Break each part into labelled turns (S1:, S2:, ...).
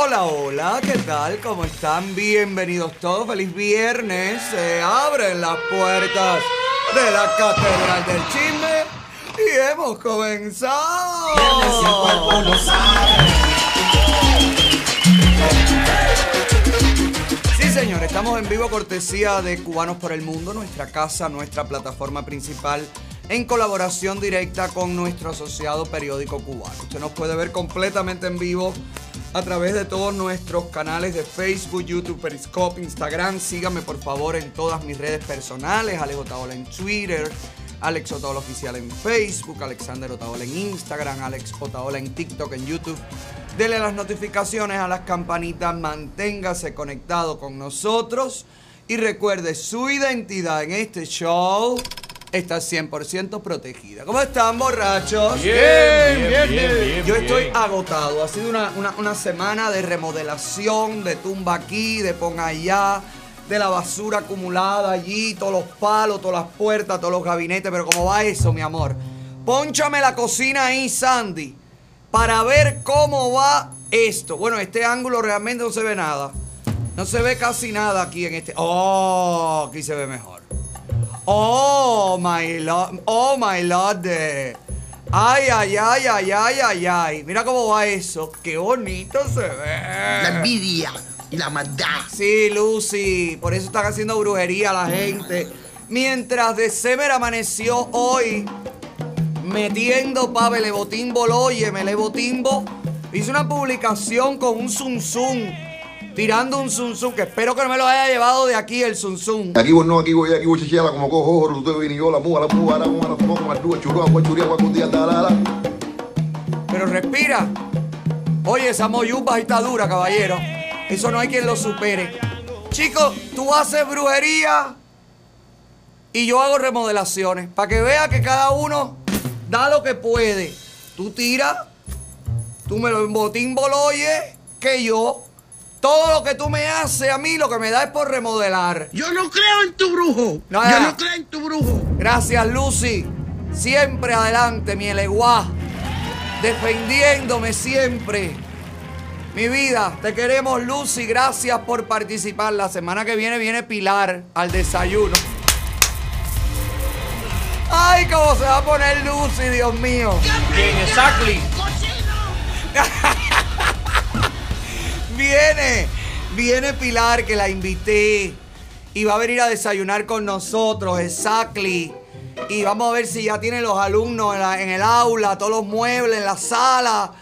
S1: Hola, hola, ¿qué tal? ¿Cómo están? Bienvenidos todos. Feliz viernes. Se abren las puertas de la Catedral del Chisme y hemos comenzado. Sí, señor, estamos en vivo cortesía de Cubanos por el Mundo, nuestra casa, nuestra plataforma principal, en colaboración directa con nuestro asociado periódico cubano. Usted nos puede ver completamente en vivo a través de todos nuestros canales de Facebook, YouTube, Periscope, Instagram. Síganme por favor en todas mis redes personales, Alex Otaola en Twitter, Alex Otaola Oficial en Facebook, Alexander Otaola en Instagram, Alex Otaola en TikTok, en YouTube. Dele las notificaciones, a las campanitas, manténgase conectado con nosotros y recuerde su identidad en este show está 100% protegida. ¿Cómo están, borrachos?
S2: Bien, bien, bien, bien,
S1: Yo
S2: bien.
S1: estoy agotado. Ha sido una, una- una semana de remodelación, de tumba aquí, de pon allá, de la basura acumulada allí, todos los palos, todas las puertas, todos los gabinetes. Pero ¿cómo va eso, mi amor? Pónchame la cocina ahí, Sandy, para ver cómo va esto. Bueno, este ángulo realmente no se ve nada. No se ve casi nada aquí en este. Oh, aquí se ve mejor. Oh, my lord. Oh, my lord. Ay, ay, ay, ay, ay, ay, ay. Mira cómo va eso. Qué bonito se ve.
S3: La envidia y la maldad.
S1: Sí, Lucy. Por eso están haciendo brujería a la gente. Mientras de Semer amaneció hoy metiendo pa' Belebotimbo Loye, Melebotimbo. Hizo una publicación con un zum zum. Tirando un zum, que espero que no me lo haya llevado de aquí el zum.
S4: Aquí voy no, aquí voy, aquí voy chichela como cojo, oro, tú vini yo, la muga, la muga, la muga, la muga, la muga, churro, agua, churia, agua, cundía, talala.
S1: Pero respira. Oye, esa moyupa está dura, caballero. Eso no hay quien lo supere. Chicos, tú haces brujería y yo hago remodelaciones. Para que vea que cada uno da lo que puede. Tú tiras, tú me lo embotín boloye, que yo. Todo lo que tú me haces a mí, lo que me da es por remodelar.
S3: Yo no creo en tu brujo.
S1: No,
S3: Yo no creo en tu brujo.
S1: Gracias, Lucy. Siempre adelante, mi eleguá. Defendiéndome siempre. Mi vida, te queremos, Lucy. Gracias por participar. La semana que viene viene Pilar al desayuno. Ay, cómo se va a poner Lucy, Dios mío.
S2: Bien, exactly.
S1: Viene, viene Pilar que la invité y va a venir a desayunar con nosotros, exactly. Y vamos a ver si ya tiene los alumnos en, en el aula, todos los muebles en la sala.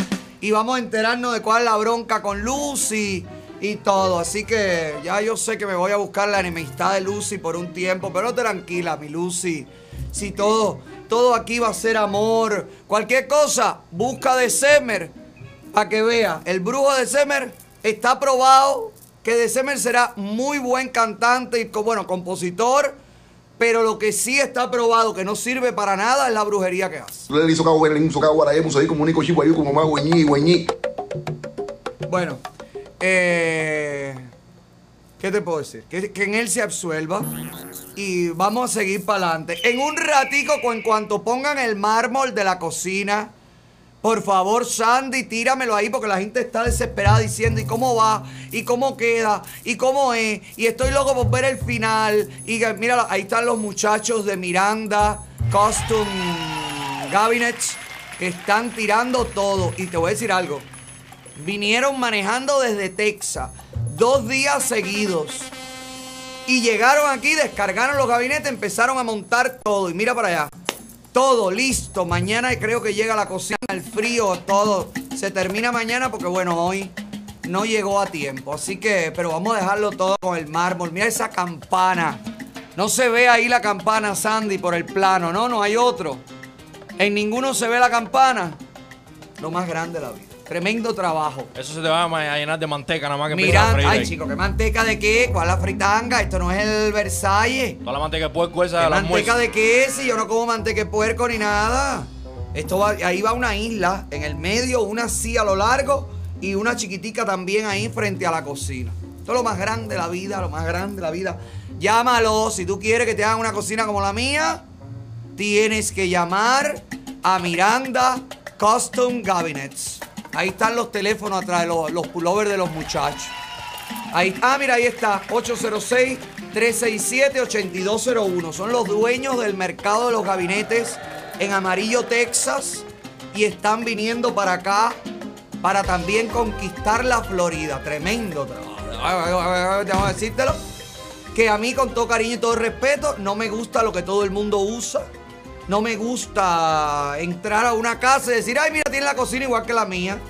S1: Y vamos a enterarnos de cuál es la bronca con Lucy y todo. Así que ya yo sé que me voy a buscar la enemistad de Lucy por un tiempo, pero tranquila, mi Lucy. Si todo, todo aquí va a ser amor, cualquier cosa, busca de Semer para que vea, el brujo de Semer está probado que de Semer será muy buen cantante y bueno, compositor, pero lo que sí está probado que no sirve para nada es la brujería que hace. Bueno, eh, ¿qué te puedo decir? Que, que en él se absuelva y vamos a seguir para adelante. En un ratico, en cuanto pongan el mármol de la cocina, por favor, Sandy, tíramelo ahí porque la gente está desesperada diciendo, ¿y cómo va? ¿Y cómo queda? ¿Y cómo es? Y estoy loco por ver el final. Y mira, ahí están los muchachos de Miranda Custom Cabinets que están tirando todo. Y te voy a decir algo. Vinieron manejando desde Texas dos días seguidos. Y llegaron aquí, descargaron los gabinetes, empezaron a montar todo. Y mira para allá. Todo listo. Mañana creo que llega la cocina, el frío, todo. Se termina mañana porque bueno, hoy no llegó a tiempo. Así que, pero vamos a dejarlo todo con el mármol. Mira esa campana. No se ve ahí la campana, Sandy, por el plano. No, no hay otro. En ninguno se ve la campana. Lo más grande de la vida. Tremendo trabajo.
S2: Eso se te va a llenar de manteca nada más que empiezas a
S1: Mira,
S2: freír
S1: ay
S2: ahí.
S1: chico, ¿qué manteca de qué? ¿Cuál es la fritanga? Esto no es el Versalles.
S2: Toda la manteca de puerco esa
S1: ¿Qué
S2: de la
S1: manteca
S2: almuerzo.
S1: de qué? Si yo no como manteca de puerco ni nada. Esto va, ahí va una isla, en el medio, una así a lo largo y una chiquitica también ahí frente a la cocina. Esto es lo más grande de la vida, lo más grande de la vida. Llámalo, si tú quieres que te hagan una cocina como la mía, tienes que llamar a Miranda Custom Cabinets. Ahí están los teléfonos atrás los, los pullovers de los muchachos. Ahí, ah, mira, ahí está. 806-367-8201. Son los dueños del mercado de los gabinetes en Amarillo, Texas. Y están viniendo para acá para también conquistar la Florida. Tremendo trabajo. Déjame decírtelo. Que a mí, con todo cariño y todo respeto, no me gusta lo que todo el mundo usa. No me gusta entrar a una casa y decir, ay, mira, tiene la cocina igual que la mía.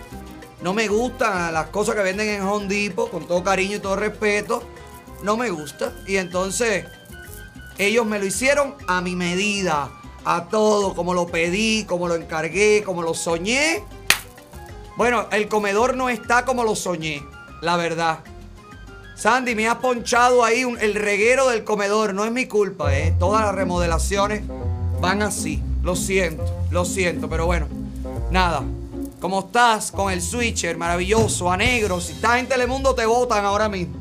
S1: No me gustan las cosas que venden en Home Depot, con todo cariño y todo respeto. No me gusta. Y entonces, ellos me lo hicieron a mi medida, a todo, como lo pedí, como lo encargué, como lo soñé. Bueno, el comedor no está como lo soñé, la verdad. Sandy, me has ponchado ahí el reguero del comedor. No es mi culpa, ¿eh? Todas las remodelaciones van así. Lo siento, lo siento, pero bueno, nada. Como estás con el switcher maravilloso, a negro, si estás en Telemundo te votan ahora mismo.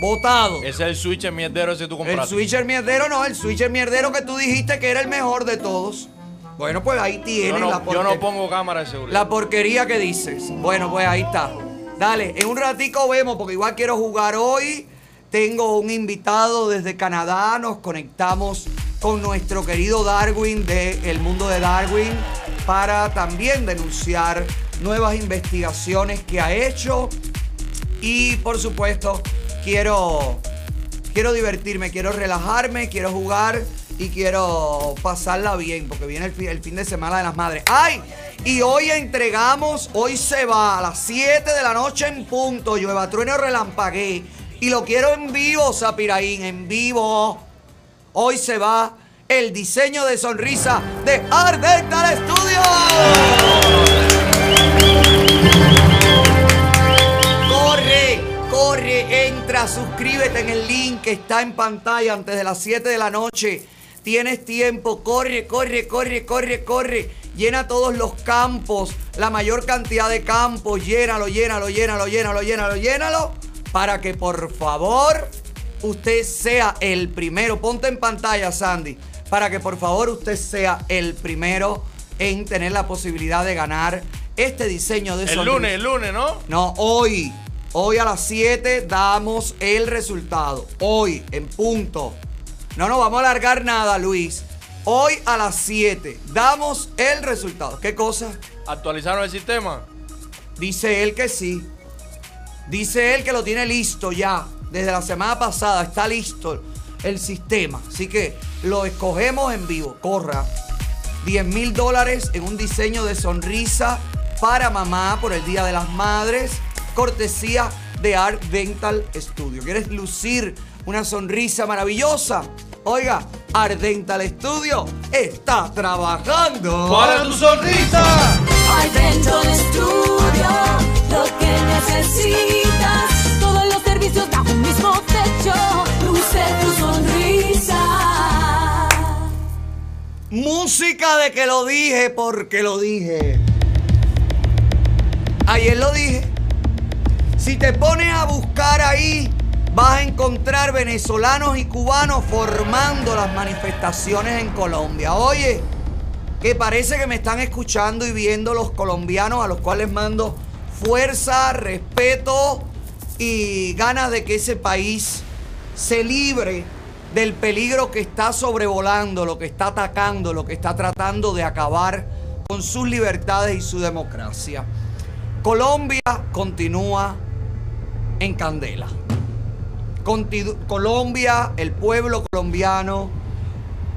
S1: Votado.
S2: Ese es el switch mierdero ese tú
S1: El
S2: compraste.
S1: switcher mierdero no, el switcher mierdero que tú dijiste que era el mejor de todos. Bueno, pues ahí
S2: yo,
S1: tienes
S2: no,
S1: la
S2: yo
S1: porquería.
S2: no pongo cámara de seguridad.
S1: La porquería que dices. Bueno, pues ahí está. Dale, en un ratico vemos, porque igual quiero jugar hoy. Tengo un invitado desde Canadá. Nos conectamos con nuestro querido Darwin de El Mundo de Darwin para también denunciar nuevas investigaciones que ha hecho. Y por supuesto, quiero quiero divertirme, quiero relajarme, quiero jugar y quiero pasarla bien, porque viene el fin, de semana de las madres. ¡Ay! Y hoy entregamos, hoy se va a las 7 de la noche en punto, llueva, trueno, relampagué. Y lo quiero en vivo, Sapiraín, en vivo. Hoy se va el diseño de sonrisa de Art Dental Studio. Corre, corre, entra, suscríbete en el link que está en pantalla antes de las 7 de la noche. Tienes tiempo, corre, corre, corre, corre, corre. Llena todos los campos, la mayor cantidad de campos. Llénalo, llénalo, llénalo, llénalo, llénalo, llénalo. Para que por favor usted sea el primero. Ponte en pantalla, Sandy. Para que por favor usted sea el primero en tener la posibilidad de ganar este diseño de
S2: el
S1: sonrisa.
S2: lunes, el lunes, ¿no?
S1: No, hoy. Hoy a las 7 damos el resultado. Hoy, en punto. No nos vamos a alargar nada, Luis. Hoy a las 7 damos el resultado. ¿Qué cosa?
S2: ¿Actualizaron el sistema?
S1: Dice él que sí. Dice él que lo tiene listo ya. Desde la semana pasada está listo el sistema. Así que lo escogemos en vivo. Corra. 10 mil dólares en un diseño de sonrisa para mamá por el Día de las Madres. Cortesía de Art Dental Studio. ¿Quieres lucir una sonrisa maravillosa? Oiga, Art Dental Studio está trabajando.
S2: ¡Para tu sonrisa!
S5: Art Dental Studio, lo que necesitas. Servicios bajo un mismo techo. Luce tu sonrisa.
S1: Música de que lo dije porque lo dije. Ayer lo dije. Si te pones a buscar ahí, vas a encontrar venezolanos y cubanos formando las manifestaciones en Colombia. Oye, que parece que me están escuchando y viendo los colombianos a los cuales mando fuerza, respeto y ganas de que ese país se libre del peligro que está sobrevolando, lo que está atacando, lo que está tratando de acabar con sus libertades y su democracia. Colombia continúa en candela. Colombia, el pueblo colombiano,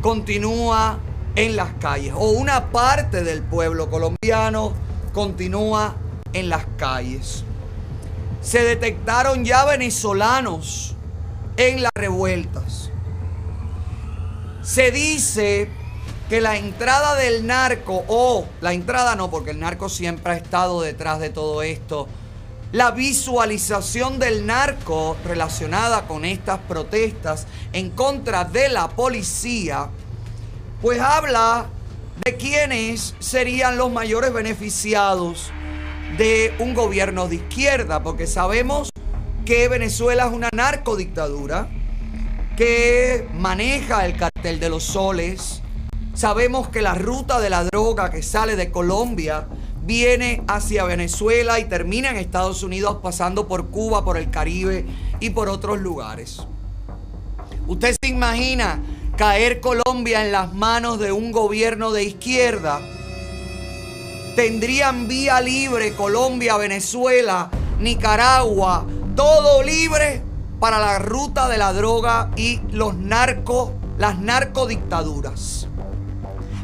S1: continúa en las calles. O una parte del pueblo colombiano continúa en las calles. Se detectaron ya venezolanos en las revueltas. Se dice que la entrada del narco, o la entrada no, porque el narco siempre ha estado detrás de todo esto, la visualización del narco relacionada con estas protestas en contra de la policía, pues habla de quiénes serían los mayores beneficiados de un gobierno de izquierda, porque sabemos que Venezuela es una narcodictadura que maneja el cartel de los soles. Sabemos que la ruta de la droga que sale de Colombia viene hacia Venezuela y termina en Estados Unidos pasando por Cuba, por el Caribe y por otros lugares. ¿Usted se imagina caer Colombia en las manos de un gobierno de izquierda? Tendrían vía libre Colombia, Venezuela, Nicaragua, todo libre para la ruta de la droga y los narcos, las narcodictaduras.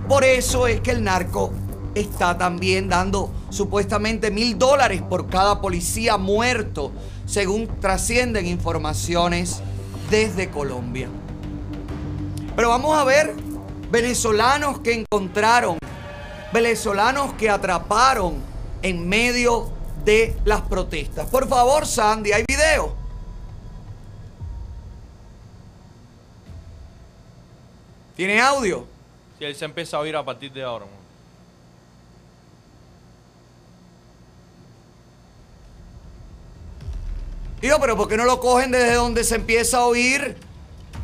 S1: Por eso es que el narco está también dando supuestamente mil dólares por cada policía muerto, según trascienden informaciones desde Colombia. Pero vamos a ver venezolanos que encontraron, venezolanos que atraparon en medio de las protestas. Por favor, Sandy, hay video. ¿Tiene audio?
S2: Si él se empieza a oír a partir de ahora. man.
S1: Digo, pero ¿por qué no lo cogen desde donde se empieza a oír?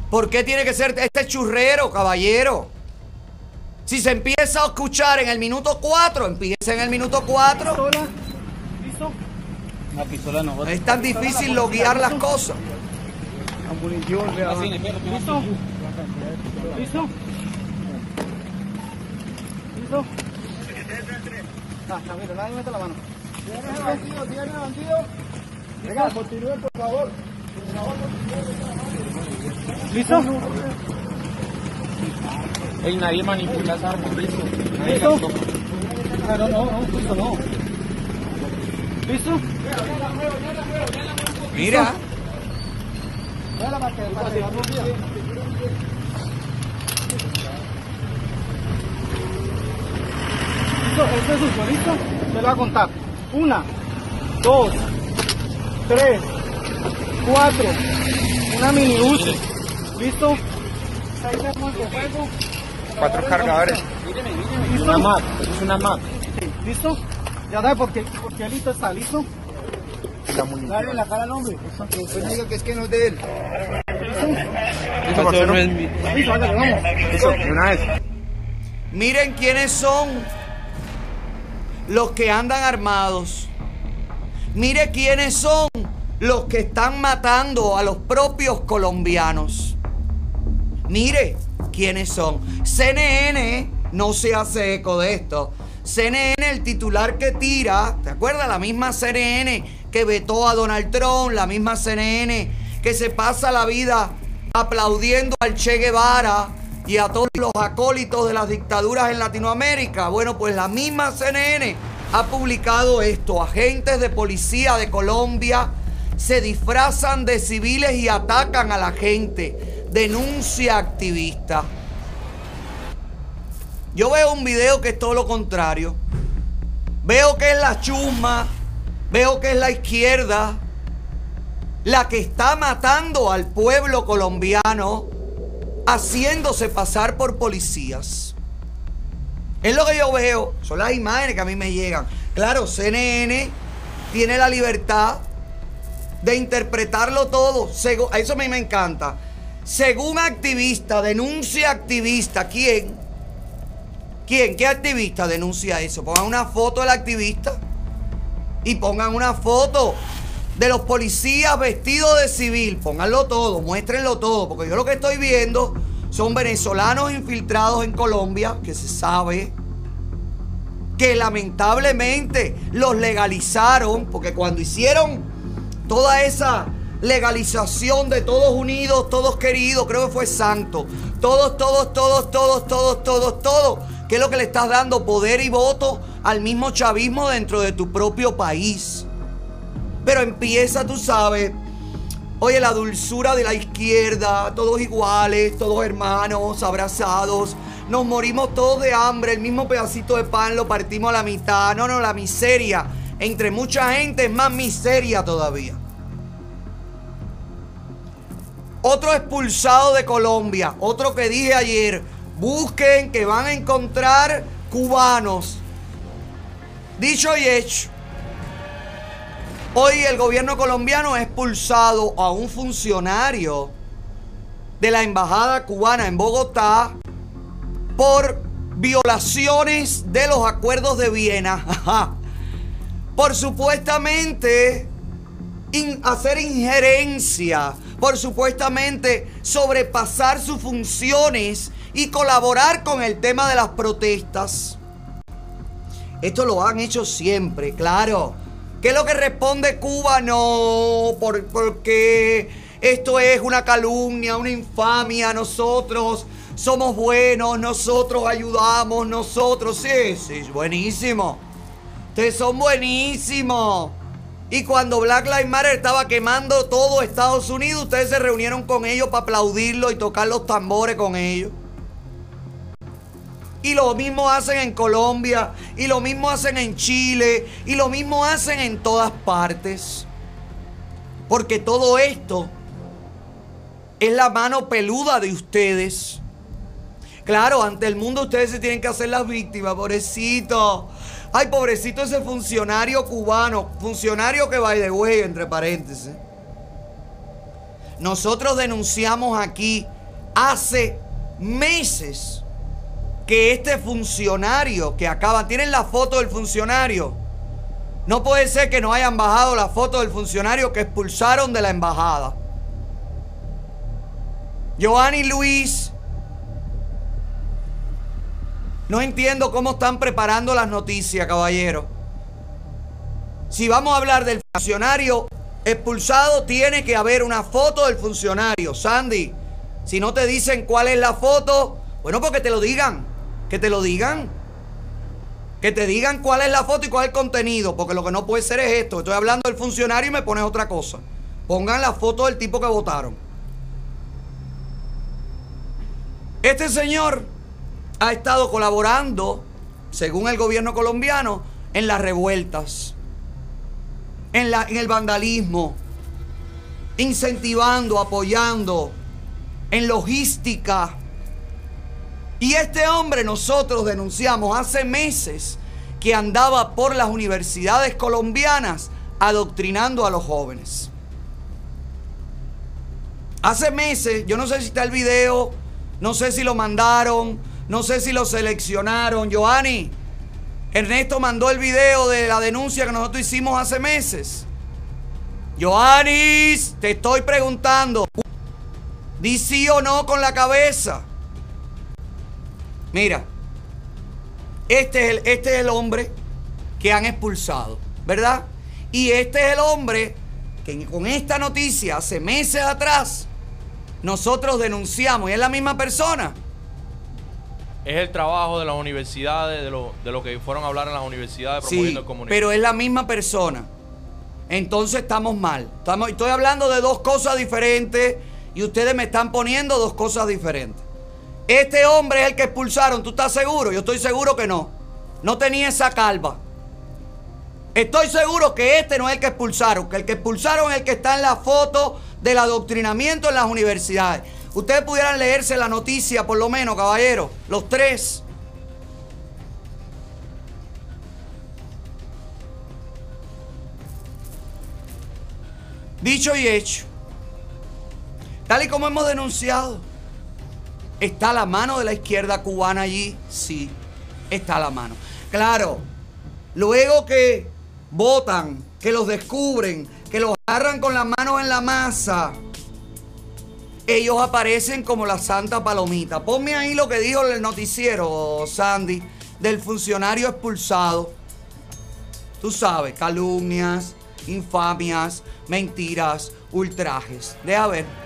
S1: ¿Por qué tiene que ser este churrero, caballero? Si se empieza a escuchar en el minuto 4, empieza en el minuto 4.
S6: ¿Listo? Una pistola no.
S1: Es tan difícil loguear las cosas.
S6: ¿Listo? ¿Listo? ¿Listo? Ah, Camilo, nadie mete la mano. ¿Tiene bandido? ¿Tiene bandido? Venga, continúen, por favor. ¿Listo?
S7: Ey, nadie manipula esa arma, listo. Nadie
S6: ¿Listo? Ah, no, no, no, listo, no. ¿Listo?
S1: Mira,
S6: Dale para que, para que vamos bien. Listo, este es suyo, ¿listo? Se lo voy a contar. Una, dos, tres, cuatro, una mini UCI. ¿Listo? Seis armas de fuego.
S7: Cuatro cargadores.
S6: ¿Listo?
S7: Una MAP, es una MAP.
S6: ¿Listo? Ya sabes por qué, por qué listo está, ¿listo? Dale la cara al hombre. Que después diga que es que no es de él.
S7: Listo, parcero.
S6: Listo, ándale, vamos.
S7: Listo, de una vez.
S1: miren quiénes son los que andan armados. Mire quiénes son los que están matando a los propios colombianos. Mire quiénes son. CNN no se hace eco de esto. CNN, el titular que tira, ¿te acuerdas? La misma CNN que vetó a Donald Trump, la misma CNN que se pasa la vida aplaudiendo al Che Guevara y a todos los acólitos de las dictaduras en Latinoamérica. Bueno, pues la misma CNN ha publicado esto. Agentes de policía de Colombia se disfrazan de civiles y atacan a la gente. Denuncia activista. Yo veo un video que es todo lo contrario. Veo que es la chusma, veo que es la izquierda la que está matando al pueblo colombiano haciéndose pasar por policías. Es lo que yo veo, son las imágenes que a mí me llegan. Claro, CNN tiene la libertad de interpretarlo todo. Eso a mí me encanta. Según activista, denuncia activista, ¿quién? ¿Quién? ¿Qué activista denuncia eso? Pongan una foto del activista y pongan una foto de los policías vestidos de civil. Pónganlo todo, muéstrenlo todo, porque yo lo que estoy viendo son venezolanos infiltrados en Colombia, que se sabe que lamentablemente los legalizaron, porque cuando hicieron toda esa legalización de todos unidos, todos queridos, creo que fue santo, todos, todos, todos, todos, todos, todos, todos, que es lo que le estás dando poder y voto al mismo chavismo dentro de tu propio país. Pero empieza, tú sabes, oye, la dulzura de la izquierda, todos iguales, todos hermanos, abrazados. Nos morimos todos de hambre, el mismo pedacito de pan lo partimos a la mitad. No, no, la miseria. Entre mucha gente es más miseria todavía. Otro expulsado de Colombia, otro que dije ayer, busquen que van a encontrar cubanos. Dicho y hecho. Hoy el gobierno colombiano ha expulsado a un funcionario de la embajada cubana en Bogotá por violaciones de los acuerdos de Viena. Por supuestamente hacer injerencia, por supuestamente sobrepasar sus funciones y colaborar con el tema de las protestas. Esto lo han hecho siempre, claro. ¿Qué es lo que responde Cuba? No, por- porque esto es una calumnia, una infamia. Nosotros somos buenos, nosotros ayudamos, nosotros. Sí, sí, buenísimo. Ustedes son buenísimos. Y cuando Black Lives Matter estaba quemando todo Estados Unidos, ustedes se reunieron con ellos para aplaudirlo y tocar los tambores con ellos. Y lo mismo hacen en Colombia, y lo mismo hacen en Chile, y lo mismo hacen en todas partes. Porque todo esto es la mano peluda de ustedes. Claro, ante el mundo ustedes se tienen que hacer las víctimas, pobrecito. Ay, pobrecito ese funcionario cubano, funcionario que by the way, entre paréntesis. Nosotros denunciamos aquí hace meses que este funcionario que acaba, tienen la foto del funcionario. No puede ser que no hayan bajado la foto del funcionario que expulsaron de la embajada. Giovanni Luis. No entiendo cómo están preparando las noticias, caballero. Si vamos a hablar del funcionario expulsado, tiene que haber una foto del funcionario. Sandy, si no te dicen cuál es la foto, bueno, porque te lo digan. Que te lo digan. Que te digan cuál es la foto y cuál es el contenido. Porque lo que no puede ser es esto. Estoy hablando del funcionario y me pones otra cosa. Pongan la foto del tipo que votaron. Este señor ha estado colaborando, según el gobierno colombiano, en las revueltas, en, la, en el vandalismo, incentivando, apoyando, en logística. Y este hombre nosotros denunciamos hace meses que andaba por las universidades colombianas adoctrinando a los jóvenes. Hace meses, yo no sé si está el video, no sé si lo mandaron, no sé si lo seleccionaron. Giovanni, Ernesto mandó el video de la denuncia que nosotros hicimos hace meses. Joanis, te estoy preguntando. Di sí o no con la cabeza. Mira, este es el, este es el hombre que han expulsado, ¿verdad? Y este es el hombre que con esta noticia hace meses atrás nosotros denunciamos y es la misma persona.
S2: Es el trabajo de las universidades, de lo, de lo que fueron a hablar en las universidades
S1: Sí,
S2: promoviendo el comunismo.
S1: pero es la misma persona. Entonces estamos mal. Estamos, estoy hablando de dos cosas diferentes y ustedes me están poniendo dos cosas diferentes. Este hombre es el que expulsaron, ¿tú estás seguro? Yo estoy seguro que no. No tenía esa calva. Estoy seguro que este no es el que expulsaron, que el que expulsaron es el que está en la foto del adoctrinamiento en las universidades. Ustedes pudieran leerse la noticia, por lo menos, caballero, los tres. Dicho y hecho, tal y como hemos denunciado, ¿está la mano de la izquierda cubana allí? Sí, está la mano. Claro, luego que votan, que los descubren, que los agarran con las manos en la masa, ellos aparecen como la santa palomita. Ponme ahí lo que dijo el noticiero, Sandy, del funcionario expulsado. Tú sabes, calumnias, infamias, mentiras, ultrajes. Deja ver.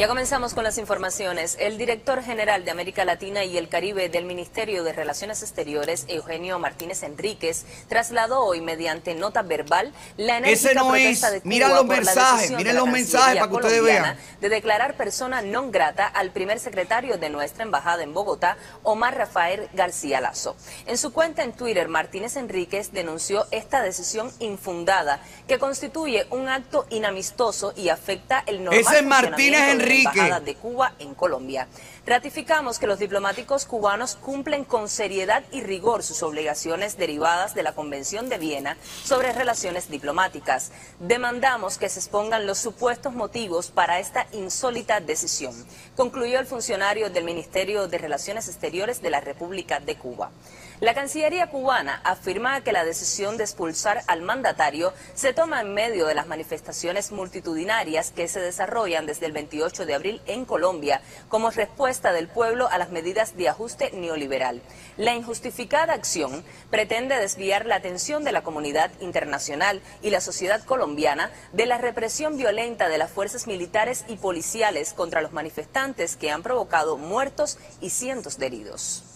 S8: Ya comenzamos con las informaciones. El director general de América Latina y el Caribe del Ministerio de Relaciones Exteriores, Eugenio Martínez Enríquez, trasladó hoy mediante nota verbal la enérgica
S1: Ese no
S8: protesta
S1: es.
S8: de Cuba
S1: Mira los
S8: por la
S1: mensajes,
S8: decisión
S1: miren
S8: de la
S1: los mensajes para que ustedes vean.
S8: de declarar persona non grata al primer secretario de nuestra embajada en Bogotá, Omar Rafael García Lazo. En su cuenta en Twitter, Martínez Enríquez denunció esta decisión infundada que constituye un acto inamistoso y afecta el normal
S1: Ese es Martínez
S8: funcionamiento
S1: Enrique.
S8: Embajada de Cuba en Colombia. Ratificamos que los diplomáticos cubanos cumplen con seriedad y rigor sus obligaciones derivadas de la Convención de Viena sobre relaciones diplomáticas. Demandamos que se expongan los supuestos motivos para esta insólita decisión, concluyó el funcionario del Ministerio de Relaciones Exteriores de la República de Cuba. La Cancillería cubana afirma que la decisión de expulsar al mandatario se toma en medio de las manifestaciones multitudinarias que se desarrollan desde el 28 de abril en Colombia como respuesta del pueblo a las medidas de ajuste neoliberal. La injustificada acción pretende desviar la atención de la comunidad internacional y la sociedad colombiana de la represión violenta de las fuerzas militares y policiales contra los manifestantes que han provocado muertos y cientos de heridos.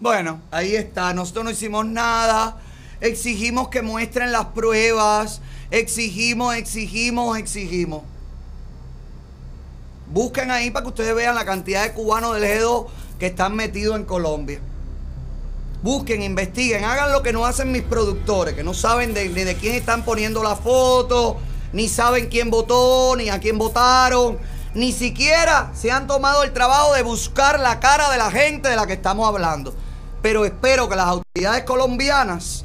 S1: Bueno, ahí está. Nosotros no hicimos nada. Exigimos que muestren las pruebas. Exigimos, exigimos, exigimos. Busquen ahí para que ustedes vean la cantidad de cubanos del G2 que están metidos en Colombia. Busquen, investiguen, hagan lo que no hacen mis productores, que no saben de, de quién están poniendo la foto, ni saben quién votó, ni a quién votaron, ni siquiera se han tomado el trabajo de buscar la cara de la gente de la que estamos hablando. Pero espero que las autoridades colombianas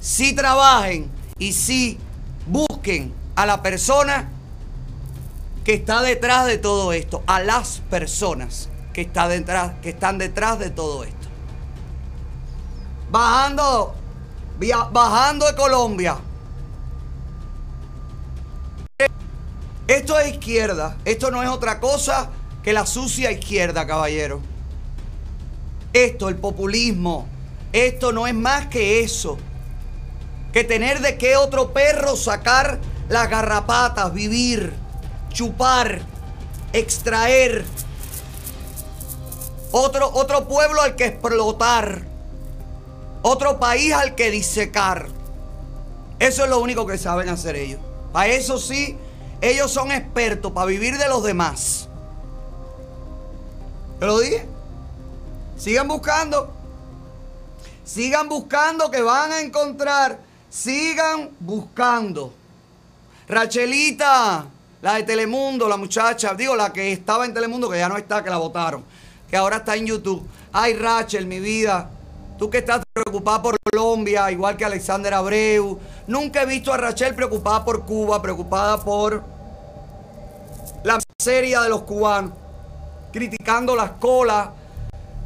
S1: sí trabajen y sí busquen a la persona que está detrás de todo esto, a las personas que, está detrás, que están detrás de todo esto. Bajando, bajando de Colombia. Esto es izquierda, esto no es otra cosa que la sucia izquierda, caballero. Esto, el populismo, esto no es más que eso. Que tener de qué otro perro sacar las garrapatas, vivir, chupar, extraer. Otro, otro pueblo al que explotar. Otro país al que disecar. Eso es lo único que saben hacer ellos. Para eso sí, ellos son expertos, para vivir de los demás. ¿Te lo dije? Sigan buscando. Sigan buscando que van a encontrar. Sigan buscando. Rachelita, la de Telemundo, la muchacha, digo, la que estaba en Telemundo, que ya no está, que la votaron, que ahora está en YouTube. Ay, Rachel, mi vida, tú que estás preocupada por Colombia, igual que Alexander Abreu. Nunca he visto a Rachel preocupada por Cuba, preocupada por la miseria de los cubanos, criticando las colas,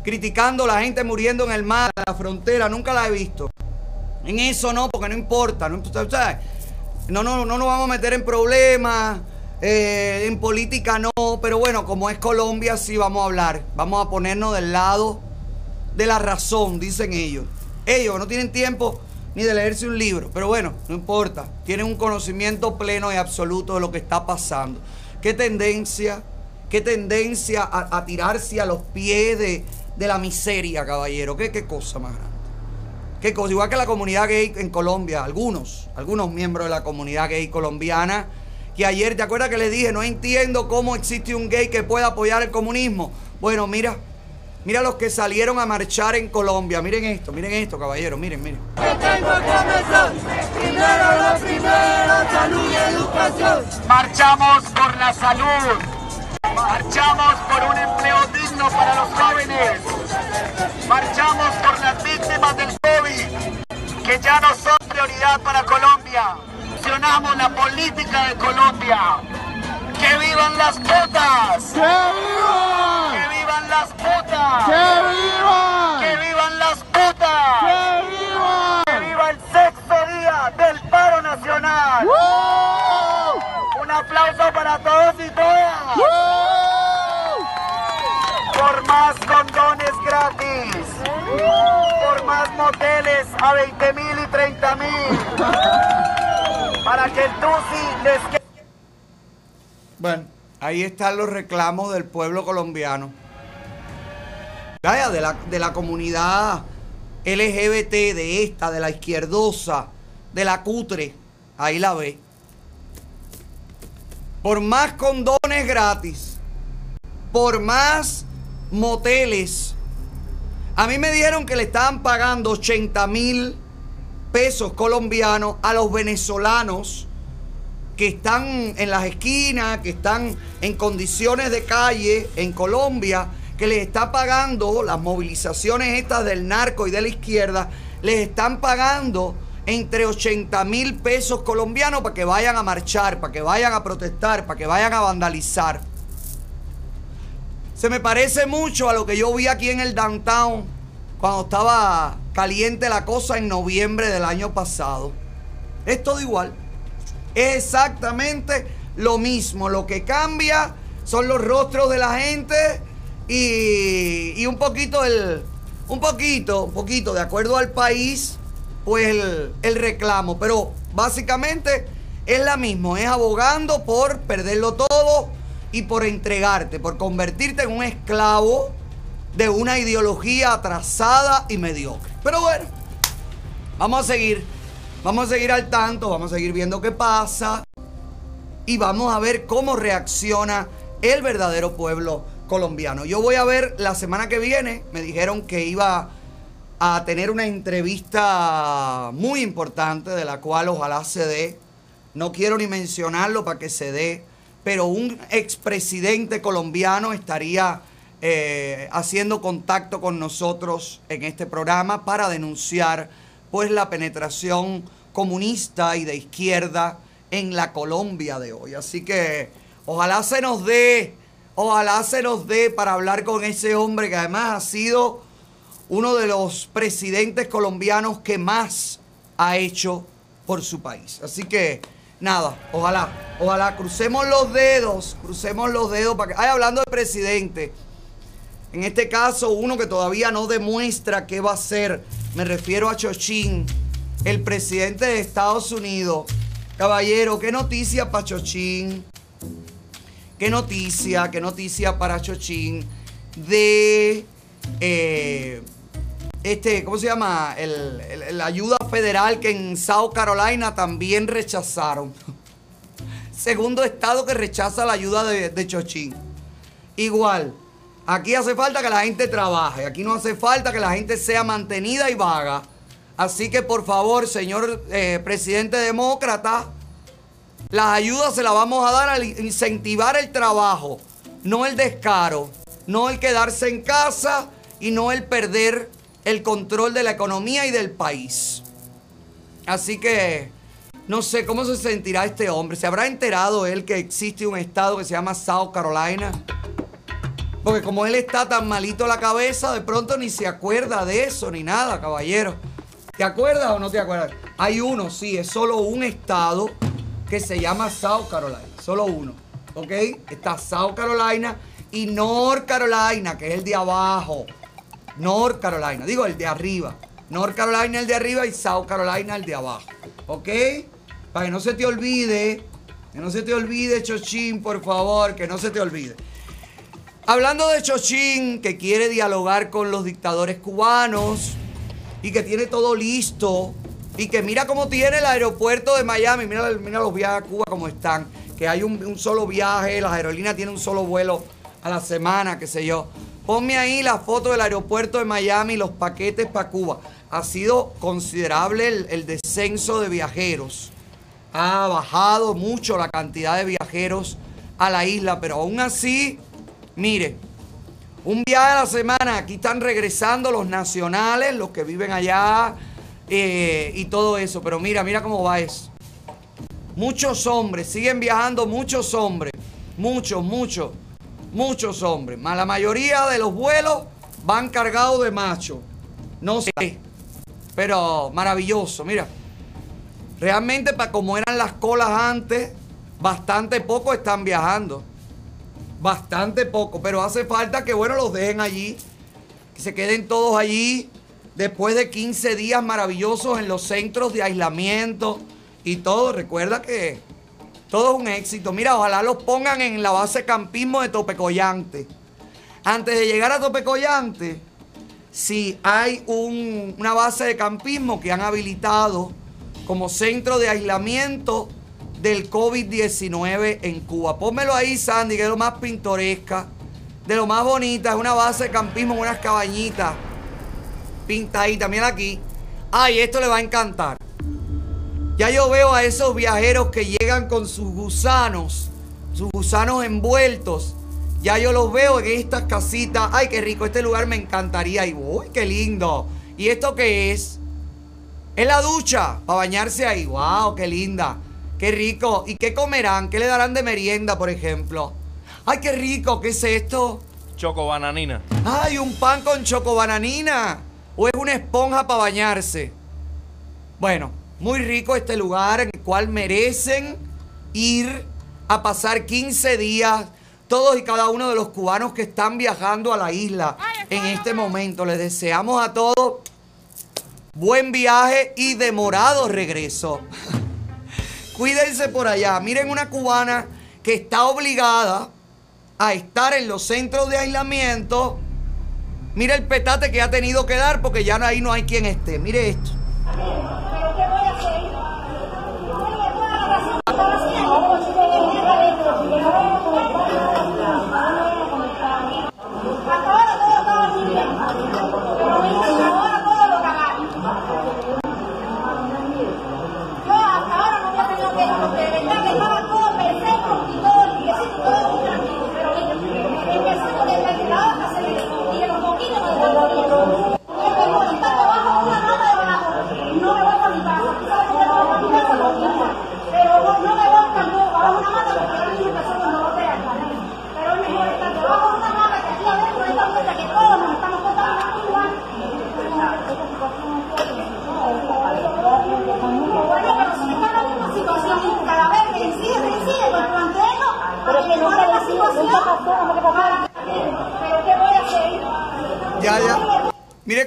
S1: criticando la gente muriendo en el mar, en la frontera. Nunca la he visto. En eso no, porque no importa. No, no, no, no nos vamos a meter en problemas. eh, en política no. Pero bueno, como es Colombia, sí vamos a hablar. Vamos a ponernos del lado de la razón, dicen ellos. Ellos no tienen tiempo ni de leerse un libro. Pero bueno, no importa. Tienen un conocimiento pleno y absoluto de lo que está pasando. Qué tendencia, qué tendencia a, a tirarse a los pies de, de la miseria, caballero. Qué, qué cosa más grande. Qué cosa, igual que la comunidad gay en Colombia, algunos, algunos miembros de la comunidad gay colombiana, que ayer, ¿te acuerdas que le dije? No entiendo cómo existe un gay que pueda apoyar el comunismo. Bueno, mira, mira los que salieron a marchar en Colombia. Miren esto, miren esto, caballero, miren, miren.
S9: Marchamos por la salud. Marchamos por un empleo digno para los jóvenes. Marchamos por las víctimas del COVID, que ya no son prioridad para Colombia. Accionamos la política de Colombia. ¡Que vivan las putas! ¡Que vivan! ¡Que vivan las putas! ¡Que vivan! ¡Que vivan las putas! ¡Que vivan! ¡Que viva el sexto día del paro nacional! Un aplauso para todos y todas. Por más condones gratis. Por más moteles a 20 mil y 30 mil. Para que el TUSI les quede.
S1: Bueno, ahí están los reclamos del pueblo colombiano. Vaya, de la, de la comunidad LGBT, de esta, de la izquierdosa, de la cutre. Ahí la ve. Por más condones gratis, por más moteles. A mí me dijeron que le estaban pagando 80 mil pesos colombianos a los venezolanos que están en las esquinas, que están en condiciones de calle en Colombia, que les está pagando las movilizaciones estas del narco y de la izquierda, les están pagando entre 80 mil pesos colombianos para que vayan a marchar, para que vayan a protestar, para que vayan a vandalizar. Se me parece mucho a lo que yo vi aquí en el downtown cuando estaba caliente la cosa en noviembre del año pasado. Es todo igual. Es exactamente lo mismo. Lo que cambia son los rostros de la gente y, y un poquito el. Un poquito, un poquito, de acuerdo al país, pues el, el reclamo. Pero básicamente es la misma. Es abogando por perderlo todo y por entregarte, por convertirte en un esclavo de una ideología atrasada y mediocre. Pero bueno, vamos a seguir. Vamos a seguir al tanto, vamos a seguir viendo qué pasa y vamos a ver cómo reacciona el verdadero pueblo colombiano. Yo voy a ver la semana que viene, me dijeron que iba a tener una entrevista muy importante de la cual ojalá se dé. No quiero ni mencionarlo para que se dé, pero un expresidente colombiano estaría eh, haciendo contacto con nosotros en este programa para denunciar pues la penetración comunista y de izquierda en la Colombia de hoy. Así que ojalá se nos dé, ojalá se nos dé para hablar con ese hombre que además ha sido uno de los presidentes colombianos que más ha hecho por su país. Así que nada, ojalá, ojalá crucemos los dedos, crucemos los dedos para que, ay, hablando de presidente, en este caso uno que todavía no demuestra qué va a ser, me refiero a Chochín, el presidente de Estados Unidos. Caballero, qué noticia para Chochín, qué noticia, qué noticia para Chochín de eh, este, ¿cómo se llama? El- la ayuda federal que en South Carolina también rechazaron. Segundo estado que rechaza la ayuda de, de Chochín. Igual, aquí hace falta que la gente trabaje, aquí no hace falta que la gente sea mantenida y vaga. Así que por favor, señor eh, presidente demócrata, las ayudas se las vamos a dar al incentivar el trabajo, no el descaro, no el quedarse en casa y no el perder el control de la economía y del país. Así que no sé cómo se sentirá este hombre. ¿Se habrá enterado él que existe un estado que se llama South Carolina? Porque como él está tan malito la cabeza, de pronto ni se acuerda de eso ni nada, caballero. ¿Te acuerdas o no te acuerdas? Hay uno, sí, es solo un estado que se llama South Carolina. Solo uno. ¿Ok? Está South Carolina y North Carolina, que es el de abajo. North Carolina, digo el de arriba. North Carolina el de arriba y South Carolina el de abajo. ¿Ok? Para que no se te olvide, que no se te olvide, Chochín, por favor, que no se te olvide. Hablando de Chochín, que quiere dialogar con los dictadores cubanos y que tiene todo listo y que mira cómo tiene el aeropuerto de Miami, mira, mira los viajes a Cuba como están, que hay un, un solo viaje, las aerolíneas tienen un solo vuelo a la semana, qué sé yo. Ponme ahí la foto del aeropuerto de Miami, los paquetes para Cuba. Ha sido considerable el, el descenso de viajeros. Ha bajado mucho la cantidad de viajeros a la isla, pero aún así, mire, un viaje a la semana, aquí están regresando los nacionales, los que viven allá eh, y todo eso, pero mira, mira cómo va eso. Muchos hombres, siguen viajando muchos hombres, muchos, muchos, muchos hombres, más la mayoría de los vuelos van cargados de machos. No sé, pero maravilloso, mira. Realmente para como eran las colas antes, bastante poco están viajando. Bastante poco, pero hace falta que, bueno, los dejen allí, que se queden todos allí después de 15 días maravillosos en los centros de aislamiento y todo. Recuerda que todo es un éxito. Mira, ojalá los pongan en la base campismo de Topecollante. Antes de llegar a Topecollante, si hay un- una base de campismo que han habilitado como centro de aislamiento del COVID-19 en Cuba. Pónmelo ahí, Sandy, que es lo más pintoresca, de lo más bonita. Es una base de campismo, unas cabañitas pintaditas. Mira aquí. Ay, esto le va a encantar. Ya yo veo a esos viajeros que llegan con sus gusanos, sus gusanos envueltos. Ya yo los veo en estas casitas. Ay, qué rico, este lugar me encantaría. Y uy, qué lindo. ¿Y esto qué es? Es la ducha para bañarse ahí. Wow, qué linda. Qué rico. ¿Y qué comerán? ¿Qué le darán de merienda, por ejemplo? Ay, qué rico. ¿Qué es esto?
S2: Choco bananina.
S1: Ay, un pan con chocobananina. O es una esponja para bañarse. Bueno, muy rico este lugar en el cual merecen ir a pasar 15 días todos y cada uno de los cubanos que están viajando a la isla en este momento. Les deseamos a todos buen viaje y demorado regreso. Cuídense por allá. Miren una cubana que está obligada a estar en los centros de aislamiento. Mira el petate que ha tenido que dar porque ya ahí no hay quien esté. Mire esto.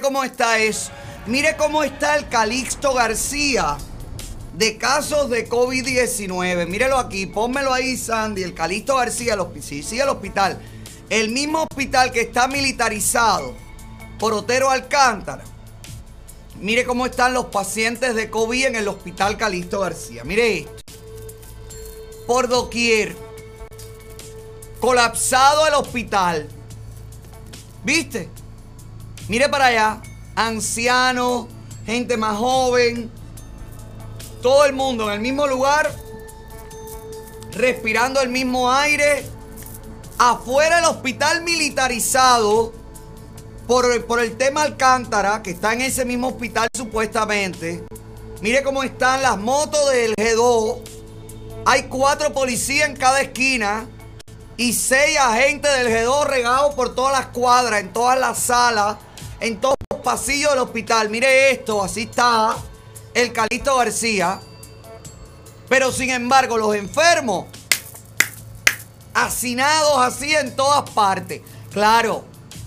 S1: Cómo está eso. Mire cómo está el Calixto García de casos de COVID-19. Mírelo aquí, pónmelo ahí, Sandy. El Calixto García, el hospital. Sí, el hospital. El mismo hospital que está militarizado por Otero Alcántara. Mire cómo están los pacientes de COVID en el hospital Calixto García. Mire esto. Por doquier. Colapsado el hospital. ¿Viste? Mire para allá. Ancianos, gente más joven. Todo el mundo en el mismo lugar. Respirando el mismo aire. Afuera del hospital militarizado. Por, por el tema Alcántara, que está en ese mismo hospital supuestamente. Mire cómo están las motos del G2. Hay cuatro policías en cada esquina y seis agentes del G2 regados por todas las cuadras, en todas las salas, en todos los pasillos del hospital. Mire esto, así está el Calixto García. Pero sin embargo, los enfermos, hacinados así en todas partes. Claro,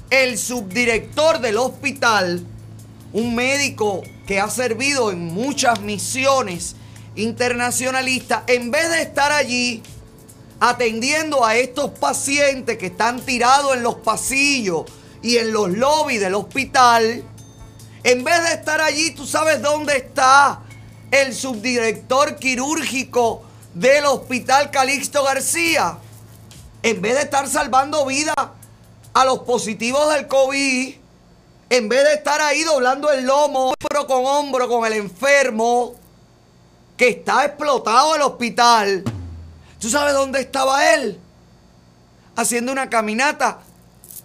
S1: el subdirector del hospital, un médico que ha servido en muchas misiones internacionalistas, en vez de estar allí atendiendo a estos pacientes que están tirados en los pasillos y en los lobbies del hospital, en vez de estar allí, ¿tú sabes dónde está el subdirector quirúrgico del hospital Calixto García? En vez de estar salvando vidas a los positivos del COVID, en vez de estar ahí doblando el lomo hombro con hombro con el enfermo que está explotado el hospital, ¿tú sabes dónde estaba él? Haciendo una caminata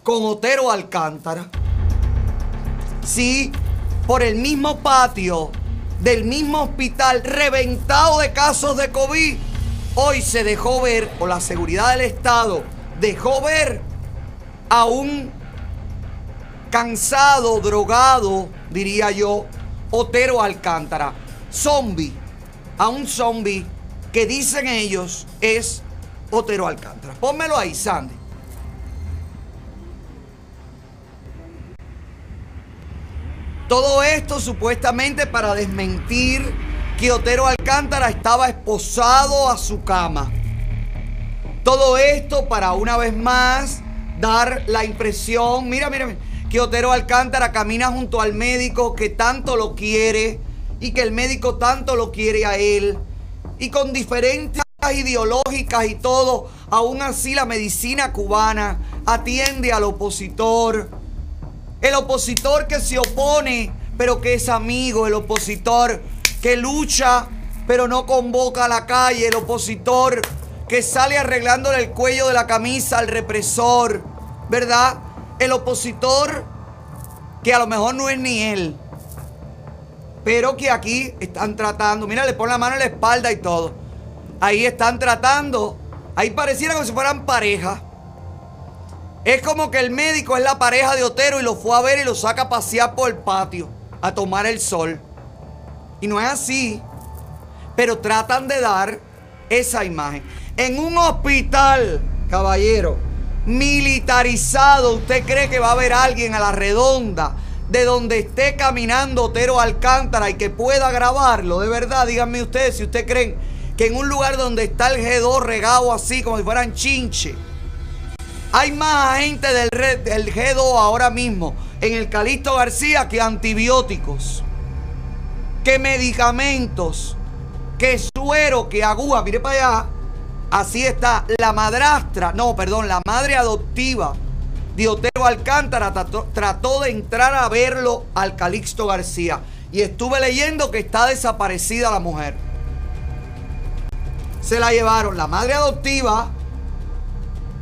S1: con Otero Alcántara. Sí, por el mismo patio del mismo hospital reventado de casos de COVID. Hoy se dejó ver, o la seguridad del Estado dejó ver a un cansado, drogado, diría yo, Otero Alcántara. Zombie. A un zombie que dicen ellos es Otero Alcántara. Pónmelo ahí, Sandy. Todo esto supuestamente para desmentir que Otero Alcántara estaba esposado a su cama. Todo esto para una vez más dar la impresión, mira, mira, que Otero Alcántara camina junto al médico que tanto lo quiere y que el médico tanto lo quiere a él y con diferentes ideológicas y todo, aún así la medicina cubana atiende al opositor. El opositor que se opone, pero que es amigo, el opositor que lucha pero no convoca a la calle, el opositor que sale arreglándole el cuello de la camisa al represor, ¿verdad? El opositor que a lo mejor no es ni él, pero que aquí están tratando, mira, le pone la mano en la espalda y todo. Ahí están tratando, ahí pareciera como si fueran pareja. Es como que el médico es la pareja de Otero y lo fue a ver y lo saca a pasear por el patio, a tomar el sol. Y no es así, pero tratan de dar esa imagen. En un hospital, caballero, militarizado, ¿usted cree que va a haber alguien a la redonda de donde esté caminando Otero Alcántara y que pueda grabarlo? De verdad, díganme ustedes si ustedes creen que en un lugar donde está el G2 regado así como si fueran chinche, hay más gente del, del G2 ahora mismo en el Calixto García que antibióticos, que medicamentos, que suero, que agua. Mire para allá. Así está la madrastra, no, perdón, la madre adoptiva de Otero Alcántara trató de entrar a verlo al Calixto García. Y estuve leyendo que está desaparecida la mujer. Se la llevaron la madre adoptiva,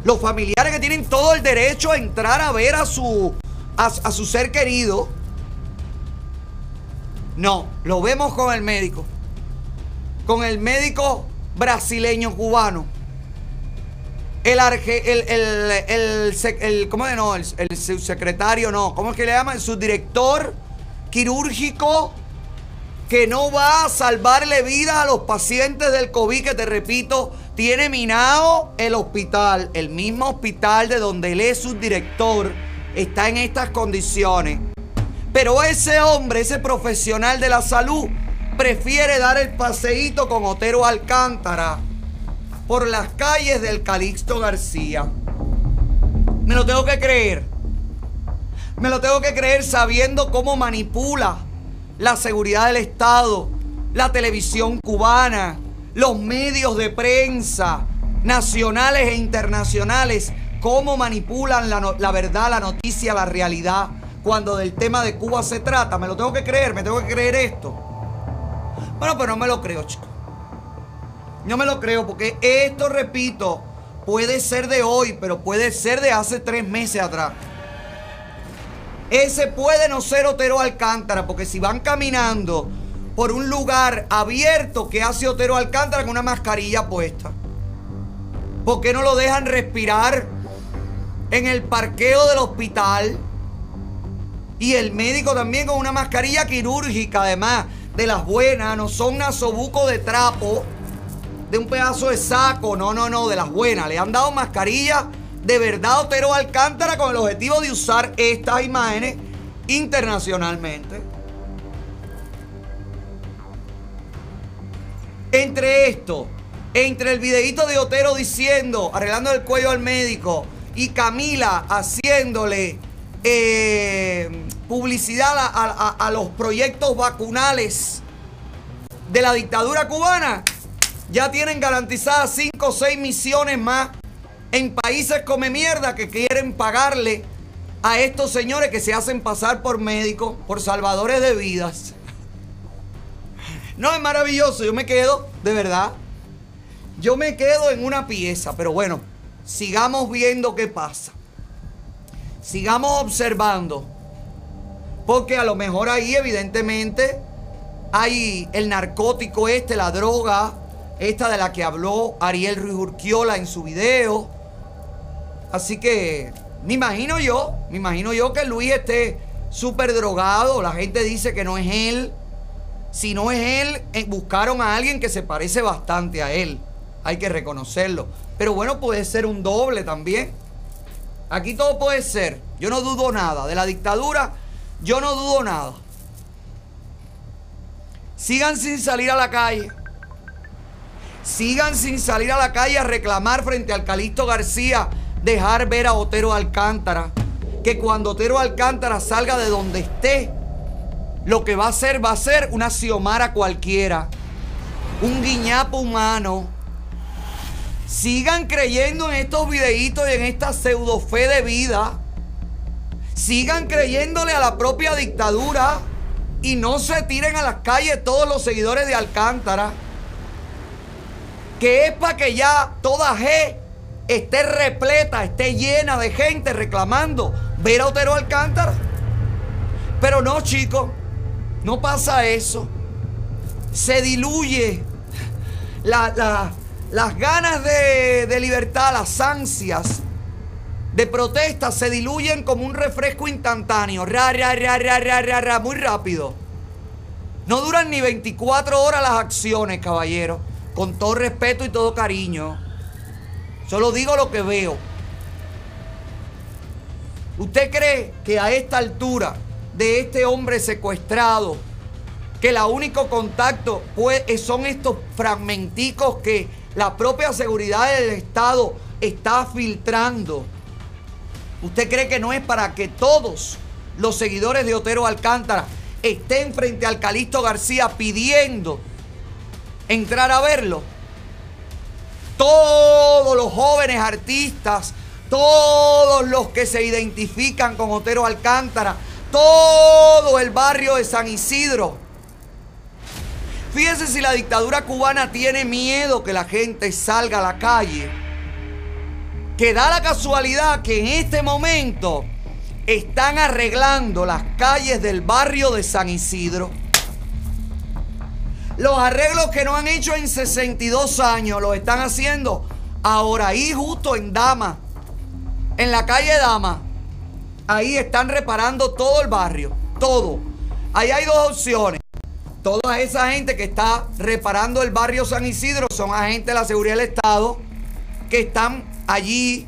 S1: los familiares que tienen todo el derecho a entrar a ver a su, a, su ser querido. No, lo vemos con el médico. Con el médico brasileño cubano. El, arge- el, el, el, el- ¿cómo no? El subsecretario, no. ¿Cómo es que le llaman? El subdirector quirúrgico que no va a salvarle vida a los pacientes del COVID, que te repito, tiene minado el hospital, el mismo hospital de donde él es subdirector, está en estas condiciones. Pero ese hombre, ese profesional de la salud, prefiere dar el paseíto con Otero Alcántara por las calles del Calixto García. Me lo tengo que creer. Me lo tengo que creer sabiendo cómo manipula la seguridad del Estado, la televisión cubana, los medios de prensa nacionales e internacionales, cómo manipulan la, verdad, la noticia, la realidad, cuando del tema de Cuba se trata. Me lo tengo que creer, me tengo que creer esto. Bueno, pero no me lo creo, chicos. No me lo creo, porque esto, repito, puede ser de hoy, pero puede ser de hace tres meses atrás. Ese puede no ser Otero Alcántara, porque si van caminando por un lugar abierto, ¿qué hace Otero Alcántara con una mascarilla puesta? ¿Por qué no lo dejan respirar en el parqueo del hospital? Y el médico también con una mascarilla quirúrgica, además de las buenas, no son nasobuco de trapo, de un pedazo de saco, no, no, no, de las buenas. Le han dado mascarilla de verdad Otero Alcántara con el objetivo de usar estas imágenes internacionalmente. Entre esto, entre el videíto de Otero diciendo, arreglando el cuello al médico, y Camila haciéndole eh, publicidad a, a- los proyectos vacunales de la dictadura cubana, ya tienen garantizadas 5 o 6 misiones más en países come mierda que quieren pagarle a estos señores que se hacen pasar por médicos, por salvadores de vidas. No, es maravilloso, yo me quedo, de verdad. Yo me quedo en una pieza, pero bueno, sigamos viendo qué pasa. Sigamos observando. Porque a lo mejor ahí evidentemente hay el narcótico este, la droga, esta de la que habló Ariel Ruiz Urquiola en su video. Así que me imagino yo, me imagino yo que Luis esté súper drogado. La gente dice que no es él. Si no es él, eh, buscaron a alguien que se parece bastante a él. Hay que reconocerlo. Pero bueno, puede ser un doble también. Aquí todo puede ser. Yo no dudo nada. De la dictadura, yo no dudo nada. Sigan sin salir a la calle. Sigan sin salir a la calle a reclamar frente al Calixto García, dejar ver a Otero Alcántara. Que cuando Otero Alcántara salga de donde esté, lo que va a hacer va a ser una Xiomara cualquiera. Un guiñapo humano. Sigan creyendo en estos videitos y en esta pseudo fe de vida. Sigan creyéndole a la propia dictadura y no se tiren a las calles todos los seguidores de Alcántara que es para que ya toda G esté repleta, esté llena de gente reclamando ver a Otero Alcántara. Pero no, chicos, no pasa eso. Se diluye la- la- las ganas de, de libertad, las ansias de protesta se diluyen como un refresco instantáneo. Ra, ra, ra, ra, ra, ra, ra, muy rápido. No duran ni 24 horas las acciones, caballero. Con todo respeto y todo cariño. Solo digo lo que veo. ¿Usted cree que a esta altura de este hombre secuestrado, que el único contacto pues, son estos fragmenticos que la propia seguridad del Estado está filtrando? ¿Usted cree que no es para que todos los seguidores de Otero Alcántara estén frente al Calixto García pidiendo entrar a verlo? Todos los jóvenes artistas, todos los que se identifican con Otero Alcántara, todo el barrio de San Isidro. Fíjense si la dictadura cubana tiene miedo que la gente salga a la calle. Que da la casualidad que en este momento están arreglando las calles del barrio de San Isidro. Los arreglos que no han hecho en 62 años los están haciendo ahora ahí justo en Dama, en la calle Dama. Ahí están reparando todo el barrio, todo. Ahí hay dos opciones. Toda esa gente que está reparando el barrio San Isidro son agentes de la seguridad del Estado que están allí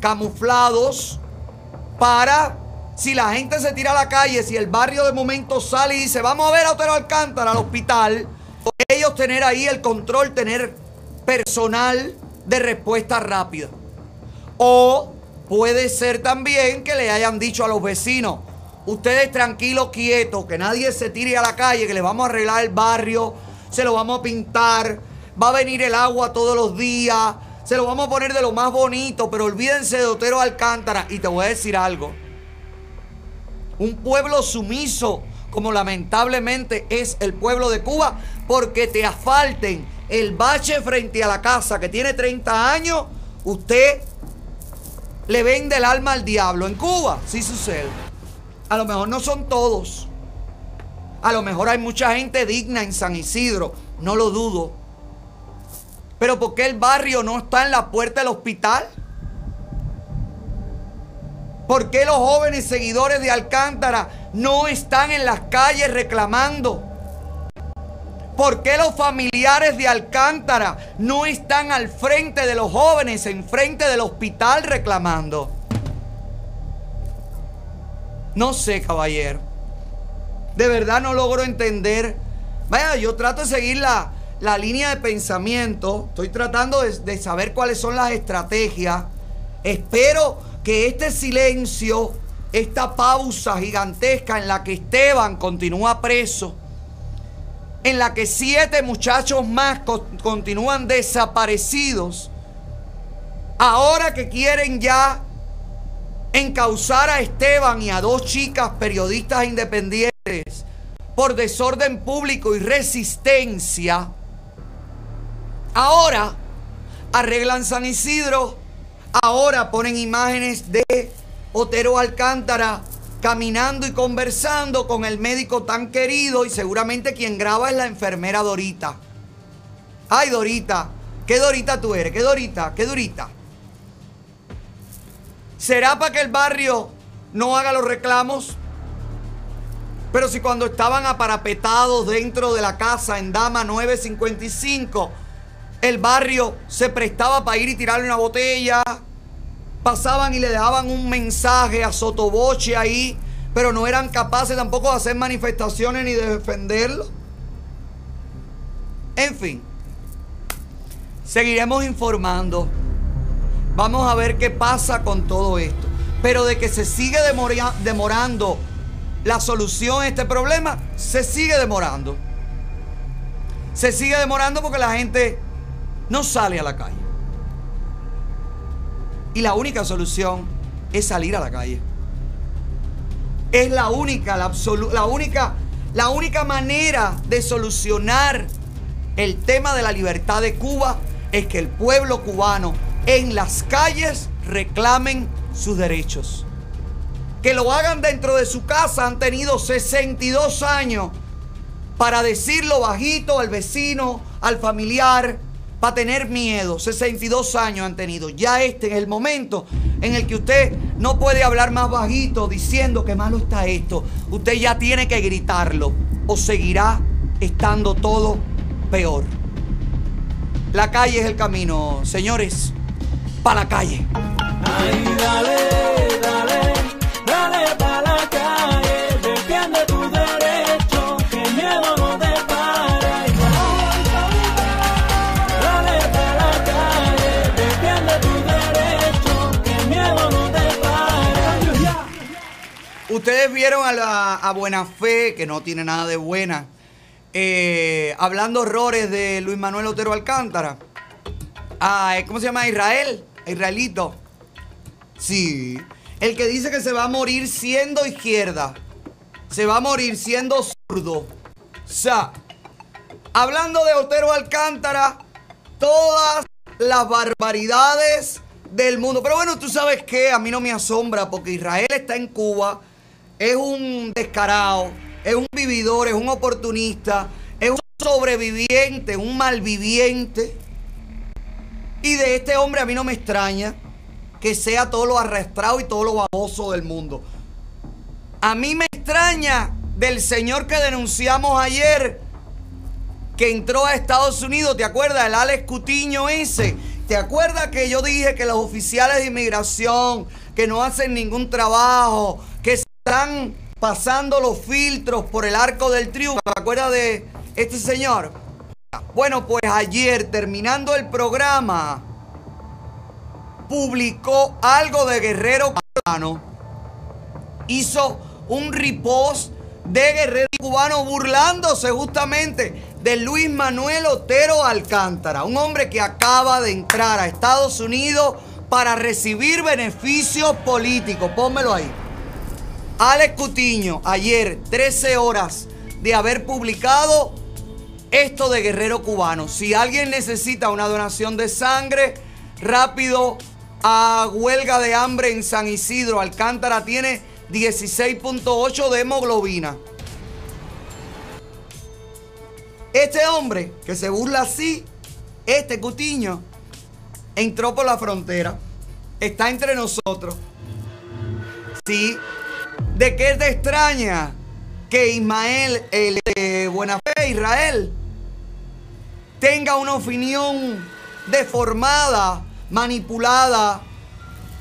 S1: camuflados para si la gente se tira a la calle, si el barrio de momento sale y dice, vamos a ver a Otero Alcántara al hospital, ellos tener ahí el control, tener personal de respuesta rápida. O puede ser también que le hayan dicho a los vecinos, ustedes tranquilos, quietos, que nadie se tire a la calle, que les vamos a arreglar el barrio, se lo vamos a pintar, va a venir el agua todos los días, se lo vamos a poner de lo más bonito, pero olvídense de Otero Alcántara. Y te voy a decir algo. Un pueblo sumiso, como lamentablemente es el pueblo de Cuba, porque te asfalten el bache frente a la casa que tiene 30 años, usted le vende el alma al diablo. En Cuba sí sucede. A lo mejor no son todos. A lo mejor hay mucha gente digna en San Isidro, no lo dudo. Pero ¿por qué el barrio no está en la puerta del hospital? ¿Por qué los jóvenes seguidores de Alcántara no están en las calles reclamando? ¿Por qué los familiares de Alcántara no están al frente de los jóvenes, en frente del hospital reclamando? No sé, caballero. De verdad no logro entender. Vaya, yo trato de seguir la, la línea de pensamiento. Estoy tratando de, de saber cuáles son las estrategias. Espero que este silencio, esta pausa gigantesca en la que Esteban continúa preso, en la que siete muchachos más co- continúan desaparecidos, ahora que quieren ya encauzar a Esteban y a dos chicas periodistas independientes por desorden público y resistencia, ahora arreglan San Isidro, ahora ponen imágenes de Otero Alcántara caminando y conversando con el médico tan querido y seguramente quien graba es la enfermera Dorita. Ay, Dorita, ¿qué Dorita tú eres? ¿Qué Dorita? ¿Qué Dorita? ¿Será para que el barrio no haga los reclamos? Pero si cuando estaban aparapetados dentro de la casa en Dama 955, el barrio se prestaba para ir y tirarle una botella, pasaban y le dejaban un mensaje a Sotoboche ahí, pero no eran capaces tampoco de hacer manifestaciones ni de defenderlo. En fin, seguiremos informando. Vamos a ver qué pasa con todo esto. Pero de que se sigue demora- demorando la solución a este problema, se sigue demorando. Se sigue demorando porque la gente no sale a la calle. Y la única solución es salir a la calle. Es la única, la, la única, la única manera de solucionar el tema de la libertad de Cuba es que el pueblo cubano en las calles reclamen sus derechos. Que lo hagan dentro de su casa han tenido 62 años para decirlo bajito al vecino, al familiar, para tener miedo. 62 años han tenido. Ya este es el momento en el que usted no puede hablar más bajito diciendo que malo está esto. Usted ya tiene que gritarlo o seguirá estando todo peor. La calle es el camino, señores. Para la calle.
S5: Ay, dale, dale, dale pa' la calle,
S1: Ustedes vieron a, la, Buena Fe, que no tiene nada de buena, eh, hablando horrores de Luis Manuel Otero Alcántara. Ah, ¿Cómo se llama? Israel. Israelito. Sí. El que dice que se va a morir siendo izquierda. Se va a morir siendo zurdo. O sea, hablando de Otero Alcántara, todas las barbaridades del mundo. Pero bueno, tú sabes que a mí no me asombra porque Israel está en Cuba, es un descarado, es un vividor, es un oportunista, es un sobreviviente, un malviviente. Y de este hombre a mí no me extraña que sea todo lo arrastrado y todo lo baboso del mundo. A mí me extraña del señor que denunciamos ayer, que entró a Estados Unidos, ¿te acuerdas? El Alex Cutiño ese. ¿Te acuerdas que yo dije que los oficiales de inmigración, que no hacen ningún trabajo, que están pasando los filtros por el arco del triunfo? ¿Te acuerdas de este señor? Bueno, pues ayer, terminando el programa, publicó algo de Guerrero Cubano. Hizo un repost de Guerrero Cubano burlándose justamente de Luis Manuel Otero Alcántara, un hombre que acaba de entrar a Estados Unidos para recibir beneficios políticos. Pónmelo ahí. Alex Cutiño, ayer, 13 horas de haber publicado esto de Guerrero Cubano. Si alguien necesita una donación de sangre, rápido a huelga de hambre en San Isidro. Alcántara tiene 16.8 de hemoglobina. Este hombre que se burla así, este Cutiño, entró por la frontera. Está entre nosotros. Sí. ¿De qué te extraña que Ismael, el de Buena Fe, Israel, tenga una opinión deformada, manipulada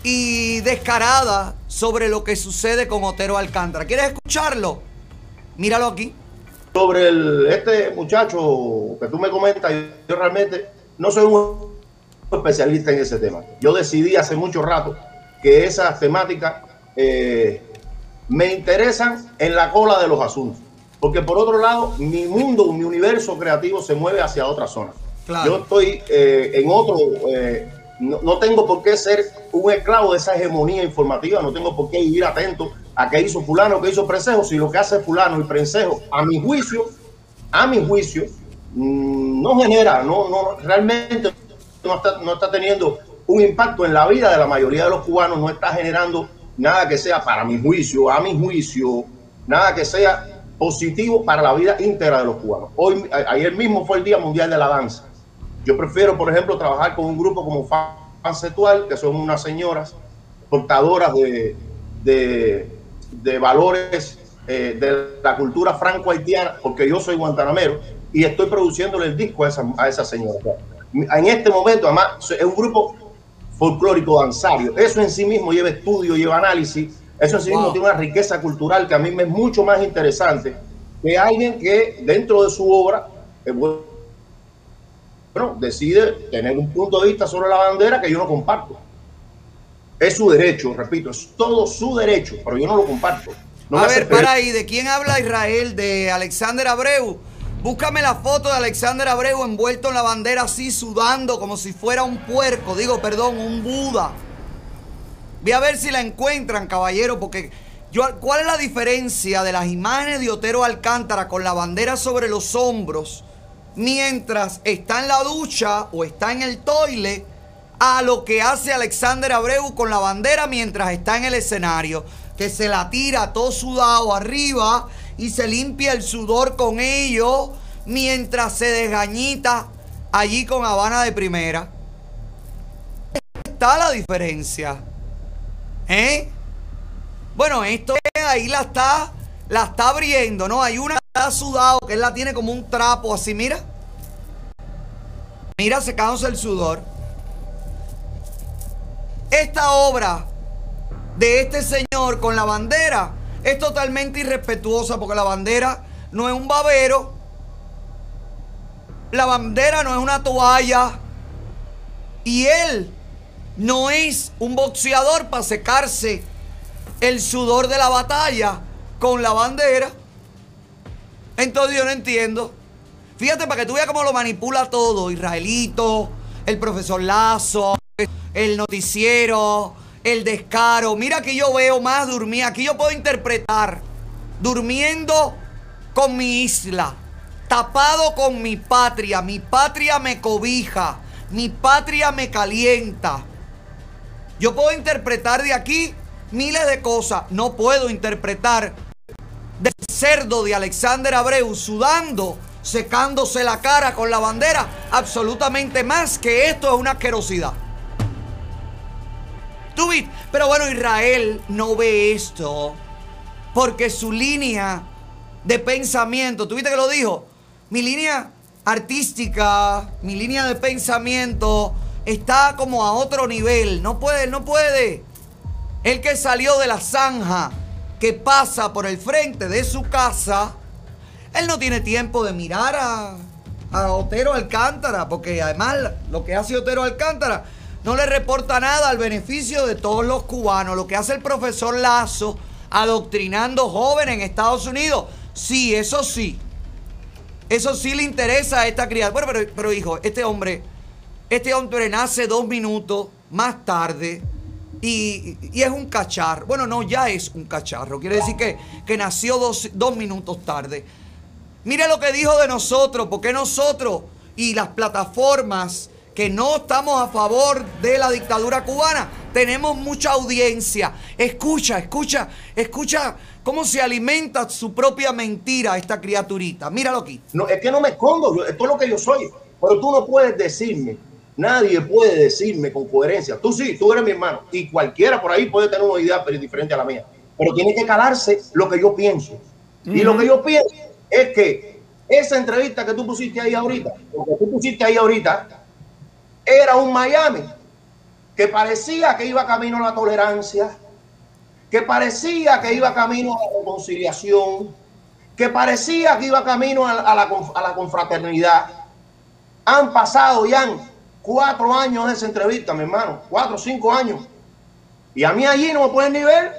S1: y descarada sobre lo que sucede con Otero Alcántara? ¿Quieres escucharlo? Míralo aquí.
S10: Sobre este muchacho que tú me comentas, yo realmente no soy un especialista en ese tema. Yo decidí hace mucho rato que esas temáticas eh, me interesan en la cola de los asuntos. Porque por otro lado, mi mundo, mi universo creativo se mueve hacia otra zona.
S1: Claro.
S10: Yo estoy eh, en otro, eh, no, no tengo por qué ser un esclavo de esa hegemonía informativa, no tengo por qué ir atento a qué hizo fulano, qué hizo Prensejo, si lo que hace fulano y Prensejo, a mi juicio, a mi juicio, mm, no genera, no, no, realmente no está, no está teniendo un impacto en la vida de la mayoría de los cubanos, no está generando nada que sea, para mi juicio, a mi juicio, nada que sea positivo para la vida íntegra de los cubanos. Hoy, ayer mismo fue el Día Mundial de la Danza. Yo prefiero, por ejemplo, trabajar con un grupo como Fancetual, que son unas señoras portadoras de, de, de valores eh, de la cultura franco-haitiana, porque yo soy guantanamero y estoy produciéndole el disco a esa, a esa señora. En este momento, además, es un grupo folclórico danzario. Eso en sí mismo lleva estudio, lleva análisis. Eso en sí mismo tiene una riqueza cultural que a mí me es mucho más interesante que alguien que dentro de su obra eh, bueno, decide tener un punto de vista sobre la bandera que yo no comparto. Es su derecho, repito, es todo su derecho, pero yo no lo comparto. No
S1: a ver, para ahí, ¿de quién habla Israel? De Alexander Abreu. Búscame la foto de Alexander Abreu envuelto en la bandera así, sudando como si fuera un puerco. Digo, perdón, un Buda. Voy a ver si la encuentran, caballero, porque yo, ¿cuál es la diferencia de las imágenes de Otero Alcántara con la bandera sobre los hombros? mientras está en la ducha o está en el toile a lo que hace Alexander Abreu con la bandera mientras está en el escenario, que se la tira todo sudado arriba y se limpia el sudor con ello mientras se desgañita allí con Habana de primera. Está la diferencia. ¿Eh? Bueno, esto es, ahí la está, la está abriendo, ¿no? Hay una que está sudado, que él la tiene como un trapo, así, mira. Mira, secándose el sudor. Esta obra de este señor con la bandera es totalmente irrespetuosa porque la bandera no es un babero. La bandera no es una toalla. Y él no es un boxeador para secarse el sudor de la batalla con la bandera. Entonces yo no entiendo. Fíjate para que tú veas cómo lo manipula todo. Israelito, el profesor Lazo, el noticiero, el descaro. Mira que yo veo más dormir. Aquí yo puedo interpretar durmiendo con mi isla, tapado con mi patria. Mi patria me cobija, mi patria me calienta. Yo puedo interpretar de aquí miles de cosas. No puedo interpretar del cerdo de Alexander Abreu sudando, secándose la cara con la bandera. Absolutamente más que esto es una asquerosidad. Pero bueno, Israel no ve esto porque su línea de pensamiento, ¿tú viste que lo dijo? Mi línea artística, mi línea de pensamiento está como a otro nivel. No puede, no puede. El que salió de la zanja que pasa por el frente de su casa, él no tiene tiempo de mirar a, a Otero Alcántara, porque además lo que hace Otero Alcántara no le reporta nada al beneficio de todos los cubanos. Lo que hace el profesor Lazo adoctrinando jóvenes en Estados Unidos, sí, eso sí. Eso sí le interesa a esta criatura. Bueno, pero, pero hijo, este hombre, este hombre nace dos minutos más tarde y, y es un cacharro. Bueno, no, ya es un cacharro. Quiere decir que, que nació dos, dos minutos tarde. Mire lo que dijo de nosotros, porque nosotros y las plataformas que no estamos a favor de la dictadura cubana, tenemos mucha audiencia. Escucha, escucha, escucha cómo se alimenta su propia mentira esta criaturita. Míralo aquí.
S10: No, es que no me escondo, yo- esto es lo que yo soy. Pero tú no puedes decirme, nadie puede decirme con coherencia. Tú sí, tú eres mi hermano. Y cualquiera por ahí puede tener una idea pero diferente a la mía. Pero tiene que calarse lo que yo pienso. Y lo que yo pienso es que esa entrevista que tú pusiste ahí ahorita, lo que tú pusiste ahí ahorita, era un Miami que parecía que iba camino a la tolerancia, que parecía que iba camino a la reconciliación, que parecía que iba camino a, la, a la confraternidad. Han pasado ya cuatro años de esa entrevista, mi hermano, cuatro o cinco años. Y a mí allí no me pueden ni ver.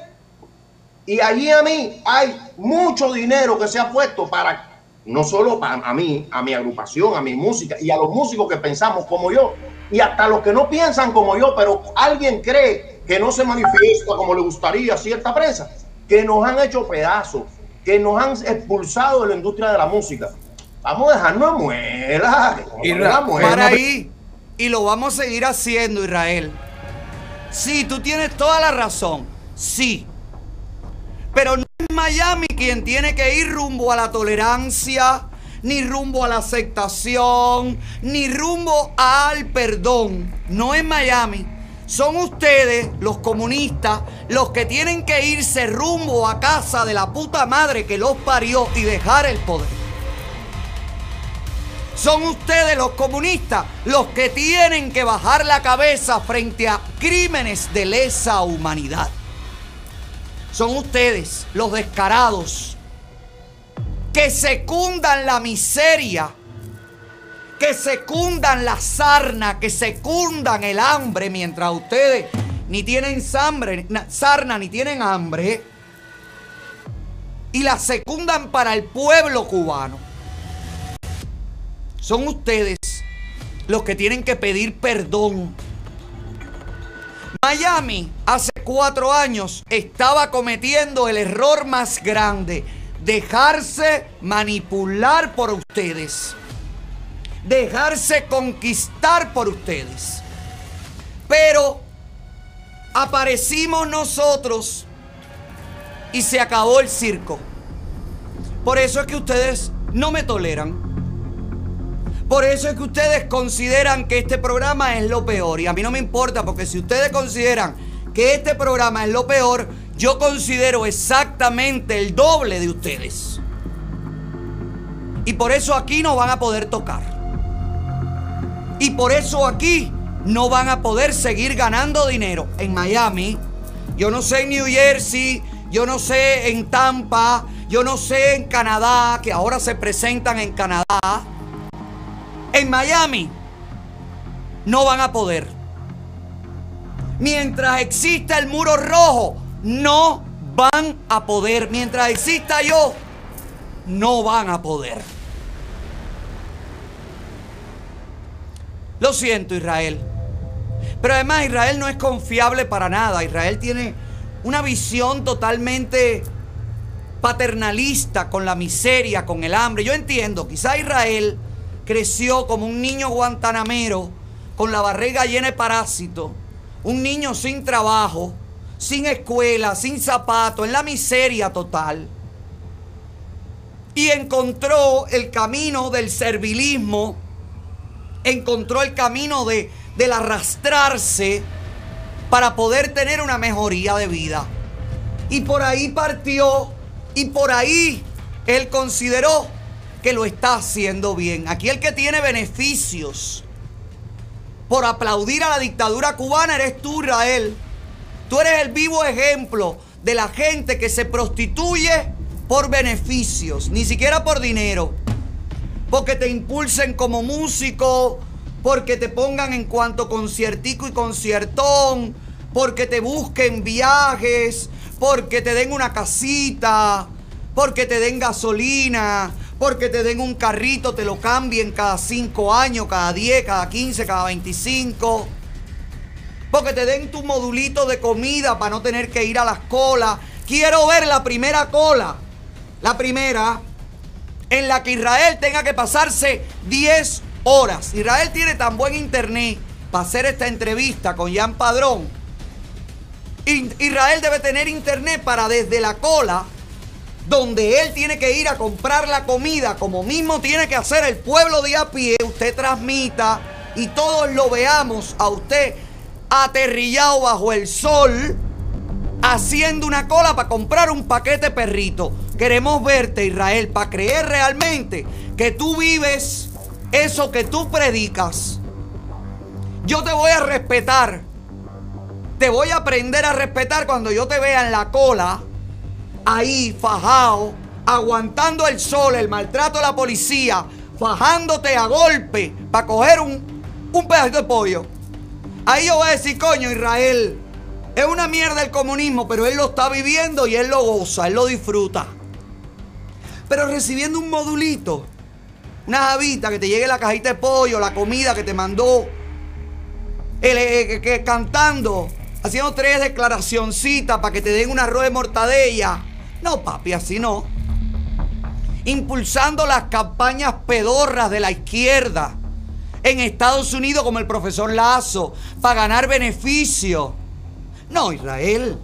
S10: Y allí a mí hay mucho dinero que se ha puesto para, no solo para a mí, a mi agrupación, a mi música y a los músicos que pensamos como yo. Y hasta los que no piensan como yo, pero alguien cree que no se manifiesta como le gustaría a cierta prensa, que nos han hecho pedazos, que nos han expulsado de la industria de la música. Vamos a dejarnos muela. la muela.
S1: para ahí. Y lo vamos a seguir haciendo, Israel. Sí, tú tienes toda la razón. Sí. Pero no es Miami quien tiene que ir rumbo a la tolerancia, ni rumbo a la aceptación, ni rumbo al perdón. No es Miami. Son ustedes, los comunistas, los que tienen que irse rumbo a casa de la puta madre que los parió y dejar el poder. Son ustedes los comunistas los que tienen que bajar la cabeza frente a crímenes de lesa humanidad. Son ustedes los descarados que secundan la miseria, que secundan la sarna, que secundan el hambre mientras ustedes ni tienen hambre, na- sarna ni tienen hambre y la secundan para el pueblo cubano. Son ustedes los que tienen que pedir perdón. Miami hace cuatro años estaba cometiendo el error más grande, dejarse manipular por ustedes. dejarse conquistar por ustedes. Pero aparecimos nosotros y se acabó el circo. Por eso es que ustedes no me toleran. Por eso es que ustedes consideran que este programa es lo peor. Y a mí no me importa, porque si ustedes consideran que este programa es lo peor, yo considero exactamente el doble de ustedes. Y por eso aquí no van a poder tocar. Y por eso aquí no van a poder seguir ganando dinero. En Miami, yo no sé en New Jersey, yo no sé en Tampa, yo no sé en Canadá, que ahora se presentan en Canadá. En Miami no van a poder. Mientras exista el muro rojo, no van a poder. Mientras exista yo, no van a poder. Lo siento, Israel. Pero además Israel no es confiable para nada. Israel tiene una visión totalmente paternalista con la miseria, con el hambre. Yo entiendo, quizá Israel creció como un niño guantanamero con la barriga llena de parásitos, un niño sin trabajo, sin escuela, sin zapatos, en la miseria total. Y encontró el camino del servilismo, encontró el camino de, del arrastrarse para poder tener una mejoría de vida. Y por ahí partió y por ahí él consideró que lo está haciendo bien. Aquí el que tiene beneficios por aplaudir a la dictadura cubana eres tú, Israel. Tú eres el vivo ejemplo de la gente que se prostituye por beneficios, ni siquiera por dinero. Porque te impulsen como músico, porque te pongan en cuanto conciertico y conciertón, porque te busquen viajes, porque te den una casita, porque te den gasolina, porque te den un carrito, te lo cambien cada 5 años, cada 10, cada 15, cada 25. Porque te den tu modulito de comida para no tener que ir a las colas. Quiero ver la primera cola. La primera en la que Israel tenga que pasarse 10 horas. Israel tiene tan buen internet para hacer esta entrevista con Jan Padrón. Israel debe tener internet para desde la cola, donde él tiene que ir a comprar la comida, como mismo tiene que hacer el pueblo de a pie, usted transmita y todos lo veamos a usted aterrillado bajo el sol, haciendo una cola para comprar un paquete perrito. Queremos verte, Israel, para creer realmente que tú vives eso que tú predicas. Yo te voy a respetar. Te voy a aprender a respetar cuando yo te vea en la cola, ahí fajado, aguantando el sol, el maltrato de la policía, fajándote a golpe para coger un, un de pollo. Ahí yo voy a decir, coño, Israel, es una mierda el comunismo, pero él lo está viviendo y él lo goza, él lo disfruta. Pero recibiendo un modulito, una javita que te llegue la cajita de pollo, la comida que te mandó, el, eh, que, cantando, haciendo tres declaracioncitas para que te den un arroz de mortadella. No, papi, así no. Impulsando las campañas pedorras de la izquierda en Estados Unidos como el profesor Lazo para ganar beneficio. No, Israel.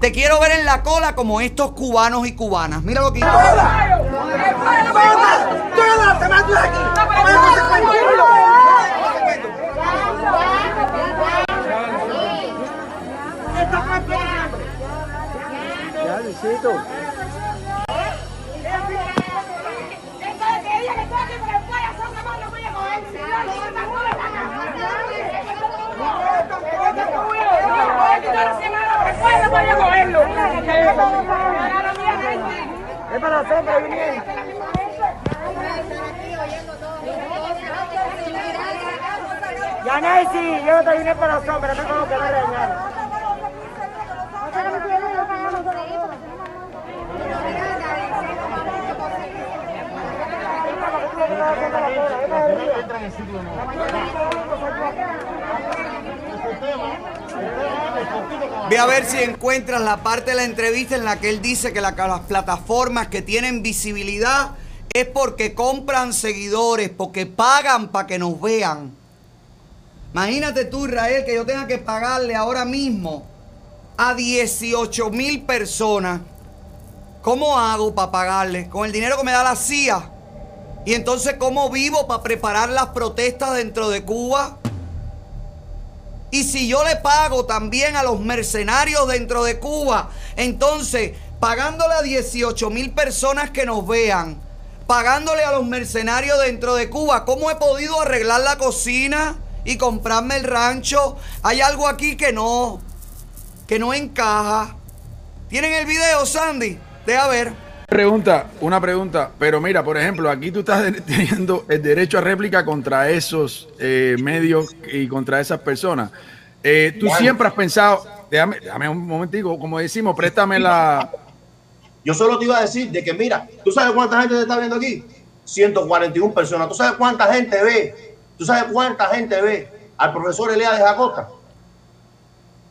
S1: Te quiero ver en la cola como estos cubanos y cubanas. Mira lo que.
S6: Es para sombra, bien. Ya, Nancy, yo te vine para sombra, no tengo que regañar.
S1: Ve a ver si encuentras la parte de la entrevista en la que él dice que la- las plataformas que tienen visibilidad es porque compran seguidores, porque pagan para que nos vean. Imagínate tú, Israel, que yo tenga que pagarle ahora mismo a 18 mil personas. ¿Cómo hago para pagarle? Con el dinero que me da la CIA. Y entonces, ¿cómo vivo para preparar las protestas dentro de Cuba? Y si yo le pago también a los mercenarios dentro de Cuba, entonces, pagándole a 18 mil personas que nos vean, pagándole a los mercenarios dentro de Cuba, ¿cómo he podido arreglar la cocina y comprarme el rancho? Hay algo aquí que no, que no encaja. ¿Tienen el video, Sandy? Deja ver.
S11: Pregunta, una pregunta, pero mira, por ejemplo, aquí tú estás teniendo el derecho a réplica contra esos eh, medios y contra esas personas. Eh, tú
S10: Bueno.
S11: siempre has pensado, déjame, déjame un momentico, como decimos, préstame la...
S10: Yo solo te iba a decir de que, mira, ¿tú sabes cuánta gente te está viendo aquí? 141 personas. ¿Tú sabes cuánta gente ve? ¿Tú sabes cuánta gente ve al profesor Elías de Jacosta?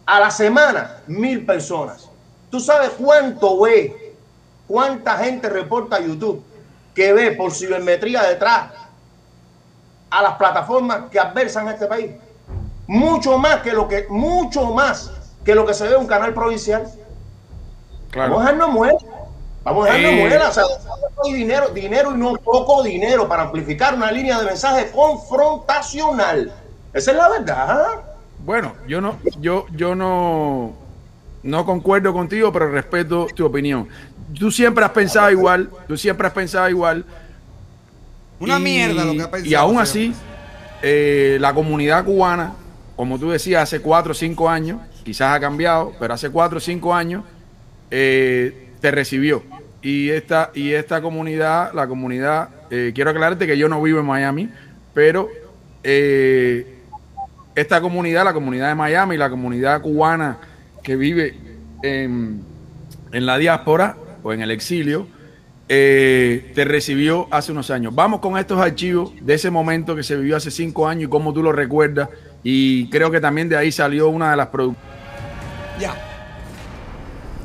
S10: A la semana, mil personas. ¿Tú sabes cuánto ve? ¿Cuánta gente reporta YouTube que ve por cibermetría detrás a las plataformas que adversan a este país? Mucho más que lo que, mucho más que lo que se ve en un canal provincial.
S11: Claro.
S10: Vamos a dejarnos muera. Vamos a dejarnos
S11: Eh.
S10: O sea, dinero, dinero y no poco dinero para amplificar una línea de mensaje confrontacional. Esa es la verdad.
S11: Bueno, yo no, yo, yo no, no concuerdo contigo, pero respeto tu opinión. Tú siempre has pensado igual, tú siempre has pensado igual.
S1: Una
S11: Y-
S1: mierda lo que ha pensado.
S11: Y aún así, eh, la comunidad cubana, como tú decías, hace cuatro o cinco años, quizás ha cambiado, pero hace cuatro o cinco años, eh, te recibió. Y esta, y esta comunidad, la comunidad, eh, quiero aclararte que yo no vivo en Miami, pero esta comunidad, la comunidad de Miami, la comunidad cubana que vive en, en la diáspora o en el exilio, eh, te recibió hace unos años. Vamos con estos archivos de ese momento que se vivió hace cinco años y cómo tú lo recuerdas. Y creo que también de ahí salió una de las producciones.
S1: Ya.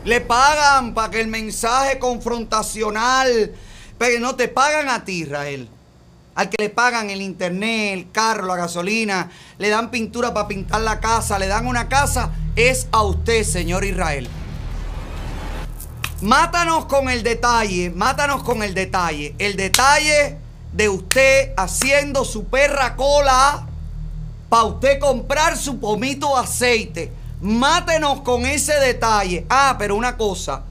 S1: Le pagan para que el mensaje confrontacional. Pero no te pagan a ti, Israel. Al que le pagan el internet, el carro, la gasolina, le dan pintura para pintar la casa, le dan una casa, es a usted, señor Israel. Mátanos con el detalle, mátanos con el detalle. El detalle de usted haciendo su perra cola para usted comprar su pomito de aceite. Mátenos con ese detalle. Ah, pero una cosa,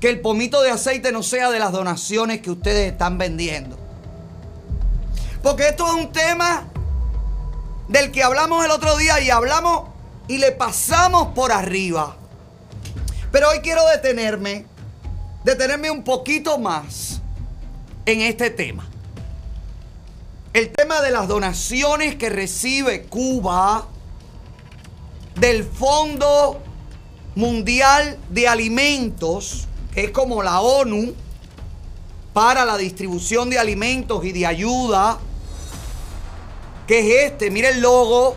S1: que el pomito de aceite no sea de las donaciones que ustedes están vendiendo. Porque esto es un tema del que hablamos el otro día y hablamos y le pasamos por arriba. Pero hoy quiero detenerme, detenerme un poquito más en este tema. El tema de las donaciones que recibe Cuba del Fondo Mundial de Alimentos, que es como la ONU para la distribución de alimentos y de ayuda, que es este, mira el logo,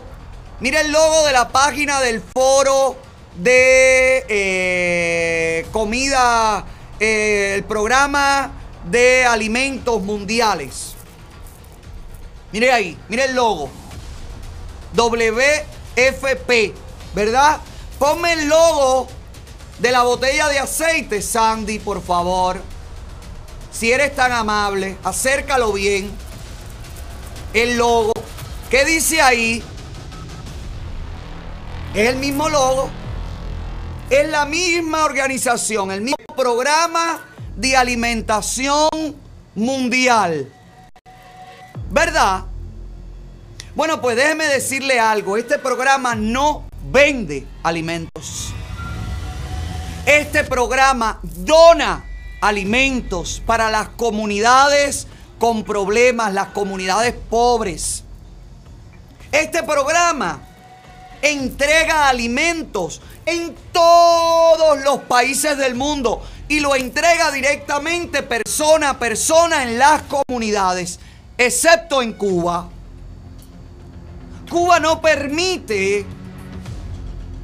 S1: mira el logo de la página del foro de eh, comida, el programa de alimentos mundiales. Mire ahí, mire el logo. WFP, ¿verdad? Ponme el logo de la botella de aceite, Sandy, por favor. Si eres tan amable, acércalo bien. El logo. ¿Qué dice ahí? Es el mismo logo. Es la misma organización, el mismo programa de alimentación mundial. ¿Verdad? Bueno, pues déjeme decirle algo. Este programa no vende alimentos. Este programa dona alimentos para las comunidades con problemas, las comunidades pobres. Este programa entrega alimentos en todos los países del mundo y lo entrega directamente persona a persona en las comunidades, excepto en Cuba. Cuba no permite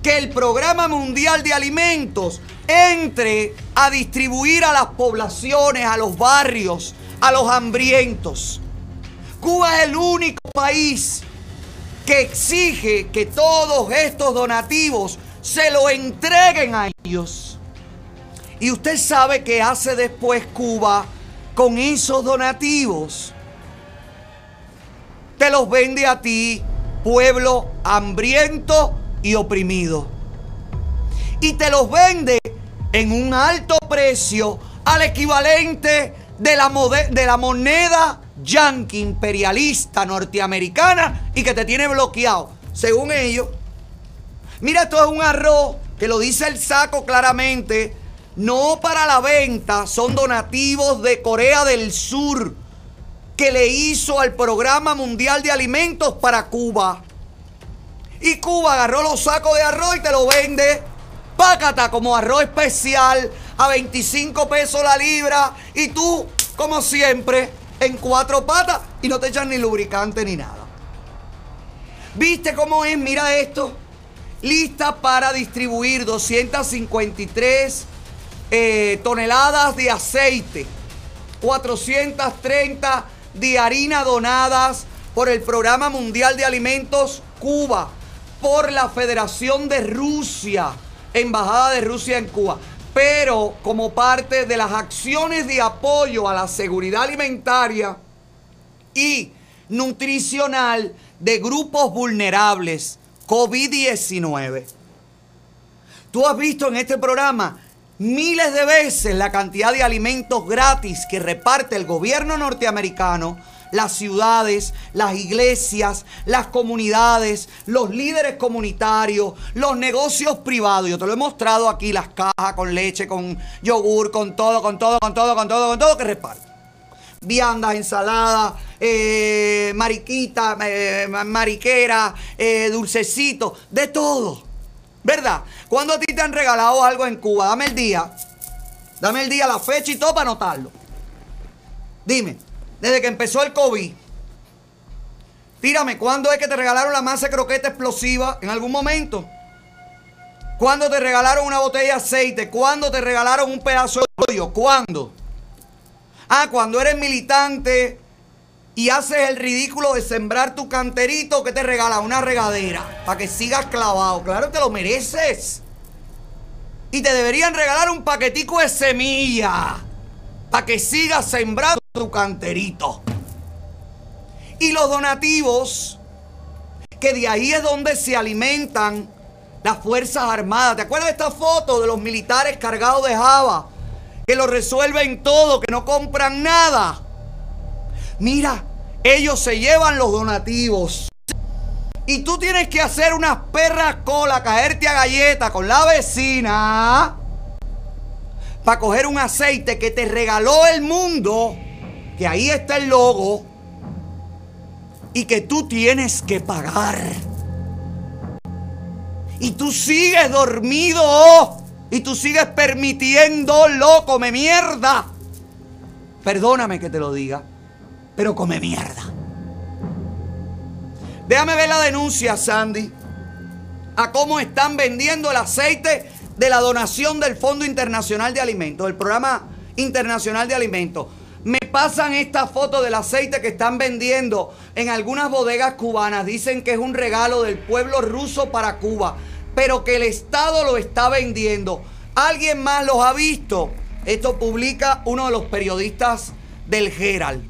S1: que el Programa Mundial de Alimentos entre a distribuir a las poblaciones, a los barrios, a los hambrientos. Cuba es el único país que exige que todos estos donativos se lo entreguen a ellos. Y usted sabe qué hace después Cuba con esos donativos. Te los vende a ti, pueblo hambriento y oprimido. Y te los vende en un alto precio al equivalente de la, mode- de la moneda yanqui imperialista norteamericana y que te tiene bloqueado, según ellos. Mira, esto es un arroz que lo dice el saco claramente, no para la venta, son donativos de Corea del Sur que le hizo al Programa Mundial de Alimentos para Cuba. Y Cuba agarró los sacos de arroz y te lo vende pácata como arroz especial a 25 pesos la libra y tú, como siempre, en cuatro patas y no te echan ni lubricante ni nada. ¿Viste cómo es? Mira esto. Lista para distribuir 253 eh, toneladas de aceite, 430 de harina donadas por el Programa Mundial de Alimentos Cuba, por la Federación de Rusia, Embajada de Rusia en Cuba, pero como parte de las acciones de apoyo a la seguridad alimentaria y nutricional de grupos vulnerables COVID-19. Tú has visto en este programa miles de veces la cantidad de alimentos gratis que reparte el gobierno norteamericano, las ciudades, las iglesias, las comunidades, los líderes comunitarios, los negocios privados. Yo te lo he mostrado aquí, las cajas con leche, con yogur, con todo, con todo, con todo, con todo, con todo que reparte viandas, ensaladas, eh, mariquita, eh, mariquera, eh, de todo. ¿Verdad? Cuando a ti te han regalado algo en Cuba, dame el día. Dame el día, la fecha y todo para anotarlo. Dime, desde que empezó el COVID, tírame, ¿cuándo es que te regalaron la masa de croqueta explosiva? ¿En algún momento? ¿Cuándo te regalaron una botella de aceite? ¿Cuándo te regalaron un pedazo de pollo? ¿Cuándo? Ah, cuando eres militante y haces el ridículo de sembrar tu canterito, que te regala una regadera para que sigas clavado. Claro que lo mereces. Y te deberían regalar un paquetico de semilla para que sigas sembrando tu canterito. Y los donativos, que de ahí es donde se alimentan las Fuerzas Armadas. ¿Te acuerdas de esta foto de los militares cargados de Java? Que lo resuelven todo, que no compran nada. Mira, ellos se llevan los donativos. Y tú tienes que hacer unas perras cola, caerte a galleta con la vecina. Para coger un aceite que te regaló el mundo. Que ahí está el logo. Y que tú tienes que pagar. Y tú sigues dormido. Y tú sigues permitiéndolo, come mierda. Perdóname que te lo diga, pero come mierda. Déjame ver la denuncia, Sandy, a cómo están vendiendo el aceite de la donación del Fondo Internacional de Alimentos, el Programa Internacional de Alimentos. Me pasan esta foto del aceite que están vendiendo en algunas bodegas cubanas. Dicen que es un regalo del pueblo ruso para Cuba pero que el Estado lo está vendiendo. ¿Alguien más los ha visto? Esto publica uno de los periodistas del Herald.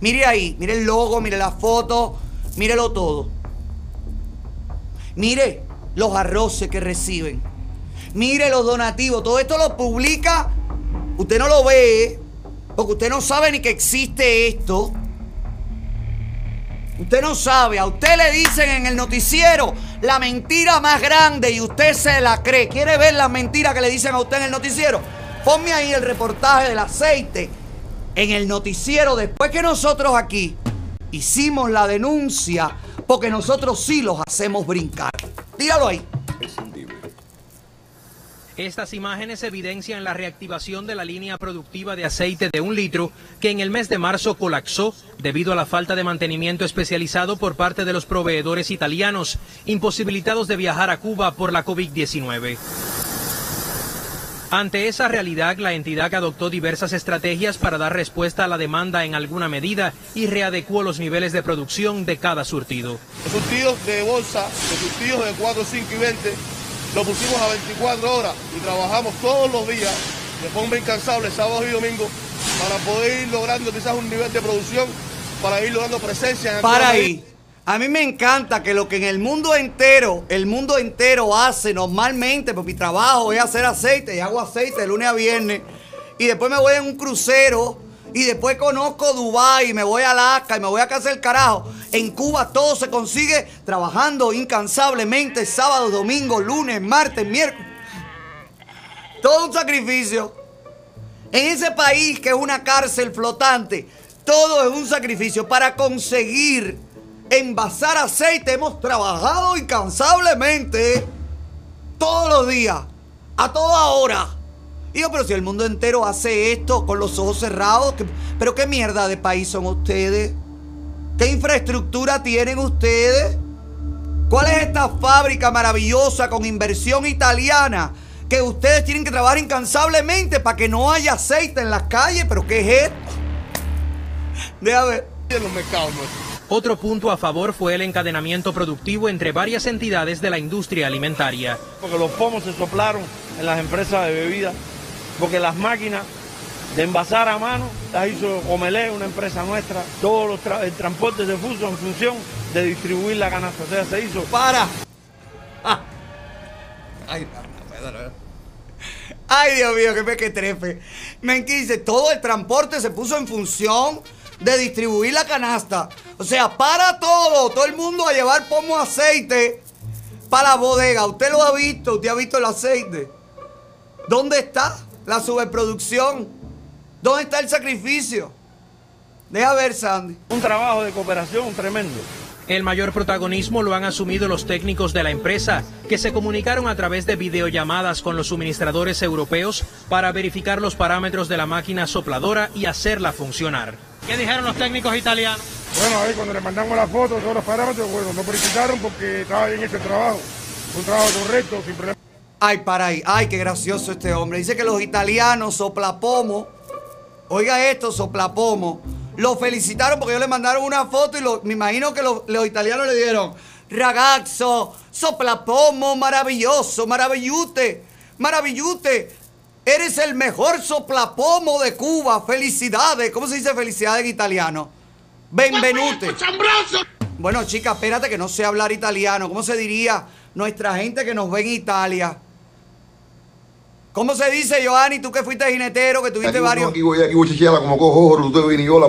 S1: Mire ahí, mire el logo, mire la foto, mírelo todo. Mire los arroces que reciben. Mire los donativos. Todo esto lo publica. Usted no lo ve porque usted no sabe ni que existe esto. Usted no sabe, a usted le dicen en el noticiero la mentira más grande y usted se la cree. ¿Quiere ver la mentira que le dicen a usted en el noticiero? Ponme ahí el reportaje del aceite en el noticiero después que nosotros aquí hicimos la denuncia porque nosotros sí los hacemos brincar. Tíralo ahí.
S12: Estas imágenes evidencian la reactivación de la línea productiva de aceite de un litro que en el mes de marzo colapsó debido a la falta de mantenimiento especializado por parte de los proveedores italianos, imposibilitados de viajar a Cuba por la COVID-19. Ante esa realidad, la entidad adoptó diversas estrategias para dar respuesta a la demanda en alguna medida y readecuó los niveles de producción de cada surtido.
S13: Los surtidos de bolsa, los surtidos de 4, 5 y 20, lo pusimos a 24 horas y trabajamos todos los días de forma incansable, sábado y domingo, para poder ir logrando quizás un nivel de producción, para ir logrando presencia en
S1: Para ahí. A mí me encanta que lo que en el mundo entero, el mundo entero hace normalmente, porque mi trabajo es hacer aceite y hago aceite de lunes a viernes. Y después me voy en un crucero y después conozco Dubái, me voy a Alaska y me voy a casa del carajo. En Cuba todo se consigue trabajando incansablemente, sábado, domingo, lunes, martes, miércoles. Todo un sacrificio. En ese país que es una cárcel flotante, todo es un sacrificio para conseguir envasar aceite. Hemos trabajado incansablemente todos los días, a toda hora. Y yo, pero si el mundo entero hace esto con los ojos cerrados, ¿qué- ¿pero qué mierda de país son ustedes? ¿Qué infraestructura tienen ustedes? ¿Cuál es esta fábrica maravillosa con inversión italiana que ustedes tienen que trabajar incansablemente para que no haya aceite en las calles? ¿Pero qué es esto? Deja ver.
S12: Otro punto a favor fue el encadenamiento productivo entre varias entidades de la industria alimentaria.
S14: porque los pomos se soplaron en las empresas de bebidas, porque las máquinas de envasar a mano las hizo Omelé, una empresa nuestra, todo los tra- el transporte se puso en función de distribuir la canasta, o sea, se hizo.
S1: ¡Para! Ay, Ay, Dios mío, que me que trefe. Que dice, todo el transporte se puso en función de distribuir la canasta. O sea, para todo, todo el mundo a llevar pomo aceite para la bodega. Usted lo ha visto, usted ha visto el aceite. ¿Dónde está la sobreproducción? ¿Dónde está el sacrificio? Deja ver, Sandy.
S14: Un trabajo de cooperación tremendo.
S12: El mayor protagonismo lo han asumido los técnicos de la empresa, que se comunicaron a través de videollamadas con los suministradores europeos para verificar los parámetros de la máquina sopladora y hacerla funcionar. ¿Qué dijeron los técnicos italianos?
S7: Bueno, ahí cuando le mandamos la foto, todos los parámetros, bueno, no verificaron porque estaba bien hecho el trabajo. Un trabajo correcto, sin problema.
S1: Ay, para ahí. Ay, qué gracioso este hombre. Dice que los italianos, soplapomo. Oiga esto, soplapomo. Lo felicitaron porque ellos le mandaron una foto y lo- me imagino que los, los italianos le dieron. Ragazzo, soplapomo, maravilloso, maravillute, maravillute. Eres el mejor soplapomo de Cuba. Felicidades. ¿Cómo se dice felicidades en italiano? Benvenute. Bueno, chica, espérate que no sé hablar italiano. ¿Cómo se diría nuestra gente que nos ve en Italia? ¿Cómo se dice, Giovanni? Tú que fuiste jinetero, que tuviste
S4: Aquí,
S1: varios.
S4: aquí voy, aquí voy, chichela, como cojo, tú la la la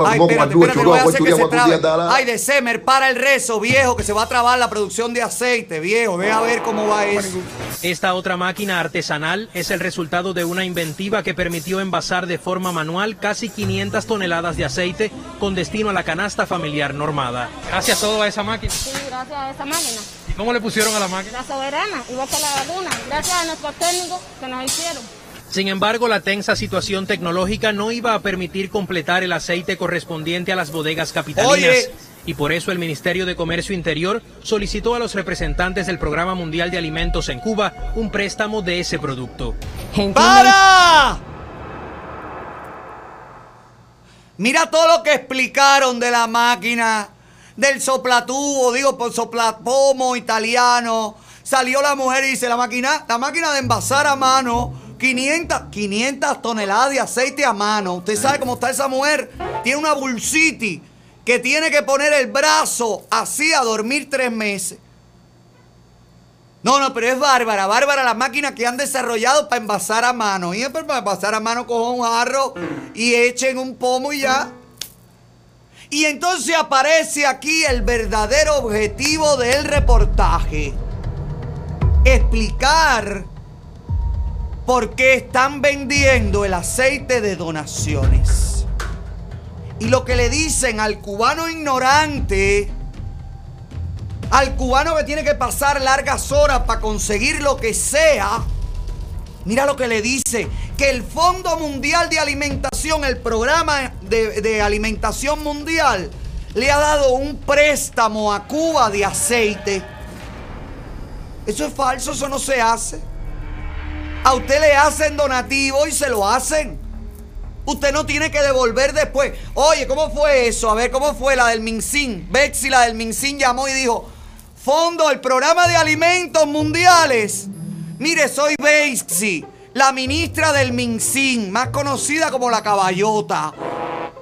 S4: la
S1: a trabe.
S4: dala.
S1: Ay, de Semer, para el rezo, viejo, que se va a trabar la producción de aceite, viejo. Ve a ver cómo va eso.
S12: Esta otra máquina artesanal es el resultado de una inventiva que permitió envasar de forma manual casi 500 toneladas de aceite con destino a la canasta familiar normada. Gracias todo a esa máquina.
S15: Sí, gracias a esa máquina.
S12: ¿Y cómo le pusieron a la máquina?
S15: La soberana, igual que la laguna. Gracias a nuestros técnicos que nos hicieron.
S12: Sin embargo, la tensa situación tecnológica no iba a permitir completar el aceite correspondiente a las bodegas capitalinas.
S1: Oye.
S12: Y por eso el Ministerio de Comercio Interior solicitó a los representantes del Programa Mundial de Alimentos en Cuba un préstamo de ese producto.
S1: ¡Para! Mira todo lo que explicaron de la máquina, del soplatubo, digo, por soplapomo italiano. Salió la mujer y dice, la máquina, la máquina de envasar a mano, 500, 500 toneladas de aceite a mano. Usted sabe cómo está esa mujer. Tiene una bulsiti que tiene que poner el brazo así a dormir tres meses. No, no, pero es bárbara, bárbara la máquina que han desarrollado para envasar a mano. Y para envasar a mano cojan un jarro y echen un pomo y ya. Y entonces aparece aquí el verdadero objetivo del reportaje. Explicar por qué están vendiendo el aceite de donaciones. Y lo que le dicen al cubano ignorante al cubano que tiene que pasar largas horas para conseguir lo que sea, mira lo que le dice, que el Fondo Mundial de Alimentación, el programa de, alimentación mundial, le ha dado un préstamo a Cuba de aceite. Eso es falso, eso no se hace. A usted le hacen donativo y se lo hacen. Usted no tiene que devolver después. Oye, ¿cómo fue eso? A ver, ¿cómo fue la del Minsin? Bexi, la del Minsin llamó y dijo, Fondo, el programa de alimentos mundiales. Mire, soy Bexi, la ministra del Minsin, más conocida como la caballota.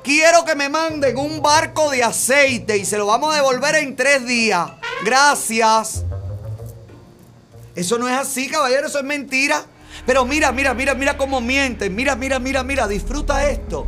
S1: Quiero que me manden un barco de aceite y se lo vamos a devolver en tres días. Gracias. Eso no es así, caballero, eso es mentira. Pero mira, mira, mira, mira cómo mienten. Mira, mira, mira, mira, disfruta esto.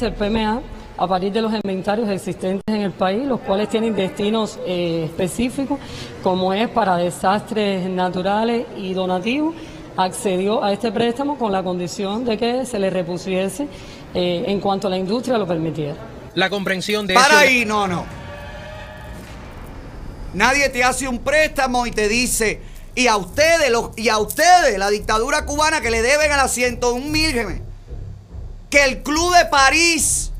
S16: El PMA, a partir de los inventarios existentes en el país, los cuales tienen destinos eh, específicos, como es para desastres naturales y donativos, accedió a este préstamo con la condición de que se le repusiese eh, en cuanto la industria lo permitiera.
S12: La comprensión de
S1: Para
S12: este-
S1: ahí, no, no. Nadie te hace un préstamo y te dice, y a ustedes, los, y a ustedes, la dictadura cubana que le deben a las 101 mil, que el Club de París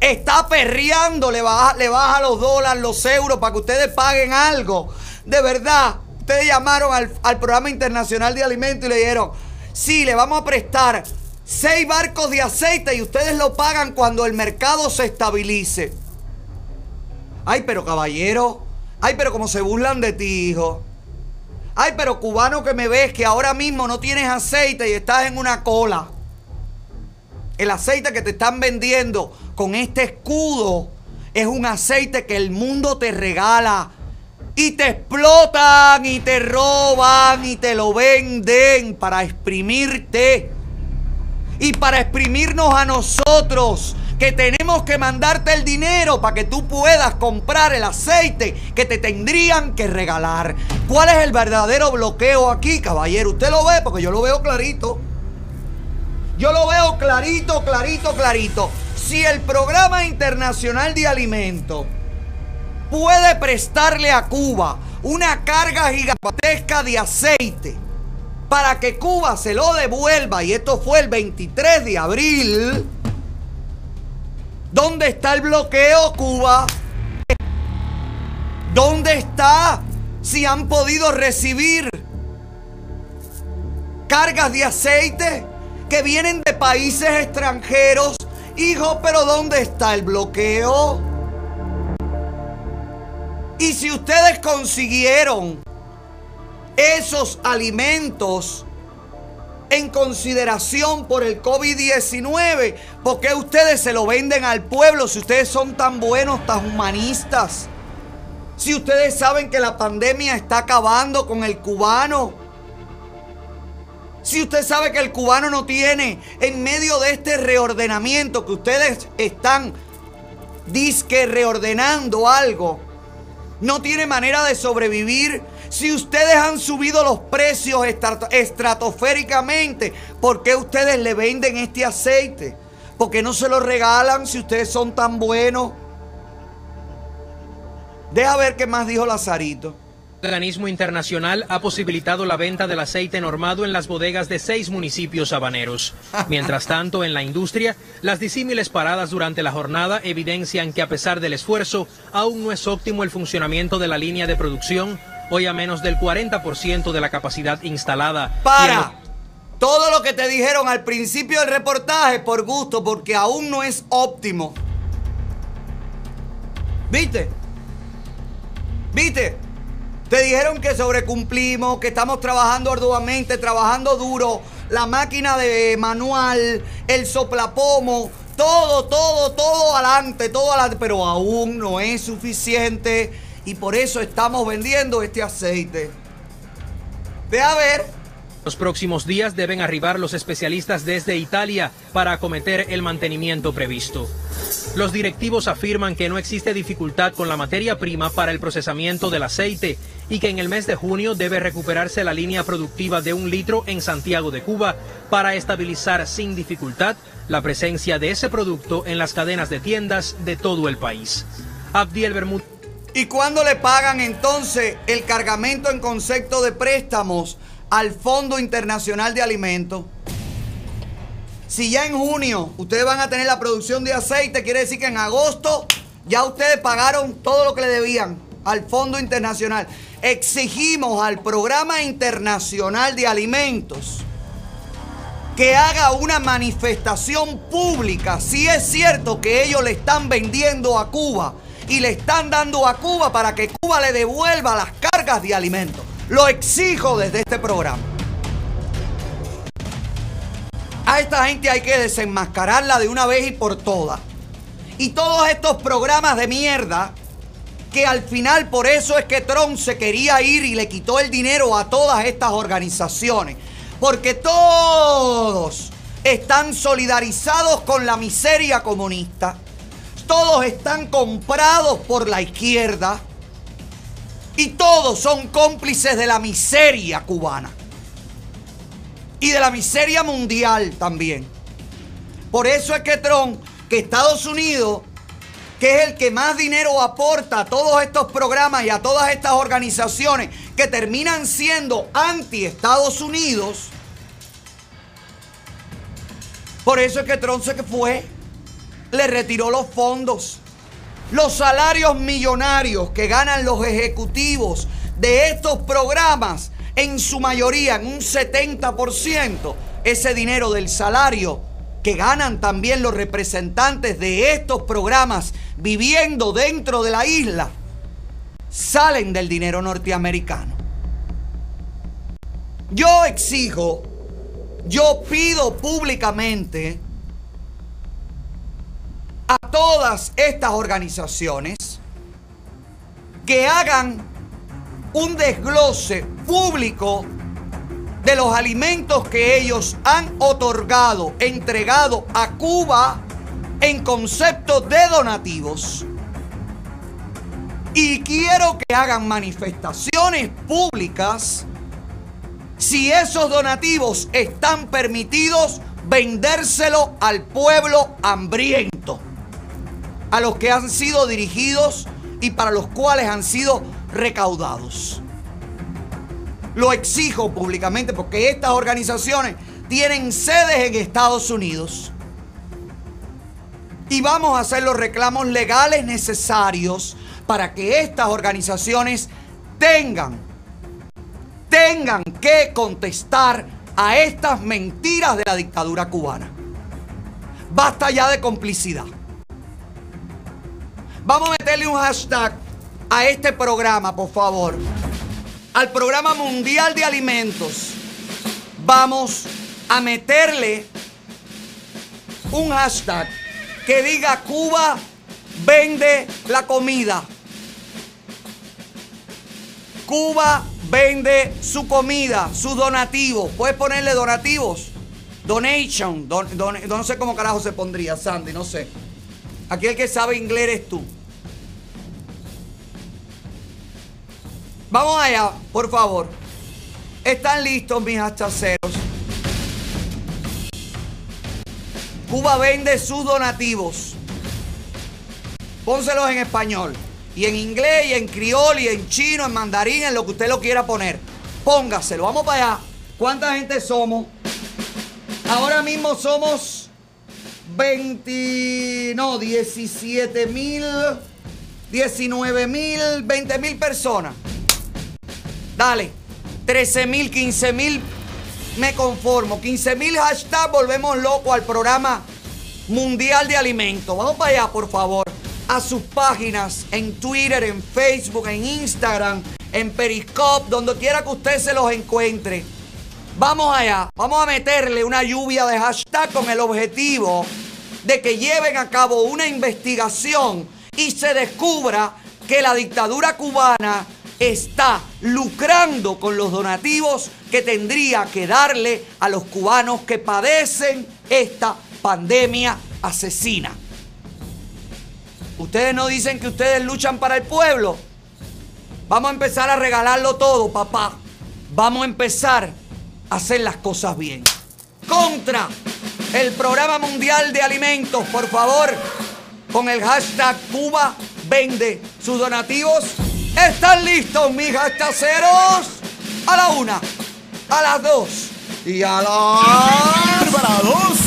S1: está perreando, le baja, le baja los dólares, los euros para que ustedes paguen algo. De verdad, ustedes llamaron al, al programa internacional de alimentos y le dijeron, sí, le vamos a prestar seis barcos de aceite y ustedes lo pagan cuando el mercado se estabilice. Ay, pero caballero. Ay, pero como se burlan de ti, hijo. Ay, pero cubano que me ves que ahora mismo no tienes aceite y estás en una cola. El aceite que te están vendiendo con este escudo es un aceite que el mundo te regala. Y te explotan y te roban y te lo venden para exprimirte. Y para exprimirnos a nosotros que tenemos que mandarte el dinero para que tú puedas comprar el aceite que te tendrían que regalar. ¿Cuál es el verdadero bloqueo aquí, caballero? Usted lo ve porque yo lo veo clarito. Yo lo veo clarito, clarito, clarito. Si el programa internacional de alimentos puede prestarle a Cuba una carga gigantesca de aceite para que Cuba se lo devuelva, y esto fue el 23 de abril, ¿dónde está el bloqueo, Cuba? ¿Dónde está? Si han podido recibir cargas de aceite que vienen de países extranjeros. Hijo, pero ¿dónde está el bloqueo? Y si ustedes consiguieron esos alimentos en consideración por el COVID-19, ¿por qué ustedes se lo venden al pueblo si ustedes son tan buenos, tan humanistas? Si ustedes saben que la pandemia está acabando con el cubano. Si usted sabe que el cubano no tiene, en medio de este reordenamiento que ustedes están disque reordenando algo, no tiene manera de sobrevivir. Si ustedes han subido los precios estra- estratosféricamente, ¿por qué ustedes le venden este aceite? ¿Por qué no se lo regalan si ustedes son tan buenos? Deja ver qué más dijo Lazarito.
S12: El organismo internacional ha posibilitado la venta del aceite normado en las bodegas de seis municipios habaneros. Mientras tanto, en la industria, las disímiles paradas durante la jornada evidencian que a pesar del esfuerzo, aún no es óptimo el funcionamiento de la línea de producción, hoy a menos del 40% de la capacidad instalada.
S1: Para. Todo lo que te dijeron al principio del reportaje por gusto, porque aún no es óptimo. ¿Viste? ¿Viste? Te dijeron que sobrecumplimos, que estamos trabajando arduamente, trabajando duro, la máquina de manual, el soplapomo, todo, todo, todo adelante, todo adelante, pero aún no es suficiente y por eso estamos vendiendo este aceite. Ve a ver.
S12: Los próximos días deben arribar los especialistas desde Italia para acometer el mantenimiento previsto. Los directivos afirman que no existe dificultad con la materia prima para el procesamiento del aceite y que en el mes de junio debe recuperarse la línea productiva de un litro en Santiago de Cuba para estabilizar sin dificultad la presencia de ese producto en las cadenas de tiendas de todo el país. Abdiel Bermúdez.
S1: ¿Y cuándo le pagan entonces el cargamento en concepto de préstamos al Fondo Internacional de Alimentos? Si ya en junio ustedes van a tener la producción de aceite, quiere decir que en agosto ya ustedes pagaron todo lo que le debían al Fondo Internacional. exigimos al Programa Internacional de Alimentos que haga una manifestación pública si es cierto que ellos le están vendiendo a Cuba y le están dando a Cuba para que Cuba le devuelva las cargas de alimentos. Lo exijo desde este programa. A esta gente hay que desenmascararla de una vez y por todas. Y todos estos programas de mierda que al final por eso es que Trump se quería ir y le quitó el dinero a todas estas organizaciones. Porque todos están solidarizados con la miseria comunista. Todos están comprados por la izquierda. Y todos son cómplices de la miseria cubana. Y de la miseria mundial también. Por eso es que Trump, que Estados Unidos que es el que más dinero aporta a todos estos programas y a todas estas organizaciones que terminan siendo anti-Estados Unidos. Por eso es que Trump se fue, le retiró los fondos. Los salarios millonarios que ganan los ejecutivos de estos programas, en su mayoría, en un 70%, ese dinero del salario que ganan también los representantes de estos programas viviendo dentro de la isla, salen del dinero norteamericano. Yo exijo, yo pido públicamente todas estas organizaciones que hagan un desglose público de los alimentos que ellos han otorgado, entregado a Cuba en concepto de donativos. Y quiero que hagan manifestaciones públicas si esos donativos están permitidos vendérselo al pueblo hambriento, a los que han sido dirigidos y para los cuales han sido recaudados. Lo exijo públicamente porque estas organizaciones tienen sedes en Estados Unidos. Y vamos a hacer los reclamos legales necesarios para que estas organizaciones tengan, tengan que contestar a estas mentiras de la dictadura cubana. Basta ya de complicidad. Vamos a meterle un hashtag a este programa, por favor al Programa Mundial de Alimentos, vamos a meterle un hashtag que diga Cuba vende la comida. Cuba vende su comida, sus donativos. Puedes ponerle donativos. Donation. no sé cómo carajo se pondría, Sandy, no sé. Aquí el que sabe inglés eres tú. Vamos allá, por favor. ¿Están listos mis hachaceros? Cuba vende sus donativos. Pónselos en español. Y en inglés, y en criol, y en chino, en mandarín, en lo que usted lo quiera poner. Póngaselo. Vamos para allá. ¿Cuánta gente somos? Ahora mismo somos 20, no, 17 mil, 19 mil, 20 mil personas. Dale. 13 mil, 15 mil, me conformo. 15 mil hashtag, volvemos locos al programa mundial de alimentos. Vamos para allá, por favor. A sus páginas en Twitter, en Facebook, en Instagram, en Periscope, donde quiera que usted se los encuentre. Vamos allá. Vamos a meterle una lluvia de hashtag con el objetivo de que lleven a cabo una investigación y se descubra que la dictadura cubana está lucrando con los donativos que tendría que darle a los cubanos que padecen esta pandemia asesina. Ustedes no dicen que ustedes luchan para el pueblo. Vamos a empezar a regalarlo todo, papá. Vamos a empezar hacer las cosas bien. Contra el Programa Mundial de Alimentos, por favor, con el hashtag Cuba vende sus donativos ¿Están listos, mis caseros? A la una, a las dos y a las...
S5: ¿Preparados?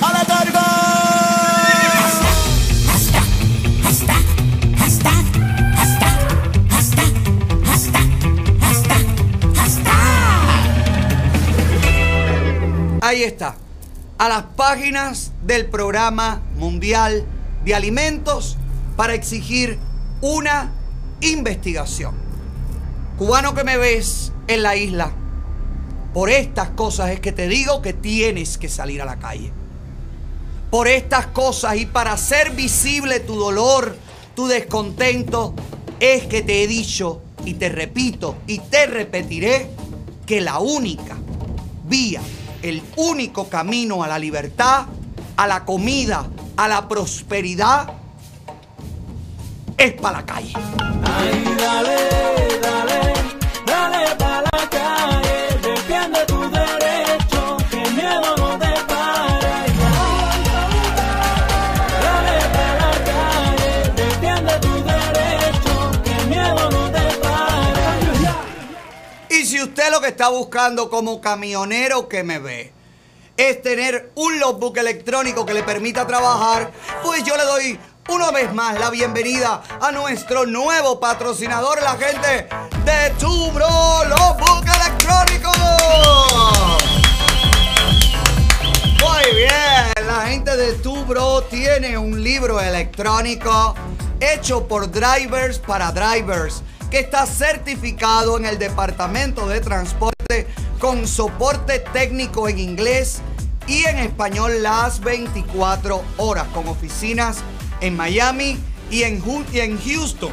S5: ¡A la carga!
S1: Ahí está, a las páginas del Programa Mundial de Alimentos para exigir una investigación. Cubano que me ves en la isla, por estas cosas es que te digo que tienes que salir a la calle. Por estas cosas y para hacer visible tu dolor, tu descontento, es que te he dicho y te repito y te repetiré que la única vía, el único camino a la libertad, a la comida, a la prosperidad, es para la calle. Está buscando como camionero que me ve es tener un logbook electrónico que le permita trabajar, pues yo le doy una vez más la bienvenida a nuestro nuevo patrocinador, la gente de Tubro Logbook Electrónico. Muy bien, la gente de Tubro tiene un libro electrónico hecho por drivers para drivers que está certificado en el Departamento de Transporte con soporte técnico en inglés y en español las 24 horas, con oficinas en Miami y en, Houston.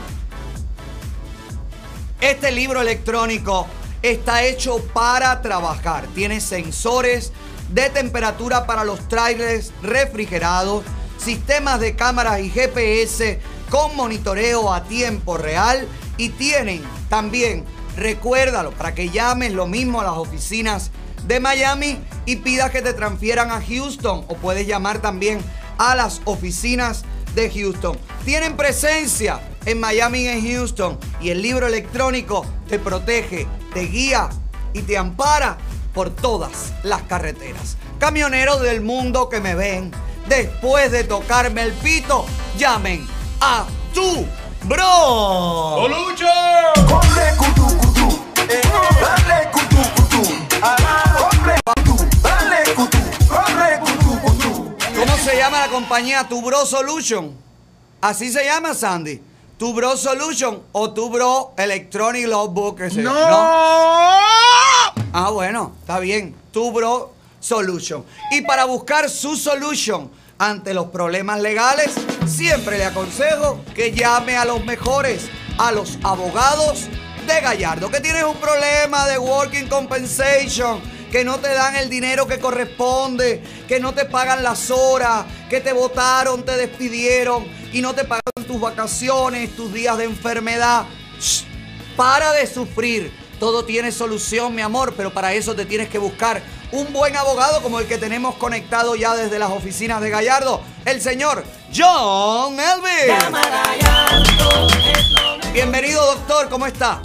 S1: Este libro electrónico está hecho para trabajar. Tiene sensores de temperatura para los trailers refrigerados, sistemas de cámaras y GPS con monitoreo a tiempo real y tienen también, recuérdalo, para que llames lo mismo a las oficinas de Miami y pidas que te transfieran a Houston o puedes llamar también a las oficinas de Houston. Tienen presencia en Miami y en Houston y el libro electrónico te protege, te guía y te ampara por todas las carreteras. Camioneros del mundo que me ven, después de tocarme el pito, llamen a tu bro.
S5: ¡Olucho! Corre, cutu, cutu. Dale, cutu, cutu. Corre, cutu. Dale, cutu. Corre, cutu, cutu.
S1: ¿Cómo se llama la compañía Tu Bro Solution? Así se llama, Sandy. Tu Bro Solution o Tu Bro Electronic Logbook. que se-
S5: ¡No!
S1: Ah, bueno, está bien. Tu Bro Solution. Y para buscar su solution ante los problemas legales, siempre le aconsejo que llame a los mejores, a los abogados de Gallardo. Que tienes un problema de working compensation, que no te dan el dinero que corresponde, que no te pagan las horas, que te votaron, te despidieron y no te pagaron tus vacaciones, tus días de enfermedad. Shh, para de sufrir. Todo tiene solución, mi amor, pero para eso te tienes que buscar un buen abogado como el que tenemos conectado ya desde las oficinas de Gallardo, el señor John Elvis. Bienvenido, doctor, ¿cómo está?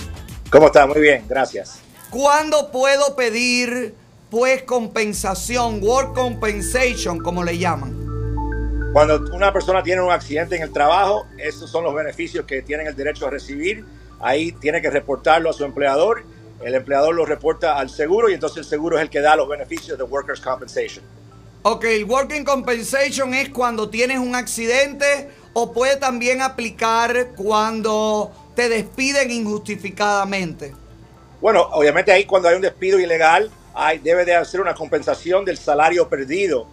S17: ¿Cómo está? Muy bien, gracias.
S1: ¿Cuándo puedo pedir, pues, compensación, work compensation, como le llaman?
S17: Cuando una persona tiene un accidente en el trabajo, esos son los beneficios que tienen el derecho a recibir. Ahí tiene que reportarlo a su empleador. El empleador lo reporta al seguro y entonces el seguro es el que da los beneficios de Workers' Compensation.
S1: Ok, el working compensation es cuando tienes un accidente o puede también aplicar cuando te despiden injustificadamente.
S17: Bueno, obviamente ahí cuando hay un despido ilegal, hay, debe de hacer una compensación del salario perdido.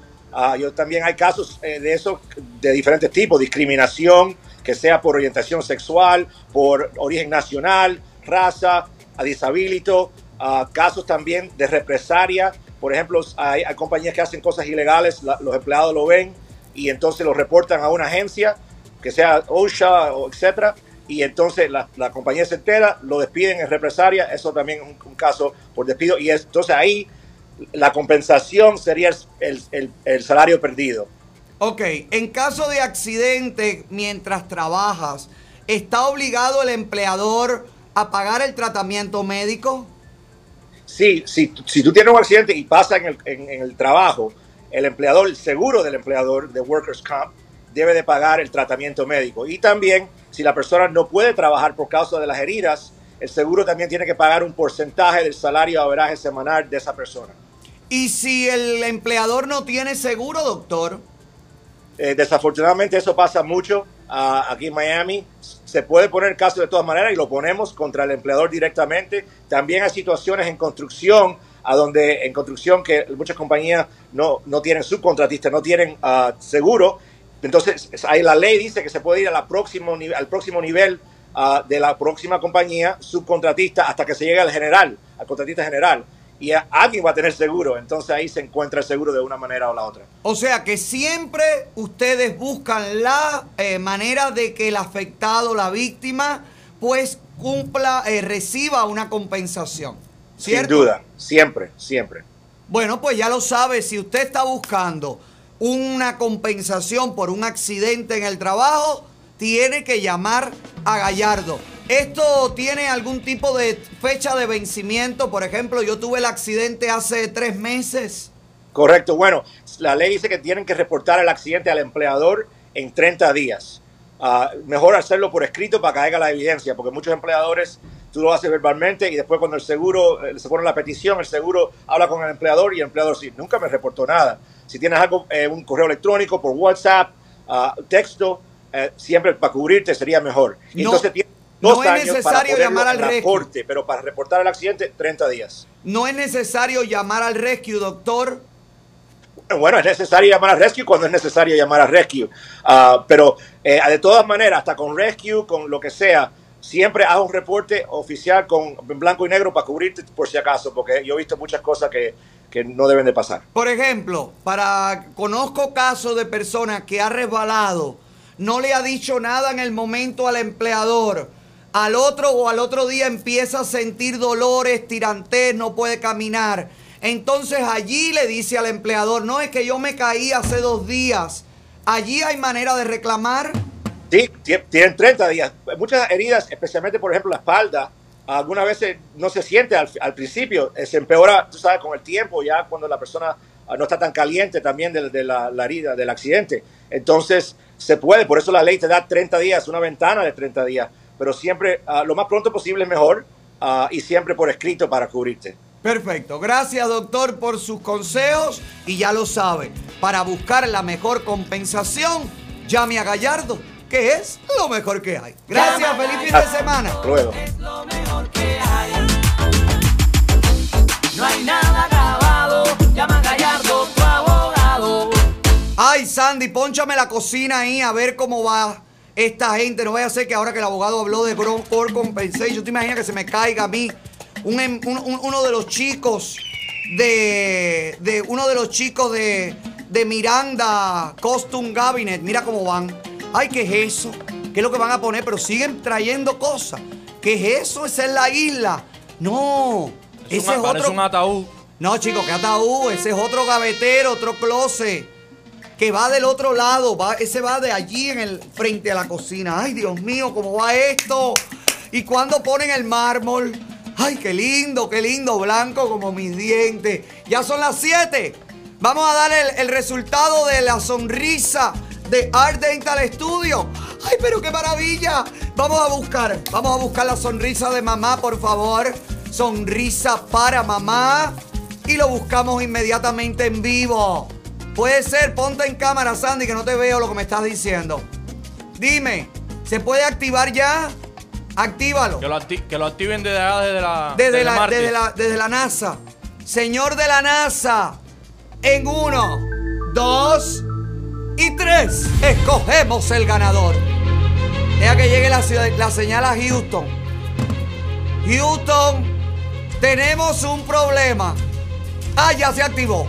S17: Yo también hay casos eh, de eso de diferentes tipos, discriminación, que sea por orientación sexual, por origen nacional, raza, a disabilito, ah, casos también de represalia. Por ejemplo, hay, hay compañías que hacen cosas ilegales, los empleados lo ven y entonces lo reportan a una agencia, que sea OSHA o etcétera, y entonces la, compañía se entera, lo despiden en represalia, eso también es un, caso por despido, y es- entonces ahí la compensación sería el salario perdido.
S1: Ok, en caso de accidente mientras trabajas, ¿está obligado el empleador a pagar el tratamiento médico?
S17: Sí, si, si tú tienes un accidente y pasa en el, en- en el trabajo, el empleador, el seguro del empleador de Workers' Comp, debe de pagar el tratamiento médico. Y también, si la persona no puede trabajar por causa de las heridas, el seguro también tiene que pagar un porcentaje del salario averaje semanal de esa persona.
S1: ¿Y si el empleador no tiene seguro, doctor?
S17: Eh, desafortunadamente eso pasa mucho ah, aquí en Miami. Se puede poner caso de todas maneras y lo ponemos contra el empleador directamente. También hay situaciones en construcción, a donde en construcción que muchas compañías no, no tienen subcontratistas, no tienen ah, seguro. Entonces ahí la ley dice que se puede ir a la próximo, al próximo nivel ah, de la próxima compañía subcontratista hasta que se llegue al general, al contratista general. Y a- alguien va a tener seguro. Entonces ahí se encuentra el seguro de una manera o la otra.
S1: O sea que siempre ustedes buscan la eh, manera de que el afectado, la víctima, pues cumpla, eh, reciba una compensación.
S17: Sin
S1: ¿Cierto?
S17: duda, siempre, siempre.
S1: Bueno, pues ya lo sabe, si usted está buscando una compensación por un accidente en el trabajo, tiene que llamar a Gallardo. ¿Esto tiene algún tipo de fecha de vencimiento? Por ejemplo, yo tuve el accidente hace tres meses.
S17: Correcto. Bueno, la ley dice que tienen que reportar el accidente al empleador en 30 días. Ah, mejor hacerlo por escrito para que haya la evidencia, porque muchos empleadores tú lo haces verbalmente y después cuando el seguro eh, se pone la petición, el seguro habla con el empleador y el empleador sí, nunca me reportó nada. Si tienes algo, eh, un correo electrónico por WhatsApp, ah, texto, eh, siempre para cubrirte sería mejor.
S1: No-
S17: Entonces tienes
S1: no
S17: dos
S1: es
S17: años
S1: necesario
S17: para
S1: llamar al
S17: reporte, pero para reportar el accidente, 30 días.
S1: No es necesario llamar al rescue, doctor.
S17: Bueno, es necesario llamar a Rescue cuando es necesario llamar a Rescue. Ah, pero eh, de todas maneras, hasta con Rescue, con lo que sea, siempre haz un reporte oficial con en blanco y negro para cubrirte por si acaso, porque yo he visto muchas cosas que, que no deben de pasar.
S1: Por ejemplo, para conozco casos de personas que ha resbalado, no le ha dicho nada en el momento al empleador. Al otro o al otro día empieza a sentir dolores, tirantes, no puede caminar. Entonces allí le dice al empleador, no es que yo me caí hace dos días. Allí hay manera de reclamar.
S17: Sí, tie- tienen 30 días. Muchas heridas, especialmente por ejemplo la espalda, algunas veces no se siente al, principio, eh, se empeora, tú sabes, con el tiempo, ya cuando la persona ah, no está tan caliente también de, la herida, del accidente. Entonces, se puede, por eso la ley te da 30 días, una ventana de 30 días, pero siempre ah, lo más pronto posible es mejor ah, y siempre por escrito para cubrirte.
S1: Perfecto. Gracias, doctor, por sus consejos. Y ya lo sabe, para buscar la mejor compensación, llame a Gallardo, que es lo mejor que hay. Gracias, feliz fin de semana.
S17: Luego.
S5: No hay nada grabado, llama a Gallardo.
S1: Ay, Sandy, ponchame la cocina ahí a ver cómo va esta gente. No vaya a ser que ahora que el abogado habló de Bro- Core Compensation, ¿te imaginas que se me caiga a mí un em- un- un- uno de los chicos de, de uno de los chicos de, de Miranda Costume Cabinet? Mira cómo van. Ay, ¿qué es eso? ¿Qué es lo que van a poner? Pero siguen trayendo cosas. ¿Qué es eso? Esa es la isla. No.
S2: Es
S1: ese
S2: un-
S1: es otro.
S2: un ataúd.
S1: No, chicos, que ataúd. Ese es otro gavetero, otro closet. Que va del otro lado. Va, ese va de allí en el frente a la cocina. Ay, Dios mío, ¿cómo va esto? ¿Y cuando ponen el mármol? Ay, qué lindo, qué lindo, blanco como mis dientes. Ya son las 7. Vamos a dar el, el resultado de la sonrisa de Art Dental Studio. Ay, pero qué maravilla. Vamos a buscar, vamos a buscar la sonrisa de mamá, por favor. Sonrisa para mamá. Y lo buscamos inmediatamente en vivo. Puede ser, ponte en cámara, Sandy, que no te veo lo que me estás diciendo. Dime, ¿se puede activar ya? Actívalo.
S2: Que lo, acti- que lo activen desde, desde la.
S1: Desde
S2: desde
S1: la, desde, la, desde la NASA. Señor de la NASA. En uno, dos y tres. Escogemos el ganador. Deja que llegue la, ciudad- la señal a Houston. Houston, tenemos un problema. Ah, ya se activó.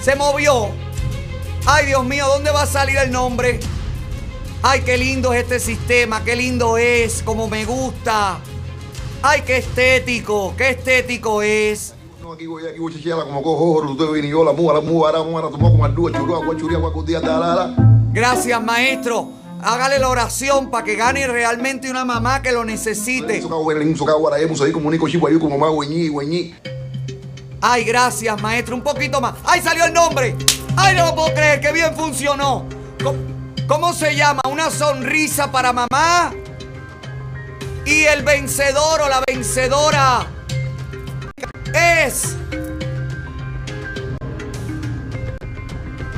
S1: Se movió. Ay, Dios mío, ¿dónde va a salir el nombre? Ay, qué lindo es este sistema, qué lindo es, como me gusta. Ay, qué estético, qué estético es.
S4: Aquí voy, aquí voy, chichela, como cojo, la tomó ardúa, guachuría, talala.
S1: Gracias, maestro. Hágale la oración para que gane realmente una mamá que lo necesite. Ay, gracias, maestro. Un poquito más. ¡Ay, salió el nombre! ¡Ay, no lo puedo creer! ¡Qué bien funcionó! ¿Cómo, cómo se llama? ¿Una sonrisa para mamá? Y el vencedor o la vencedora es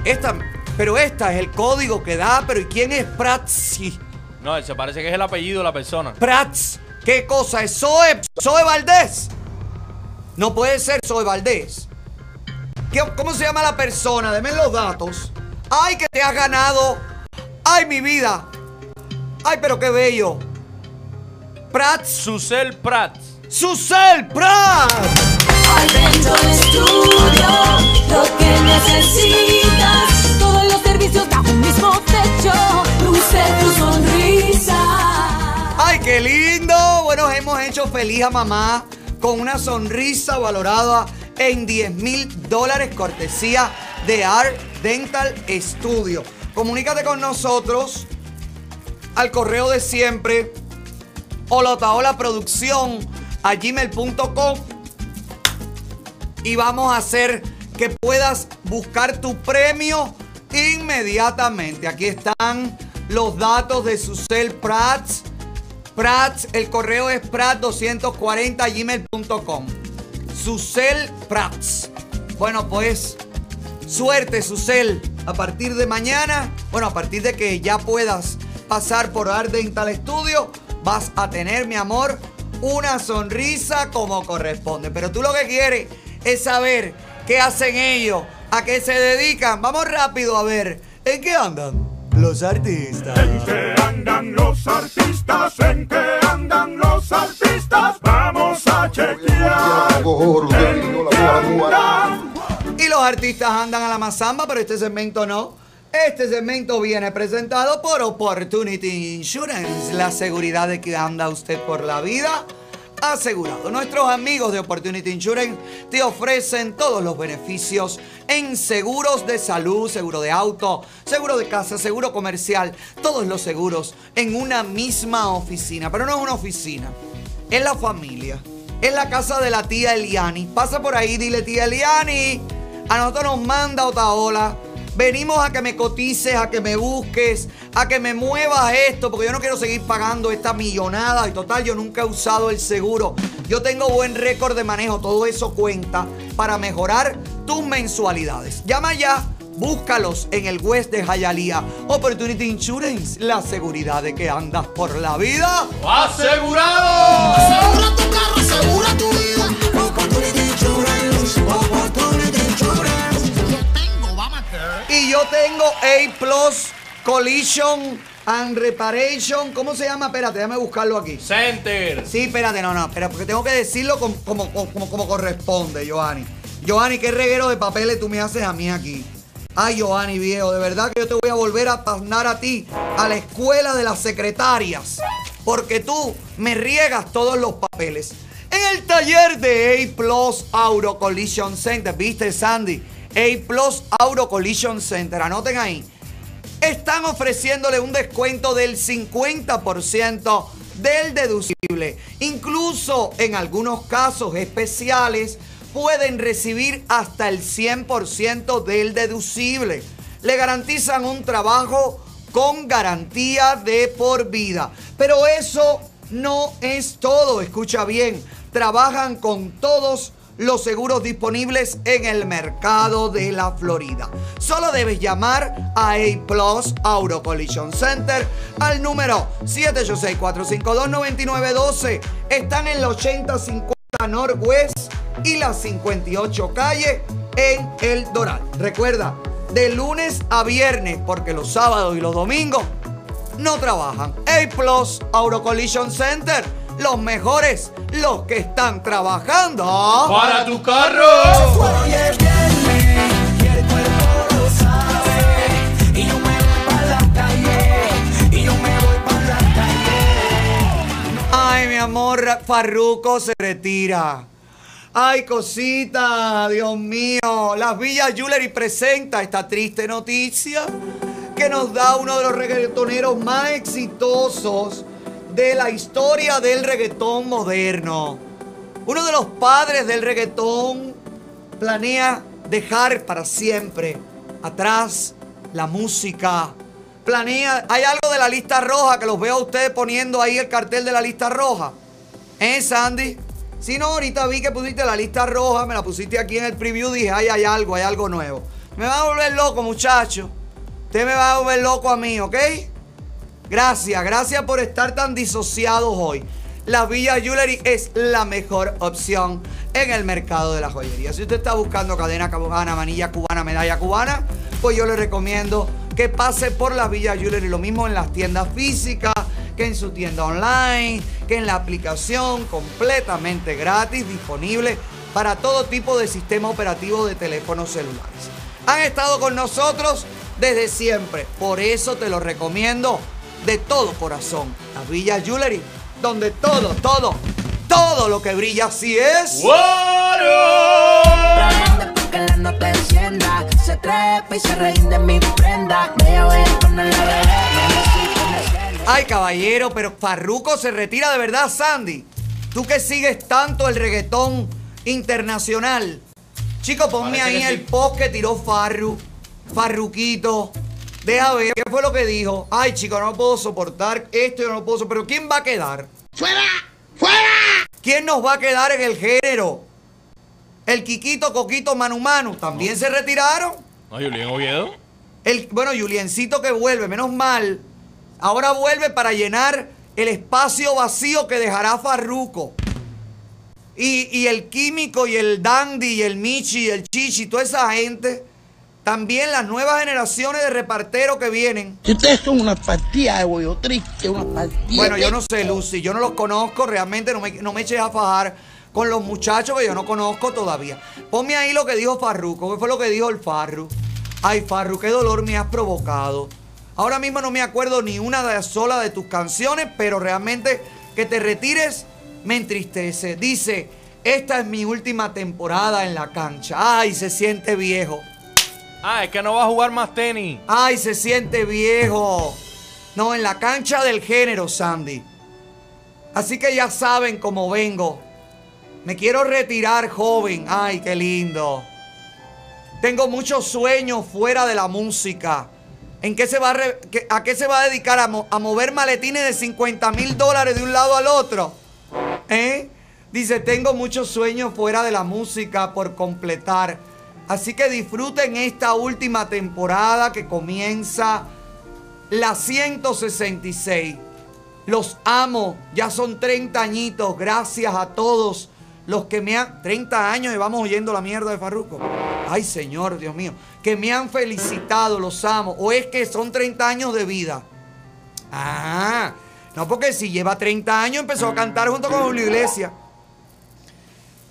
S1: Esta, pero esta es el código que da, pero ¿y quién es Pratzi?
S2: No, se parece que es el apellido de la persona.
S1: Prats, ¿qué cosa es Zoe? Zoe Valdés. No puede ser Zoe Valdés. ¿Qué- ¿Cómo se llama la persona? Deme los datos. Ay, que te has ganado. Ay, mi vida. Ay, pero qué bello. Prats.
S2: Susel Prats.
S1: Susel
S5: del estudio, lo que necesitas, todos los servicios bajo un mismo techo, luce tu sonrisa.
S1: ¡Ay, qué lindo! Bueno, hemos hecho feliz a mamá con una sonrisa valorada en 10 mil dólares cortesía de Art Dental Studio. Comunícate con nosotros al correo de siempre producción a gmail.com y vamos a hacer que puedas buscar tu premio inmediatamente. Aquí están los datos de Susel Prats. Prats, el correo es prat240 gmail.com. Susel Prats. Bueno, pues suerte, Susel. A partir de mañana, bueno, a partir de que ya puedas pasar por Art Dental Studio, vas a tener, mi amor, una sonrisa como corresponde. Pero tú lo que quieres es saber qué hacen ellos, a qué se dedican. Vamos rápido a ver en qué andan los artistas.
S18: andan los artistas? ¿En qué andan los artistas? Vamos a chequear.
S1: Y los artistas andan a la mazamba, pero este segmento no. Este segmento viene presentado por Opportunity Insurance, la seguridad de que anda usted por la vida asegurado. Nuestros amigos de Opportunity Insurance te ofrecen todos los beneficios en seguros de salud, seguro de auto, seguro de casa, seguro comercial, todos los seguros en una misma oficina. Pero no es una oficina, es la familia. Es la casa de la tía Eliani. Pasa por ahí, dile tía Eliani. A nosotros nos manda Otaola. Venimos a que me cotices, a que me busques, a que me muevas esto, porque yo no quiero seguir pagando esta millonada. Y total, yo nunca he usado el seguro. Yo tengo buen récord de manejo, todo eso cuenta para mejorar tus mensualidades. Llama ya, búscalos en el West de Hialeah. Opportunity Insurance, la seguridad de que andas por la vida.
S2: ¡Asegurado!
S5: Asegura tu carro, asegura tu vida. Opportunity Insurance, yo tengo A
S1: Plus Collision and Reparation. ¿Cómo se llama? Espérate, déjame buscarlo aquí.
S2: Center.
S1: Sí, espérate, no, no, espera, porque tengo que decirlo como, como, como, como corresponde, Johanny. Johanny, qué reguero de papeles tú me haces a mí aquí. Ay, Johanny, viejo, de verdad que yo te voy a volver a pasar a ti a la escuela de las secretarias. Porque tú me riegas todos los papeles. En el taller de A Plus Auto Collision Center, ¿viste, Sandy? A Plus Auto Collision Center, anoten ahí. Están ofreciéndole un descuento del 50% del deducible. Incluso en algunos casos especiales pueden recibir hasta el 100% del deducible. Le garantizan un trabajo con garantía de por vida. Pero eso no es todo, escucha bien. Trabajan con todos los seguros disponibles en el mercado de la Florida. Solo debes llamar a A Plus Auto Collision Center al número 786-452-9912. Están en la 8050 Northwest y la 58 calle en El Doral. Recuerda, de lunes a viernes, porque los sábados y los domingos no trabajan. A Plus Auto Collision Center, los mejores, los que están trabajando.
S2: Para tu carro.
S5: Hoy es viernes y el cuerpo lo sabe. Y yo me voy para la calle. Y yo me voy para la calle.
S1: Ay, mi amor, Farruco se retira. Ay, cosita, Dios mío. Las Villas Jewelry presenta esta triste noticia que nos da uno de los reggaetoneros más exitosos de la historia del reggaetón moderno. Uno de los padres del reggaetón planea dejar para siempre atrás la música. Planea, hay algo de la lista roja que los veo a ustedes poniendo ahí el cartel de la lista roja. ¿Eh, Sandy? Si no, ahorita vi que pusiste la lista roja, me la pusiste aquí en el preview, dije, ay, hay algo, hay algo nuevo. Me va a volver loco, muchacho. Usted me va a volver loco a mí, ¿ok? Gracias, gracias por estar tan disociados hoy. La Villa Jewelry es la mejor opción en el mercado de la joyería. Si usted está buscando cadena cubana, manilla cubana, medalla cubana, pues yo le recomiendo que pase por la Villa Jewelry. Lo mismo en las tiendas físicas, que en su tienda online, que en la aplicación completamente gratis, disponible para todo tipo de sistema operativo de teléfonos celulares. Han estado con nosotros desde siempre, por eso te lo recomiendo de todo corazón. La Villa Jewelry, donde todo, todo, todo lo que brilla así es.
S5: Que la nota encienda, se trepa y se rinde mi prenda. Me voy a poner la bebé,
S1: Ay, caballero, pero Farruco se retira de verdad, Sandy. Tú que sigues tanto el reggaetón internacional. Chico, ponme
S2: Parece
S1: ahí el
S2: sí.
S1: post que tiró Farru. Farruquito. Deja ver qué fue lo que dijo. Ay, chico, no puedo soportar esto, yo no puedo soportar. Pero ¿quién va a quedar? ¡Fuera! ¡Fuera! ¿Quién nos va a quedar en el género? El Quiquito, Coquito, Manu Manu. ¿También se retiraron?
S2: No, Julián Oviedo.
S1: El, bueno, Juliencito que vuelve, menos mal. Ahora vuelve para llenar el espacio vacío que dejará Farruco. Y, y el químico y el dandy y el Michi y el Chichi, toda esa gente. También las nuevas generaciones de reparteros que vienen.
S3: Ustedes son una partida de bollo triste, una partida
S1: Bueno, yo no sé, Lucy, yo no los conozco, realmente no me, no me eches a fajar con los muchachos que yo no conozco todavía. Ponme ahí lo que dijo Farruco, ¿qué fue lo que dijo el Farru? Ay, Farru, qué dolor me has provocado. Ahora mismo no me acuerdo ni una sola de tus canciones, pero realmente que te retires me entristece. Dice, esta es mi última temporada en la cancha. Ay, se siente viejo.
S2: Ah, es que no va a jugar más tenis.
S1: Ay, se siente viejo. No, en la cancha del género, Sandy. Así que ya saben cómo vengo. Me quiero retirar joven. Ay, qué lindo. Tengo muchos sueños fuera de la música. ¿En qué se va a, re- qué- ¿A qué se va a dedicar? ¿A, a mover maletines de 50 mil dólares de un lado al otro? ¿Eh? Dice, tengo muchos sueños fuera de la música por completar. Así que disfruten esta última temporada que comienza la 166. Los amo, ya son 30 añitos. Gracias a todos los que me han... 30 años y vamos oyendo la mierda de Farruco. Ay, Señor, Dios mío. Que me han felicitado, los amo. O es que son 30 años de vida. Ah, no, porque si lleva 30 años empezó a cantar junto con Julio Iglesias.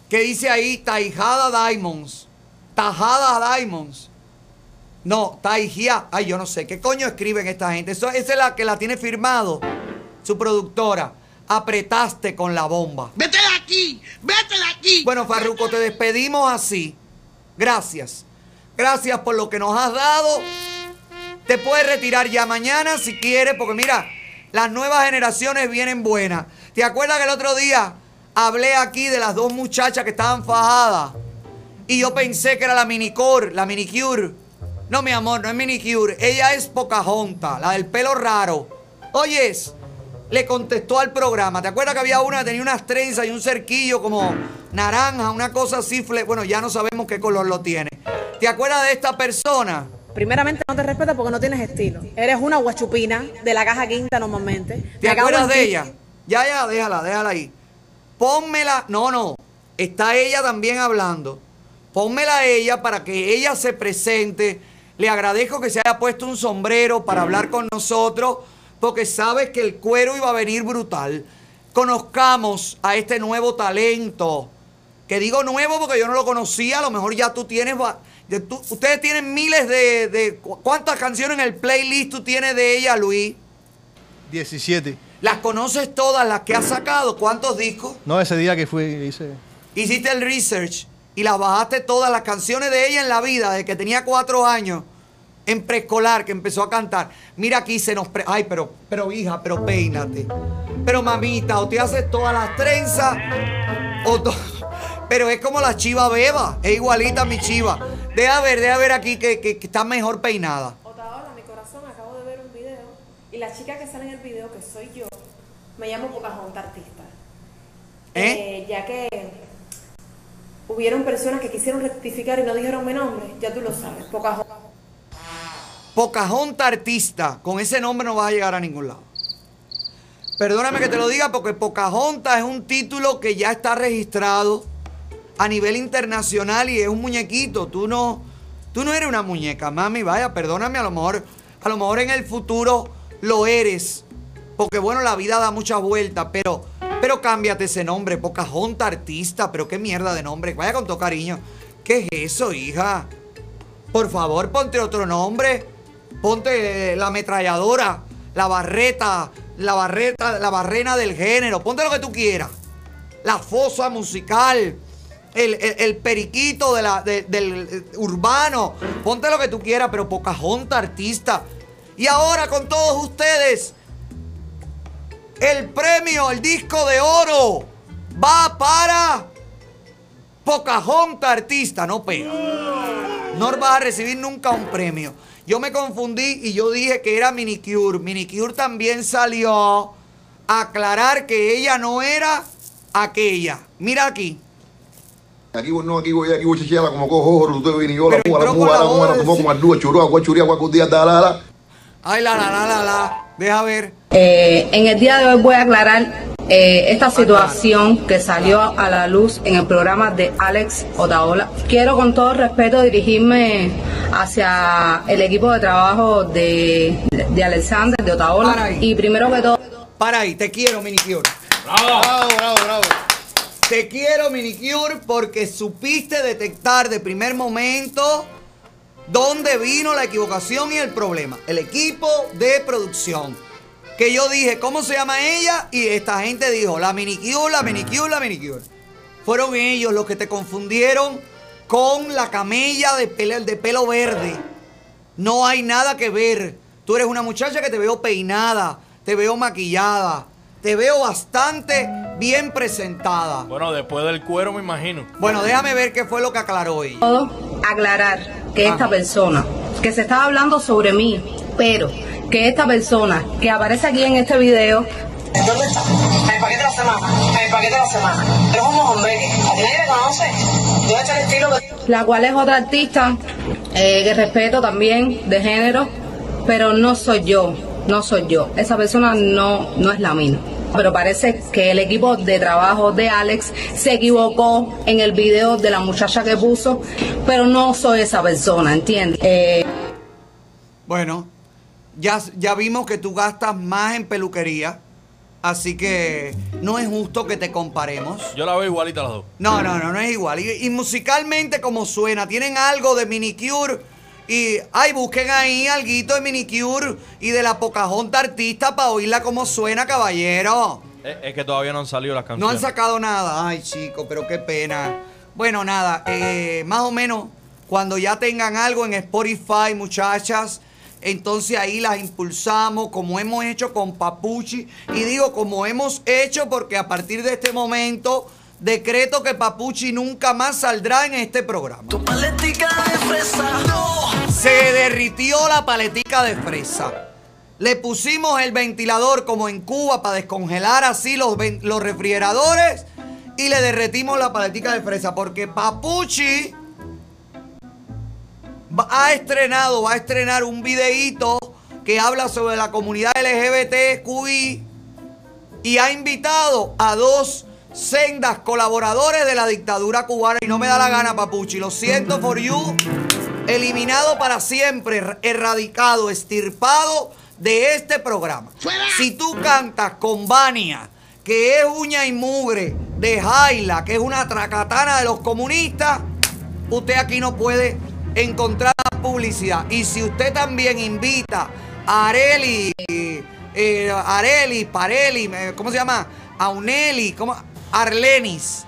S1: ¿Qué dice ahí? Taijada Diamonds. Tajada Diamonds. No, Taijia. Ay, yo no sé. ¿Qué coño escriben esta gente? Eso, esa es la que la tiene firmado. Su productora. Apretaste con la bomba.
S3: ¡Vete de aquí! ¡Vete de aquí!
S1: Bueno, Farruco, te despedimos así. Gracias. Gracias por lo que nos has dado. Te puedes retirar ya mañana si quieres, porque mira, las nuevas generaciones vienen buenas. ¿Te acuerdas que el otro día hablé aquí de las dos muchachas que estaban fajadas? Y yo pensé que era la minicure, la minicure. No, mi amor, no es minicure. Ella es Pocahontas, la del pelo raro. Oyes, le contestó al programa. ¿Te acuerdas que había una que tenía unas trenzas y un cerquillo como naranja, una cosa así? Bueno, ya no sabemos qué color lo tiene. ¿Te acuerdas de esta persona?
S19: Primeramente no te respeto porque no tienes estilo. Eres una guachupina de la caja quinta normalmente.
S1: ¿Te
S19: Me
S1: acuerdas de ella? Ya, ya, déjala, déjala ahí. Pónmela. No, no. Está ella también hablando. Pónmela a ella para que ella se presente. Le agradezco que se haya puesto un sombrero para hablar con nosotros, porque sabes que el cuero iba a venir brutal. Conozcamos a este nuevo talento. Que digo nuevo porque yo no lo conocía. A lo mejor ya tú tienes. tú- ustedes tienen miles de, de- cu- ¿Cuántas canciones en el playlist tú tienes de ella, Luis?
S20: 17.
S1: ¿Las conoces todas las que has sacado? ¿Cuántos discos?
S20: No, ese día que fui, hice.
S1: Hiciste el research y las bajaste todas las canciones de ella en la vida, de que tenía cuatro años, en preescolar, que empezó a cantar. Mira aquí se nos... pre- Ay, pero, pero hija, pero peínate. Pero mamita, o te haces todas las trenzas, o to- Pero es como la chiva beba, es igualita a mi chiva. Deja ver, deja ver aquí que, que- que está mejor peinada.
S19: Otaola, mi corazón, acabo de ver un video y la chica que sale en el video, que soy yo, me llamo Pocahontas Artista.
S1: ¿Eh?
S19: ya que hubieron personas que quisieron rectificar y no dijeron mi nombre, ya tú lo sabes, Pocahontas.
S1: Pocahontas artista, con ese nombre no vas a llegar a ningún lado. Perdóname que te lo diga porque Pocahontas es un título que ya está registrado a nivel internacional y es un muñequito. Tú no, tú no eres una muñeca, mami. Vaya, perdóname, a lo mejor, a lo mejor en el futuro lo eres. Porque bueno, la vida da muchas vueltas, pero, pero cámbiate ese nombre, Pocahontas artista, pero qué mierda de nombre. Vaya con todo cariño. ¿Qué es eso, hija? Por favor, ponte otro nombre. Ponte la ametralladora, la barreta, la barreta, la barrena del género. Ponte lo que tú quieras. La fosa musical. El, periquito de la- de- del urbano. Ponte lo que tú quieras, pero Pocahontas artista. Y ahora con todos ustedes, el premio, el disco de oro, va para Pocahontas artista. No pega. No vas a recibir nunca un premio. Yo me confundí y yo dije que era Minicure. Minicure también salió a aclarar que ella no era aquella. Mira aquí.
S4: Aquí voy, no, aquí voy, aquí voy, chichiala, como cojo, tú te vini, yo la la
S1: con
S4: la
S1: la voz
S4: la
S1: de-
S4: como ardúa, churúa, guachuría, guacudía, dalala.
S1: Ay, la, la, la, la, la. Deja ver.
S21: Eh, en el día de hoy voy a aclarar eh, esta situación que salió a la luz en el programa de Alex Otaola. Quiero con todo respeto dirigirme hacia el equipo de trabajo de, de Alexander, de
S1: Para
S21: Otaola.
S1: ahí.
S21: Y primero que todo...
S1: Para ahí, te quiero, Minicure.
S14: Bravo, bravo, bravo.
S1: Te quiero, Minicure, porque supiste detectar de primer momento dónde vino la equivocación y el problema. El equipo de producción. Que yo dije, ¿cómo se llama ella? Y esta gente dijo, la Minicure, la Minicure, la Minicure. Fueron ellos los que te confundieron con la camella de pelo, de pelo verde. No hay nada que ver. Tú eres una muchacha que te veo peinada, te veo maquillada, te veo bastante bien presentada.
S2: Bueno, después del cuero me imagino.
S1: Bueno, déjame ver qué fue lo que aclaró ella.
S21: todo aclarar que esta persona, que se estaba hablando sobre mí, pero que esta persona que aparece aquí en este video,
S19: ¿Dónde está? El paquete de la semana. El paquete de la semana. Pero es un hombre. ¿A ti nadie le conoce? Yo he hecho el estilo que...
S21: la cual es otra artista eh, que respeto también de género, pero no soy yo, no soy yo. Esa persona no, no es la mía. Pero parece que el equipo de trabajo de Alex se equivocó en el video de la muchacha que puso, pero no soy esa persona, ¿entiendes? Eh,
S1: Bueno, ya, ya vimos que tú gastas más en peluquería, así que no es justo que te comparemos.
S2: Yo la veo igualita las dos.
S1: No, no, no, no es igual. Y, y musicalmente como suena, tienen algo de Minicure y, ay, busquen ahí alguito de Minicure y de la Pocahontas artista para oírla como suena, caballero.
S2: Es, es que todavía no han salido las
S1: No
S2: canciones.
S1: han sacado nada. Ay, chico, pero qué pena. Bueno, nada, eh, más o menos cuando ya tengan algo en Spotify, muchachas, entonces ahí las impulsamos como hemos hecho con Papuchi. Y digo como hemos hecho porque a partir de este momento decreto que Papuchi nunca más saldrá en este programa.
S5: Paletica de fresa.
S1: Se derritió la paletica de fresa. Le pusimos el ventilador como en Cuba para descongelar así los, los refrigeradores y le derretimos la paletica de fresa porque Papuchi ha estrenado, va a estrenar un videíto que habla sobre la comunidad LGBTQI y ha invitado a dos sendas colaboradores de la dictadura cubana y no me da la gana, Papuchi. Lo siento for you. Eliminado para siempre, er- erradicado, estirpado de este programa. Si tú cantas con Vania, que es uña y mugre de Jaila, que es una tracatana de los comunistas, usted aquí no puede encontrar publicidad. Y si usted también invita a Areli, eh, Areli, Pareli, eh, ¿cómo se llama? Auneli, ¿cómo? Arlenis,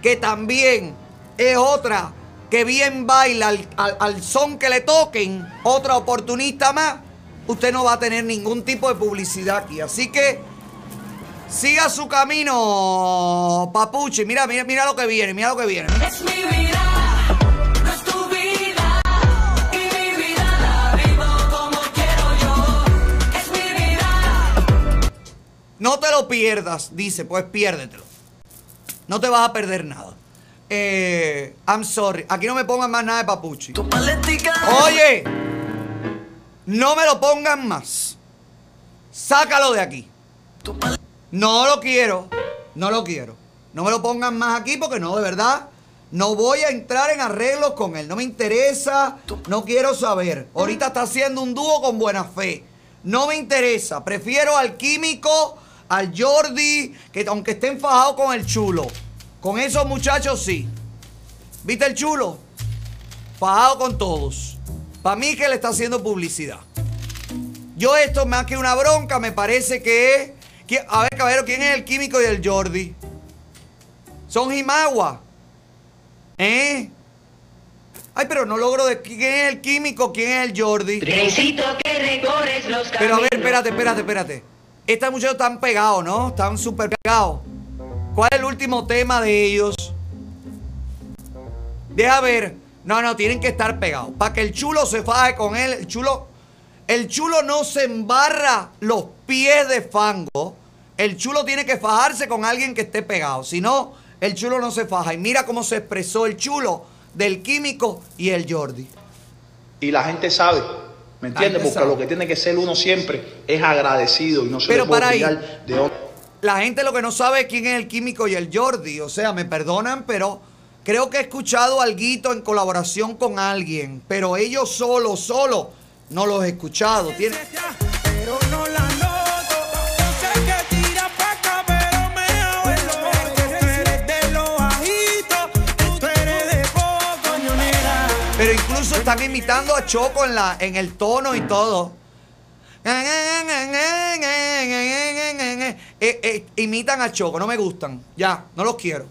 S1: que también es otra que bien baila al, al- al son que le toquen, otra oportunista más, usted no va a tener ningún tipo de publicidad aquí. Así que siga su camino, Papuchi. Mira, mira, mira lo que viene, mira lo que viene.
S5: Es mi vida, No
S1: te lo pierdas, dice, pues piérdetelo. No te vas a perder nada. Eh, I'm sorry. Aquí no me pongan más nada de papuchi. Oye, no me lo pongan más. Sácalo de aquí. No lo quiero. No lo quiero. No me lo pongan más aquí porque no, de verdad. No voy a entrar en arreglos con él. No me interesa. No quiero saber. Ahorita está haciendo un dúo con buena fe. No me interesa. Prefiero al químico, al Jordi, que aunque esté enfajado con el chulo. Con esos muchachos sí. ¿Viste el chulo? Fajado con todos. Para mí que le está haciendo publicidad. Yo esto más que una bronca me parece que es... que- A ver, caballero, ¿quién es el químico y el Jordi? Son Jimagua. ¿Eh? Ay, pero no logro de quién es el químico, quién es el Jordi.
S5: Trencito que recorres los
S1: Pero a ver, espérate, espérate, espérate. Estos muchachos están pegados, ¿no? Están súper pegados. ¿Cuál es el último tema de ellos? Deja ver. No, no, tienen que estar pegados. Para que el chulo se faje con él. El chulo, el chulo no se embarra los pies de fango. El chulo tiene que fajarse con alguien que esté pegado. Si no, el chulo no se faja. Y mira cómo se expresó el chulo del químico y el Jordi.
S22: Y la gente sabe, ¿me entiendes? Porque lo que tiene que ser uno siempre es agradecido y no se
S1: Pero
S22: le puede
S1: para ahí.
S22: de dónde-
S1: La gente lo que no sabe es quién es el químico y el Jordi. O sea, me perdonan, pero creo que he escuchado algo en colaboración con alguien. Pero ellos solo, solo, no los he escuchado. Tiene- están imitando a Choco en, la, en el tono y todo. Eh, eh, imitan a Choco, no me gustan. Ya, no los quiero.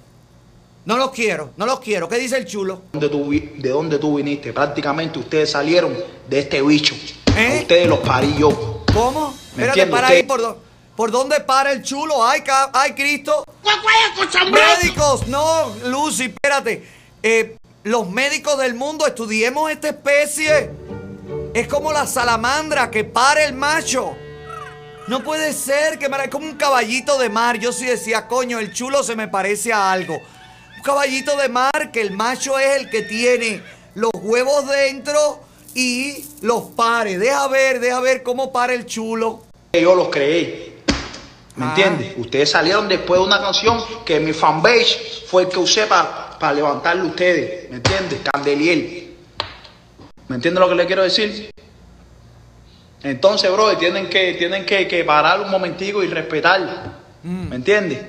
S1: No los quiero, no los quiero. ¿Qué dice el chulo?
S22: dónde tú vi- de dónde tú viniste. Prácticamente ustedes salieron de este bicho.
S1: ¿Eh?
S22: A ustedes los parí yo.
S1: ¿Cómo?
S22: ¿Me
S1: Espérate, para
S22: usted?
S1: ahí. ¿Por, dó- ¿Por dónde para el chulo? ¡Ay, ca- ay Cristo! ¡Médicos! No, Lucy, espérate. Eh, los médicos del mundo estudiemos esta especie. Es como la salamandra que para el macho. No puede ser que es como un caballito de mar. Yo sí decía, coño, el chulo se me parece a algo. Un caballito de mar que el macho es el que tiene los huevos dentro y los pare. Deja ver, deja ver cómo para el chulo.
S22: Yo los creé. ¿Me
S1: Ah.
S22: entiendes? Ustedes salieron después de una canción que mi fanbase fue el que usé para levantarle a ustedes. ¿Me entiendes? Candeliel. ¿Me entiendes lo que le quiero decir? Entonces, bro, tienen que, tienen que, que parar un momentico y respetar.
S1: Mm.
S22: ¿Me entiendes?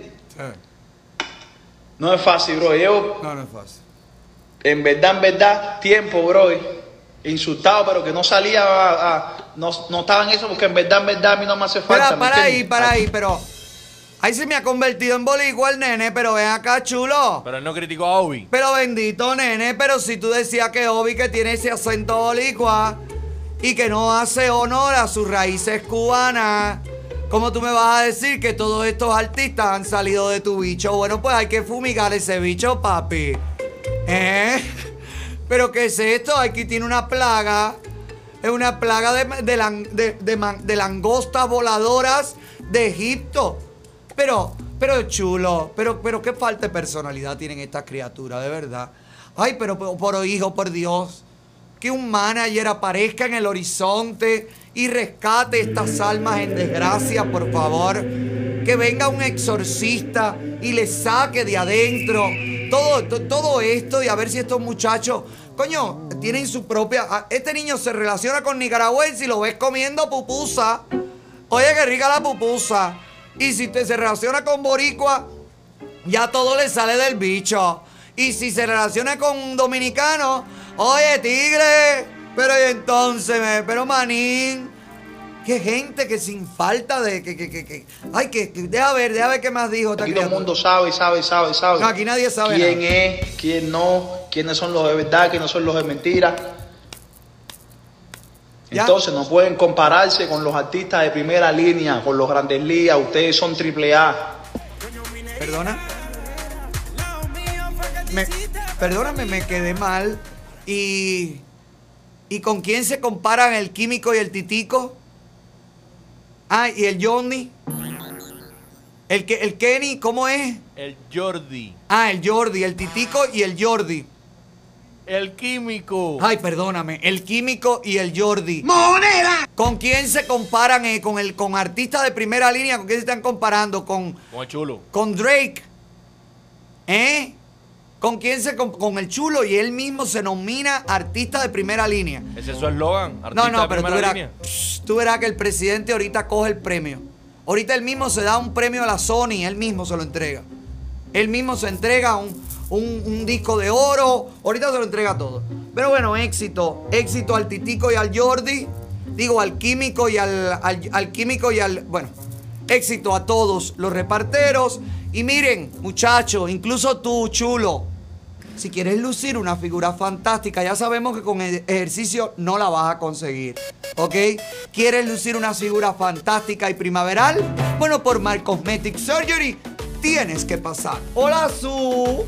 S22: No es fácil, bro.
S1: No, no es fácil.
S22: en verdad, en verdad, tiempo, bro. Insultado, pero que no salía a, a- no, no estaba en eso porque en verdad, en verdad a mí no me hace falta. ¿me
S1: para ahí, para ahí, pero. Ahí se me ha convertido en el nene, pero ven acá, chulo.
S2: Pero él no criticó a Obi.
S1: Pero bendito nene, pero si tú decías que Obi que tiene ese acento boricua y que no hace honor a sus raíces cubanas, ¿cómo tú me vas a decir que todos estos artistas han salido de tu bicho? Bueno, pues hay que fumigar ese bicho, papi. ¿Eh? ¿Pero qué es esto? Aquí tiene una plaga. Es una plaga de, de de- de langostas voladoras de Egipto. Pero, pero chulo, pero, pero qué falta de personalidad tienen estas criaturas, de verdad. Ay, pero por, hijo, por Dios, que un manager aparezca en el horizonte y rescate estas almas en desgracia, por favor. Que venga un exorcista y le saque de adentro todo, to- todo esto y a ver si estos muchachos, coño, tienen su propia... Este niño se relaciona con nicaragüense y lo ves comiendo pupusa. Oye, qué rica la pupusa. Y si te se relaciona con boricua, ya todo le sale del bicho. Y si se relaciona con un dominicano, oye, tigre. Pero y entonces, me- pero manín. Qué gente que sin falta de. Que, que, que, que- ay, que, que- deja ver, deja ver qué más dijo
S22: Aquí todo el mundo sabe, sabe, sabe, sabe.
S1: No, aquí nadie sabe
S22: quién
S1: nada.
S22: es, quién no, quiénes son los de verdad, quiénes son los de mentira.
S1: Ya.
S22: Entonces no pueden compararse con los artistas de primera línea, con los grandes ligas. Ustedes son triple A.
S1: ¿Perdona? Me- perdóname, me quedé mal. Y. ¿Y con quién se comparan el químico y el titico? Ah, y el Johnny. El, que, el Kenny, ¿cómo es?
S2: El Jordi.
S1: Ah, el Jordi, el Titico y el Jordi.
S2: El químico.
S1: Ay, perdóname, el químico y el Jordi.
S5: ¡Moneda!
S1: ¿Con quién se comparan? eh? ¿Con el con artistas de primera línea? ¿Con quién se están comparando? Con,
S2: Con el chulo.
S1: con Drake. ¿Eh? ¿Con quién se com- con el chulo? Y él mismo se nomina artista de primera línea.
S2: Ese es su eslogan.
S1: No,
S2: artista
S1: no,
S2: de
S1: pero tú
S2: primera
S1: verás,
S2: línea.
S1: psh, tú verás que el presidente ahorita coge el premio. Ahorita él mismo se da un premio a la Sony, él mismo se lo entrega. Él mismo se entrega un, un- disco de oro, ahorita se lo entrega todo. Pero bueno, éxito, éxito al Titico y al Jordi, digo al Químico y al, al, al Químico y al, bueno, éxito a todos los reparteros. Y miren, muchachos, incluso tú, chulo, si quieres lucir una figura fantástica, ya sabemos que con ejercicio no la vas a conseguir. ¿Ok? ¿Quieres lucir una figura fantástica y primaveral? Bueno, por Mar Cosmetic Surgery tienes que pasar. Hola, Su.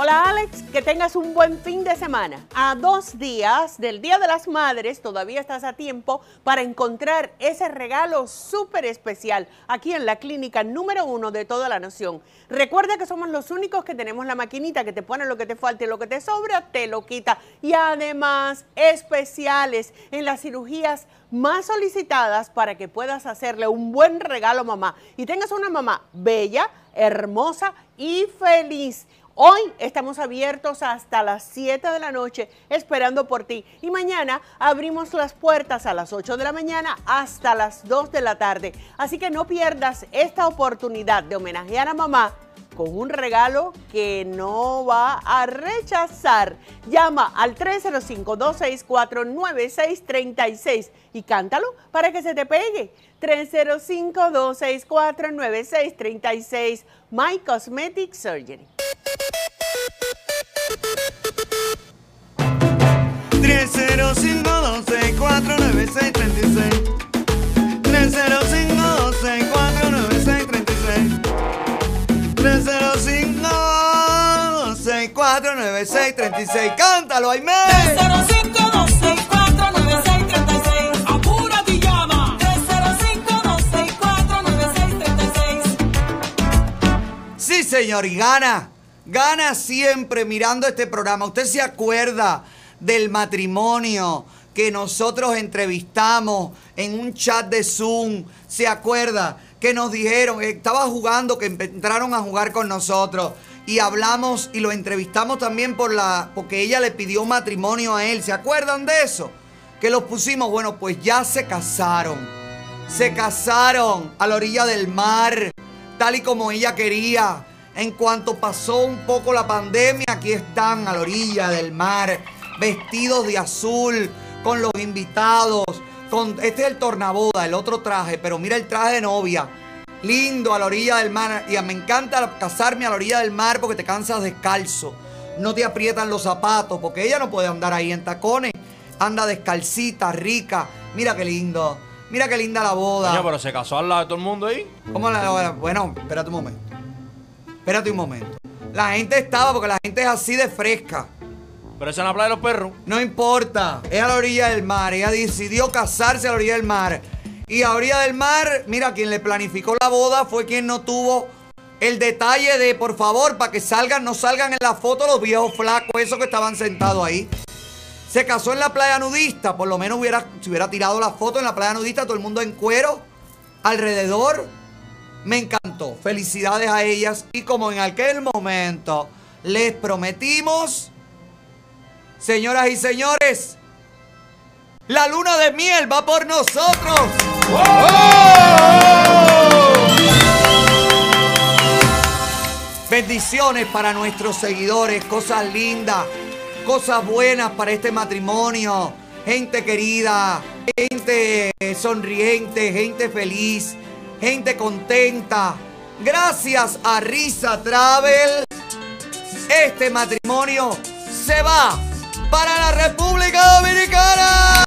S23: Hola Alex, que tengas un buen fin de semana. A dos días del Día de las Madres, todavía estás a tiempo para encontrar ese regalo súper especial aquí en la clínica número uno de toda la nación. Recuerda que somos los únicos que tenemos la maquinita que te pone lo que te falta y lo que te sobra, te lo quita. Y además, especiales en las cirugías más solicitadas para que puedas hacerle un buen regalo a mamá y tengas una mamá bella, hermosa y feliz. Hoy estamos abiertos hasta las 7 de la noche esperando por ti. Y mañana abrimos las puertas a las 8 de la mañana hasta las 2 de la tarde. Así que no pierdas esta oportunidad de homenajear a mamá con un regalo que no va a rechazar. Llama al 305-264-9636 y cántalo para que se te pegue. 305-264-9636 My Cosmetic Surgery.
S1: 305-264-9636 305-264-9636 305-264-9636 Cántalo, Aime.
S5: 305-264-9636 Apúrate y llama 305-264-9636
S1: Sí, señor, y gana. Gana siempre mirando este programa. Usted se acuerda del matrimonio que nosotros entrevistamos en un chat de Zoom. ¿Se acuerda? Que nos dijeron, estaba jugando, que entraron a jugar con nosotros. Y hablamos y lo entrevistamos también por la, porque ella le pidió matrimonio a él. ¿Se acuerdan de eso? Que los pusimos, bueno, pues ya se casaron. Se casaron a la orilla del mar, tal y como ella quería. En cuanto pasó un poco la pandemia, aquí están a la orilla del mar, vestidos de azul, con los invitados. Con, este es el tornaboda, el otro traje, pero mira el traje de novia. Lindo a la orilla del mar. Y me encanta casarme a la orilla del mar porque te cansas descalzo. No te aprietan los zapatos porque ella no puede andar ahí en tacones. Anda descalcita, rica. Mira qué lindo. Mira qué linda la boda.
S2: Coño, pero se casó al lado de todo el mundo ahí.
S1: ¿Cómo la Bueno, espérate un momento. Espérate un momento. La gente estaba porque la gente es así de fresca.
S2: Pero esa es la playa de los perros.
S1: No importa. Es a la orilla del mar. Ella decidió casarse a la orilla del mar. Y a orilla del mar, mira, quien le planificó la boda fue quien no tuvo el detalle de, por favor, para que salgan, no salgan en la foto los viejos flacos, esos que estaban sentados ahí. Se casó en la playa nudista, por lo menos hubiera, si hubiera tirado la foto en la playa nudista, todo el mundo en cuero, alrededor. Me encantó. Felicidades a ellas. Y como en aquel momento les prometimos, señoras y señores, la luna de miel va por nosotros. Bendiciones para nuestros seguidores, cosas lindas, cosas buenas para este matrimonio, gente querida, gente sonriente, gente feliz, gente contenta. Gracias a Risa Travel, este matrimonio se va para la República Dominicana.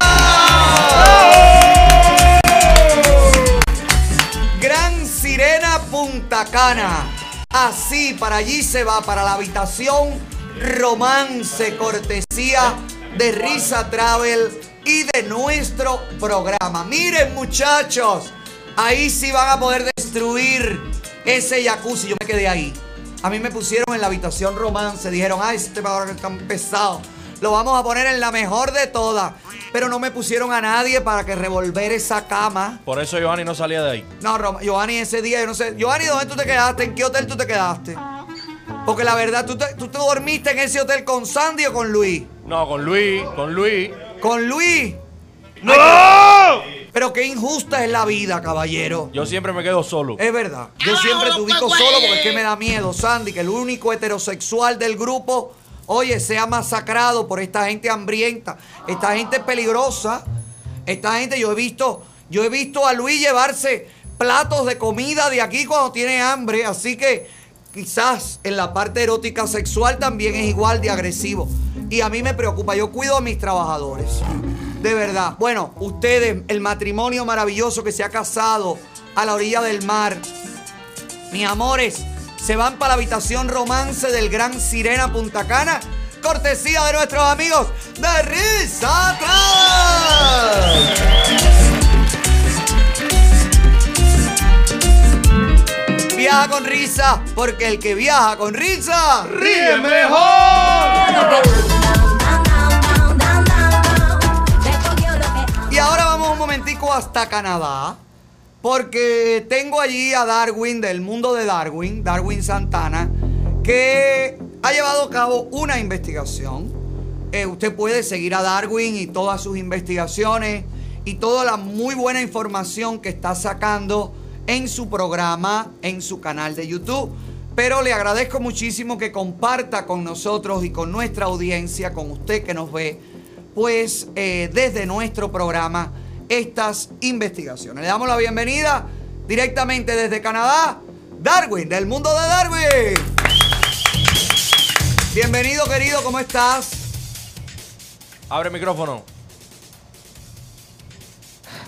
S1: Punta Cana. Así, para allí se va, para la habitación Romance, cortesía de Risa Travel y de nuestro programa. Miren muchachos, ahí sí van a poder destruir ese jacuzzi, yo me quedé ahí. A mí me pusieron en la habitación romance, dijeron, ay, este ahora que es tan pesado. Lo vamos a poner en la mejor de todas. Pero no me pusieron a nadie para que revolver esa cama.
S2: Por eso Giovanni no salía de ahí.
S1: No, Rom- Giovanni, ese día, yo no sé. Giovanni, ¿dónde tú te quedaste? ¿En qué hotel tú te quedaste? Porque la verdad, ¿tú te, tú te dormiste en ese hotel con Sandy o con Luis?
S2: No, con Luis, con Luis.
S1: ¿Con Luis? ¡No! Pero qué injusta es la vida, caballero.
S2: Yo siempre me quedo solo.
S1: Es verdad. Yo siempre te ubico solo porque es que me da miedo, Sandy, que el único heterosexual del grupo, oye, sea masacrado por esta gente hambrienta, esta gente peligrosa. Esta gente, yo he visto, yo he visto a Luis llevarse platos de comida de aquí cuando tiene hambre, así que quizás en la parte erótica sexual también es igual de agresivo. Y a mí me preocupa, yo cuido a mis trabajadores. De verdad. Bueno, ustedes, el matrimonio maravilloso que se ha casado a la orilla del mar. Mis amores, se van para la habitación romance del Gran Sirena Punta Cana. Cortesía de nuestros amigos de Risa. Viaja con risa, porque el que viaja con risa ríe mejor. Y ahora vamos un momentico hasta Canadá. Porque tengo allí a Darwin del mundo de Darwin, Darwin Santana, que ha llevado a cabo una investigación. Eh, usted puede seguir a Darwin y todas sus investigaciones y toda la muy buena información que está sacando en su programa, en su canal de YouTube. Pero le agradezco muchísimo que comparta con nosotros y con nuestra audiencia, con usted que nos ve, pues eh, desde nuestro programa estas investigaciones. Le damos la bienvenida directamente desde Canadá, Darwin, del mundo de Darwin. Bienvenido querido, ¿cómo estás?
S2: Abre el micrófono.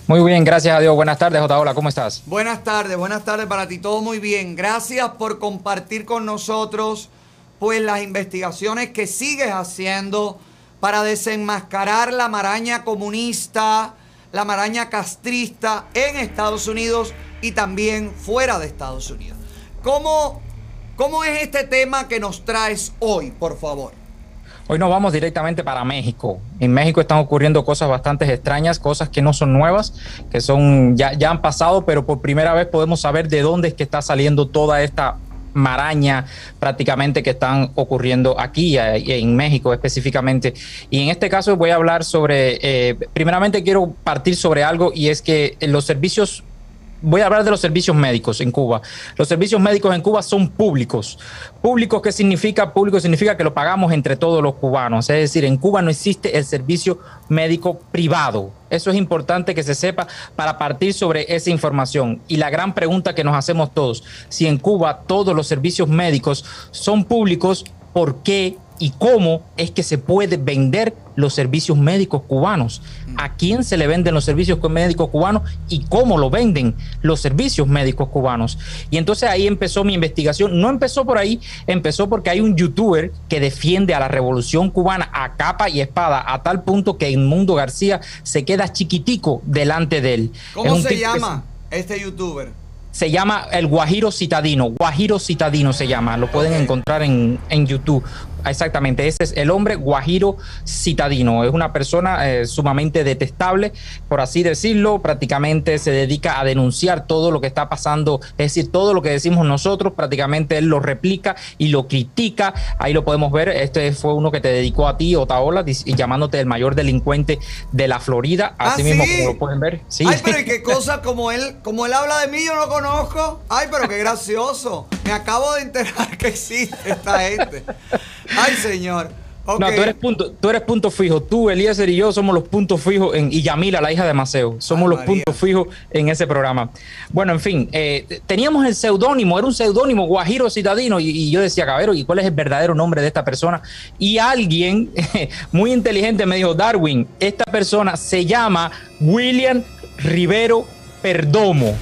S24: Muy bien, gracias a Dios. Buenas tardes, Hola, ¿cómo estás?
S1: Buenas tardes, buenas tardes para ti, todo muy bien. Gracias por compartir con nosotros pues las investigaciones que sigues haciendo para desenmascarar la maraña comunista, la maraña castrista en Estados Unidos y también fuera de Estados Unidos. ¿Cómo, cómo es este tema que nos traes hoy, por favor?
S24: Hoy nos vamos directamente para México. En México están ocurriendo cosas bastante extrañas, cosas que no son nuevas, que son ya, ya han pasado, pero por primera vez podemos saber de dónde es que está saliendo toda esta maraña prácticamente que están ocurriendo aquí eh, en México específicamente. Y en este caso voy a hablar sobre, eh, primeramente quiero partir sobre algo y es que los servicios voy a hablar de los servicios médicos en Cuba. Los servicios médicos en Cuba son públicos. Públicos, ¿qué significa? Público significa que lo pagamos entre todos los cubanos. Es decir, en Cuba no existe el servicio médico privado. Eso es importante que se sepa para partir sobre esa información. Y la gran pregunta que nos hacemos todos, si en Cuba todos los servicios médicos son públicos, ¿por qué y cómo es que se puede vender los servicios médicos cubanos. ¿A quién se le venden los servicios médicos cubanos y cómo lo venden los servicios médicos cubanos? Y entonces ahí empezó mi investigación. No empezó por ahí, empezó porque hay un youtuber que defiende a la revolución cubana a capa y espada, a tal punto que Mundo García se queda chiquitico delante de él.
S1: ¿Cómo se llama este youtuber?
S24: Se llama el Guajiro Citadino. Guajiro Citadino se llama. Lo pueden encontrar en, en YouTube. Exactamente, ese es el hombre Guajiro Citadino. Es una persona eh, sumamente detestable, por así decirlo. Prácticamente se dedica a denunciar todo lo que está pasando, es decir, todo lo que decimos nosotros, prácticamente él lo replica y lo critica. Ahí lo podemos ver. Este fue uno que te dedicó a ti, Otaola, llamándote el mayor delincuente de la Florida. Así
S1: ¿Ah,
S24: mismo
S1: sí?
S24: como lo pueden ver. Sí.
S1: Ay, pero ¿y qué cosa como él, como él habla de mí, yo no conozco. Ay, pero qué gracioso. Me acabo de enterar que existe esta gente. Ay, señor. Okay.
S24: No, tú eres, punto, tú eres punto fijo. Tú, Eliezer y yo somos los puntos fijos en, y Yamila, la hija de Maceo, somos
S1: Ay,
S24: los
S1: María.
S24: puntos fijos en ese programa. Bueno, en fin, eh, teníamos el seudónimo, era un seudónimo, Guajiro Citadino, y, y, yo decía, Cabero, ¿y cuál es el verdadero nombre de esta persona? Y alguien muy inteligente me dijo, Darwin, esta persona se llama William Rivero Perdomo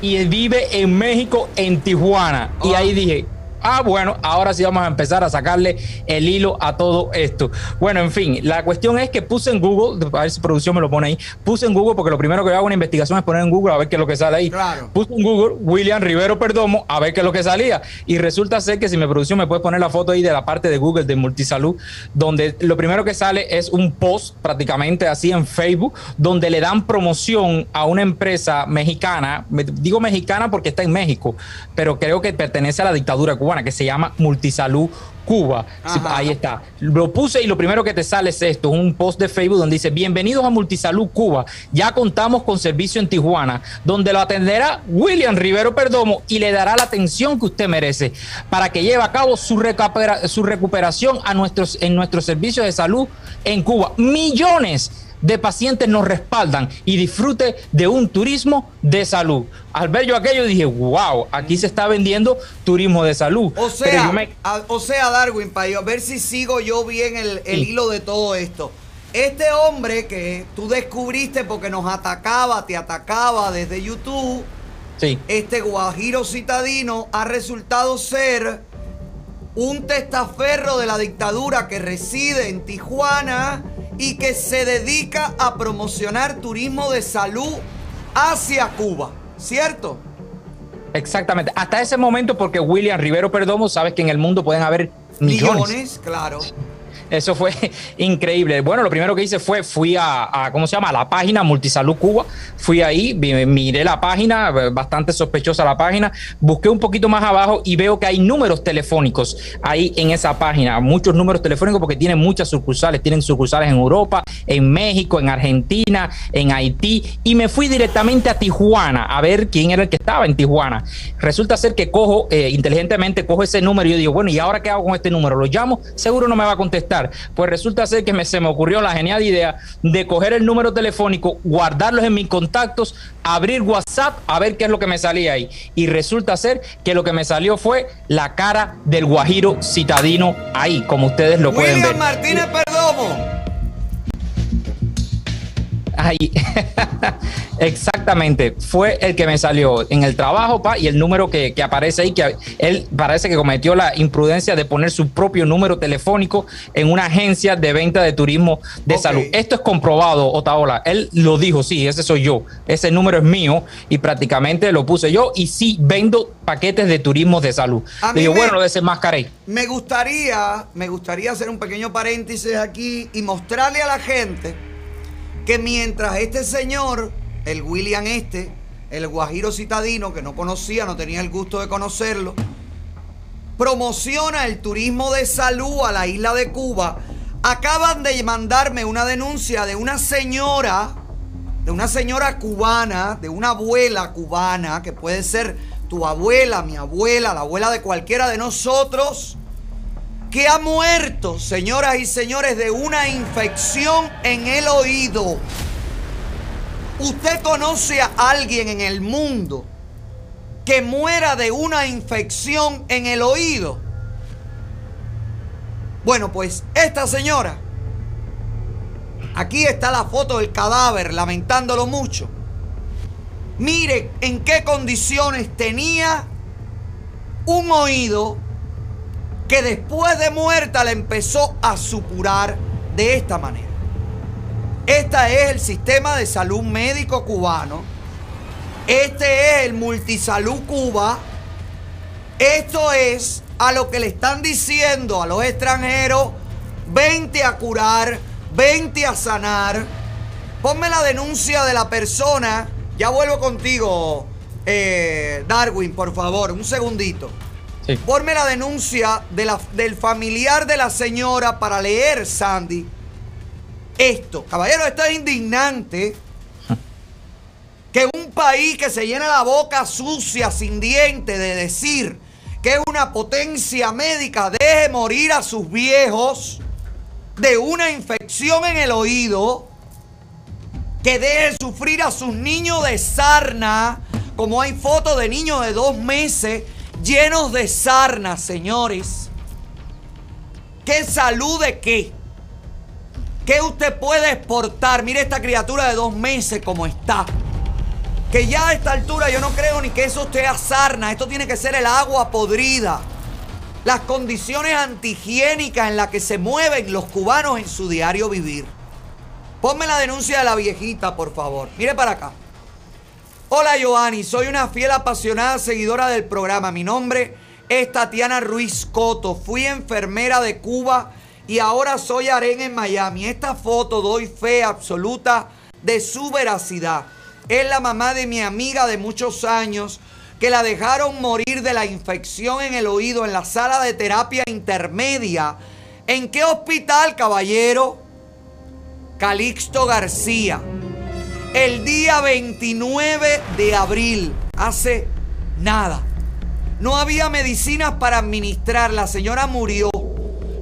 S24: y vive en México, en Tijuana.
S1: Oh.
S24: Y ahí dije, ah, bueno, ahora sí vamos a empezar a sacarle el hilo a todo esto. Bueno, en fin, la cuestión es que puse en Google, a ver si producción me lo pone ahí, puse en Google porque lo primero que yo hago una investigación es poner en Google a ver qué es lo que sale ahí. Puse en Google William Rivero Perdomo a ver qué es lo que salía. Y resulta ser que si mi producción me puede poner la foto ahí de la parte de Google de Multisalud, donde lo primero que sale es un post prácticamente así en Facebook, donde le dan promoción a una empresa mexicana, me- digo mexicana porque está en México, pero creo que pertenece a la dictadura cubana, que se llama Multisalud Cuba. Ahí está. Lo puse y lo primero que te sale es esto, un post de Facebook donde dice, bienvenidos a Multisalud Cuba. Ya contamos con servicio en Tijuana, donde lo atenderá William Rivero Perdomo y le dará la atención que usted merece para que lleve a cabo su, recupera- su recuperación a nuestros, en nuestros servicios de salud en Cuba. Millones de pacientes nos respaldan y disfrute de un turismo de salud. Al ver yo aquello dije, wow, aquí se está vendiendo turismo de salud.
S1: O sea,
S24: me-
S1: a- o sea, Darwin, para yo ver si sigo yo bien el, el
S24: Sí.
S1: hilo de todo esto. Este hombre que tú descubriste porque nos atacaba, te atacaba desde YouTube,
S24: Sí.
S1: este guajiro citadino ha resultado ser un testaferro de la dictadura que reside en Tijuana y que se dedica a promocionar turismo de salud hacia Cuba, ¿cierto?
S24: Exactamente. Hasta ese momento, porque William Rivero Perdomo, sabes que en el mundo pueden haber millones.
S1: Millones, claro.
S24: Eso fue increíble. Bueno, lo primero que hice fue, fui a, ¿cómo se llama? La página Multisalud Cuba. Fui ahí, miré la página, eh, bastante sospechosa la página. Busqué un poquito más abajo y veo que hay números telefónicos ahí en esa página. Muchos números telefónicos porque tienen muchas sucursales. Tienen sucursales en Europa, en México, en Argentina, en Haití. Y me fui directamente a Tijuana a ver quién era el que estaba en Tijuana. Resulta ser que cojo, eh, inteligentemente, cojo ese número y yo digo, bueno, ¿y ahora qué hago con este número? ¿Lo llamo? Seguro no me va a contestar. Pues resulta ser que me, se me ocurrió la genial idea de coger el número telefónico, guardarlos en mis contactos, abrir WhatsApp a ver qué es lo que me salía ahí. Y resulta ser que lo que me salió fue la cara del Guajiro citadino ahí, como ustedes lo pueden
S1: William
S24: ver.
S1: Martínez Perdomo.
S24: Ahí. Exactamente. Fue el que me salió en el trabajo, pa, y el número que, que aparece ahí, que él parece que cometió la imprudencia de poner su propio número telefónico en una agencia de venta de turismo de salud. Esto es comprobado, Otaola. Él lo dijo, sí, ese soy yo. Ese número es mío y prácticamente lo puse yo. Y sí, vendo paquetes de turismo de salud.
S1: A mí
S24: Digo,
S1: me-
S24: bueno, lo desenmascaré.
S1: Me gustaría, me gustaría hacer un pequeño paréntesis aquí y mostrarle a la gente que mientras este señor, el William este, el Guajiro citadino, que no conocía, no tenía el gusto de conocerlo, promociona el turismo de salud a la isla de Cuba, acaban de mandarme una denuncia de una señora, de una señora cubana, de una abuela cubana, que puede ser tu abuela, mi abuela, la abuela de cualquiera de nosotros, que ha muerto, señoras y señores, de una infección en el oído. ¿Usted conoce a alguien en el mundo que muera de una infección en el oído? Bueno, pues esta señora, aquí está la foto del cadáver, lamentándolo mucho. Mire en qué condiciones tenía un oído que después de muerta le empezó a supurar de esta manera. Este es el sistema de salud médico cubano. Este es el Multisalud Cuba. Esto es a lo que le están diciendo a los extranjeros, vente a curar, vente a sanar. Ponme la denuncia de la persona. Ya vuelvo contigo, eh, Darwin, por favor, un segundito. Ponme la denuncia del familiar de la señora para leer, Sandy. Esto, caballero, esto es indignante. Que un país que se llena la boca sucia, sin dientes, de decir que es una potencia médica, deje morir a sus viejos de una infección en el oído, que deje sufrir a sus niños de sarna, como hay fotos de niños de dos meses llenos de sarna, señores. ¿Qué salud de qué? ¿Qué usted puede exportar? Mire esta criatura de dos meses como está. Que ya a esta altura yo no creo ni que eso esté a sarna. Esto tiene que ser el agua podrida. las condiciones antihigiénicas en las que se mueven los cubanos en su diario vivir. Ponme la denuncia de la viejita, por favor. Mire para acá. Hola Joanny, soy una fiel apasionada seguidora del programa. Mi nombre es Tatiana Ruiz Coto. Fui enfermera de Cuba y ahora soy aren en Miami. Esta foto doy fe absoluta de su veracidad. Es la mamá de mi amiga de muchos años que la dejaron morir de la infección en el oído en la sala de terapia intermedia. ¿En qué hospital, caballero? Calixto García. El día 29 de abril, hace nada. No había medicinas para administrar. La señora murió.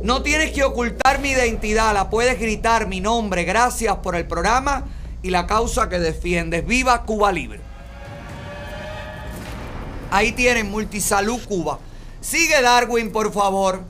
S1: No tienes que ocultar mi identidad. La puedes gritar mi nombre. Gracias por el programa y la causa que defiendes. Viva Cuba Libre. Ahí tienen Multisalud Cuba. Sigue Darwin, por favor.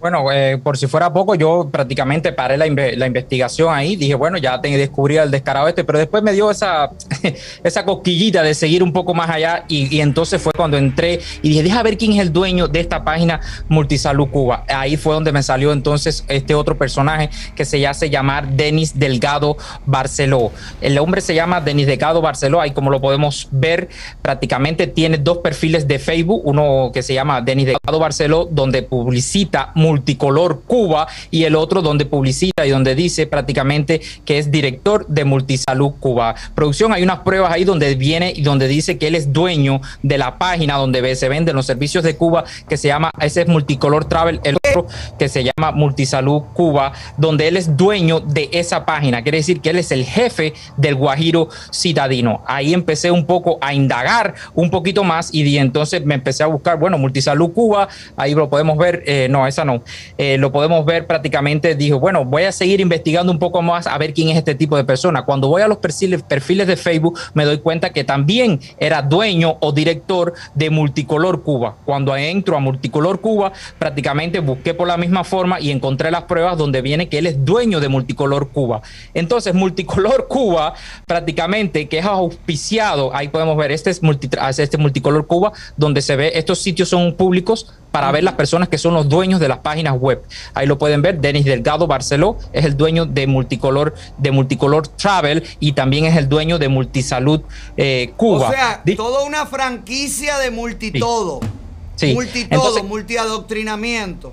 S24: Bueno, eh, por si fuera poco, yo prácticamente paré la, inve- la investigación ahí. Dije, bueno, ya te descubrí el descarado este, pero después me dio esa, esa cosquillita de seguir un poco más allá. Y, y entonces fue cuando entré y dije, deja ver quién es el dueño de esta página Multisalud Cuba. Ahí fue donde me salió entonces este otro personaje que se hace llamar Denis Delgado Barceló. El hombre se llama Denis Delgado Barceló. Ahí, como lo podemos ver, prácticamente tiene dos perfiles de Facebook: uno que se llama Denis Delgado Barceló, donde publicita Multicolor Cuba, y el otro donde publicita y donde dice prácticamente que es director de Multisalud Cuba. Producción, hay unas pruebas ahí donde viene y donde dice que él es dueño de la página donde se venden los servicios de Cuba, que se llama, ese es Multicolor Travel, el que se llama Multisalud Cuba, donde él es dueño de esa página. Quiere decir que él es el jefe del Guajiro Citadino. Ahí empecé un poco a indagar un poquito más y entonces me empecé a buscar, bueno, Multisalud Cuba, ahí lo podemos ver, eh, no, esa no, Eh, lo podemos ver prácticamente, dijo, bueno, voy a seguir investigando un poco más a ver quién es este tipo de persona. Cuando voy a los perfiles, perfiles de Facebook, me doy cuenta que también era dueño o director de Multicolor Cuba. Cuando entro a Multicolor Cuba, prácticamente busqué por la misma forma y encontré las pruebas donde viene que él es dueño de Multicolor Cuba. Entonces, Multicolor Cuba, prácticamente, que es auspiciado, ahí podemos ver, este es, multi, este Multicolor Cuba, donde se ve, estos sitios son públicos para ver las personas que son los dueños de las páginas web. Ahí lo pueden ver, Denis Delgado Barceló es el dueño de Multicolor, de Multicolor Travel y también es el dueño de Multisalud eh, Cuba.
S1: O sea, toda una franquicia de multitodo.
S24: Sí.
S1: Multitodo,
S24: Entonces-
S1: multiadoctrinamiento.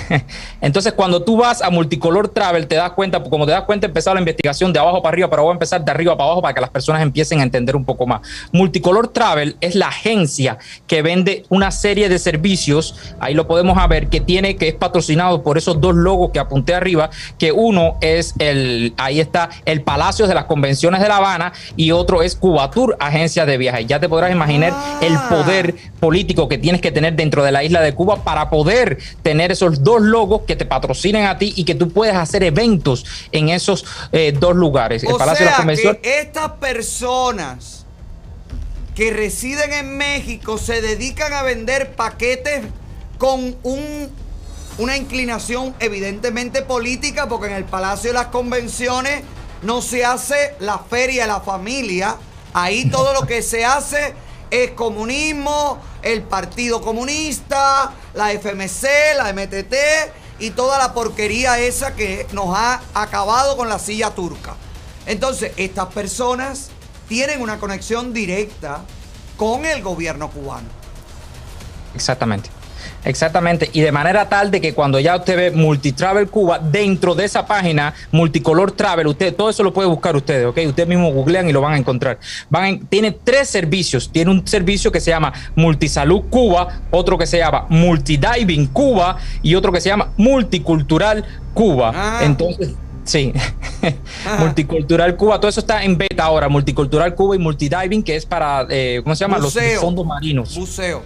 S24: Entonces, cuando tú vas a Multicolor Travel, te das cuenta, como te das cuenta, empezar la investigación de abajo para arriba, pero voy a empezar de arriba para abajo para que las personas empiecen a entender un poco más. Multicolor Travel es la agencia que vende una serie de servicios, ahí lo podemos ver, que tiene, que es patrocinado por esos dos logos que apunté arriba, que uno es el, ahí está, el Palacio de las Convenciones de La Habana y otro es Cubatur, agencia de viajes. Ya te podrás imaginar el poder político que tienes que tener dentro de la isla de Cuba para poder tener esos dos logos que te patrocinen a ti y que tú puedas hacer eventos en esos eh, dos lugares. El
S1: O
S24: Palacio de
S1: sea,
S24: Convenciones.
S1: que estas personas que residen en México se dedican a vender paquetes con un, una inclinación evidentemente política, porque en el Palacio de las Convenciones no se hace la feria de la familia. Ahí todo lo que se hace es comunismo, el Partido Comunista, la FMC, la MTT y toda la porquería esa que nos ha acabado con la silla turca. Entonces, estas personas tienen una conexión directa con el gobierno cubano.
S24: Exactamente. Exactamente, y de manera tal de que cuando ya usted ve Multitravel Cuba, dentro de esa página, Multicolor Travel, usted todo eso lo puede buscar ustedes, ¿ok? Ustedes mismos googlean y lo van a encontrar. Van en- tiene tres servicios, tiene un servicio que se llama Multisalud Cuba, otro que se llama Multidiving Cuba y otro que se llama Multicultural Cuba. Entonces, Sí, Multicultural Cuba, todo eso está en beta ahora, Multicultural Cuba y Multidiving, que es para, eh, ¿cómo se llama? Los fondos marinos.
S1: Buceo.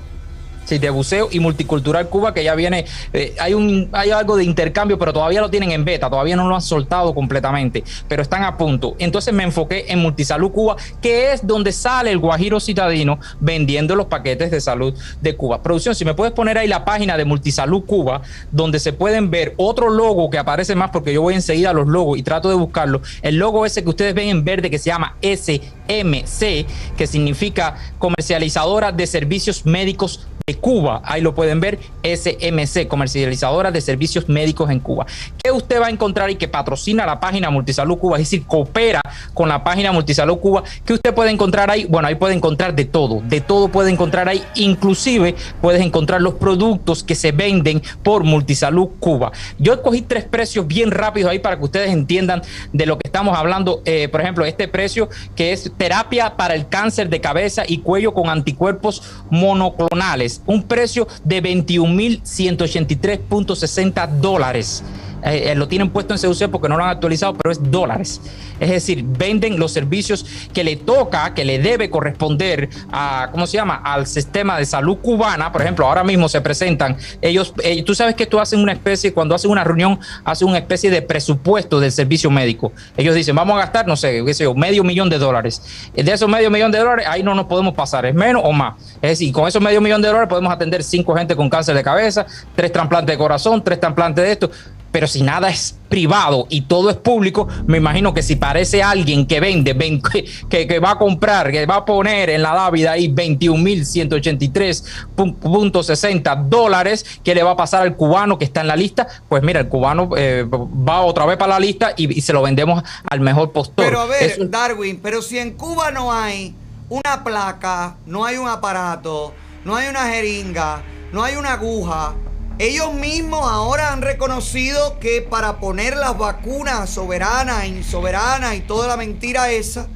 S24: Sí, de buceo y multicultural Cuba, que ya viene, eh, hay un hay algo de intercambio, pero todavía lo tienen en beta, todavía no lo han soltado completamente, pero están a punto. Entonces me enfoqué en Multisalud Cuba, que es donde sale el Guajiro Citadino vendiendo los paquetes de salud de Cuba. Producción, si me puedes poner ahí la página de Multisalud Cuba, donde se pueden ver otro logo que aparece más, porque yo voy enseguida a los logos y trato de buscarlo. El logo ese que ustedes ven en verde que se llama SMC, que significa comercializadora de servicios médicos de Cuba. Ahí lo pueden ver, SMC, comercializadora de servicios médicos en Cuba. ¿Qué usted va a encontrar y que patrocina la página Multisalud Cuba? Es decir, coopera con la página Multisalud Cuba. ¿Qué usted puede encontrar ahí? Bueno, ahí puede encontrar de todo, de todo puede encontrar ahí. Inclusive puedes encontrar los productos que se venden por Multisalud Cuba. Yo escogí tres precios bien rápidos ahí para que ustedes entiendan de lo que estamos hablando. Eh, por ejemplo, este precio que es terapia para el cáncer de cabeza y cuello con anticuerpos monoclonales. Un precio de 21.183.60 dólares. Eh, eh, lo tienen puesto en CUC porque no lo han actualizado, pero es dólares. Es decir, venden los servicios que le toca, que le debe corresponder a, ¿cómo se llama? Al sistema de salud cubana. Por ejemplo, ahora mismo se presentan, ellos, eh, tú sabes que tú hacen una especie, cuando hacen una reunión, hacen una especie de presupuesto del servicio médico. Ellos dicen, vamos a gastar, no sé, qué sé yo, medio millón de dólares. De esos medio millón de dólares, ahí no nos podemos pasar, es menos o más. Es decir, con esos medio millón de dólares podemos atender cinco gente con cáncer de cabeza, tres trasplantes de corazón, tres trasplantes de esto pero si nada es privado y todo es público, me imagino que si parece alguien que vende, ven- que, que va a comprar, que va a poner en la Dávida ahí 21.183.60 dólares, ¿qué le va a pasar al cubano que está en la lista? Pues mira, el cubano eh, va otra vez para la lista y, y se lo vendemos al mejor postor.
S1: Pero a ver,
S24: Eso-
S1: Darwin, pero si en Cuba no hay una placa, no hay un aparato, no hay una jeringa, no hay una aguja, ellos mismos ahora han reconocido que para poner las vacunas soberanas, insoberanas y toda la mentira esa,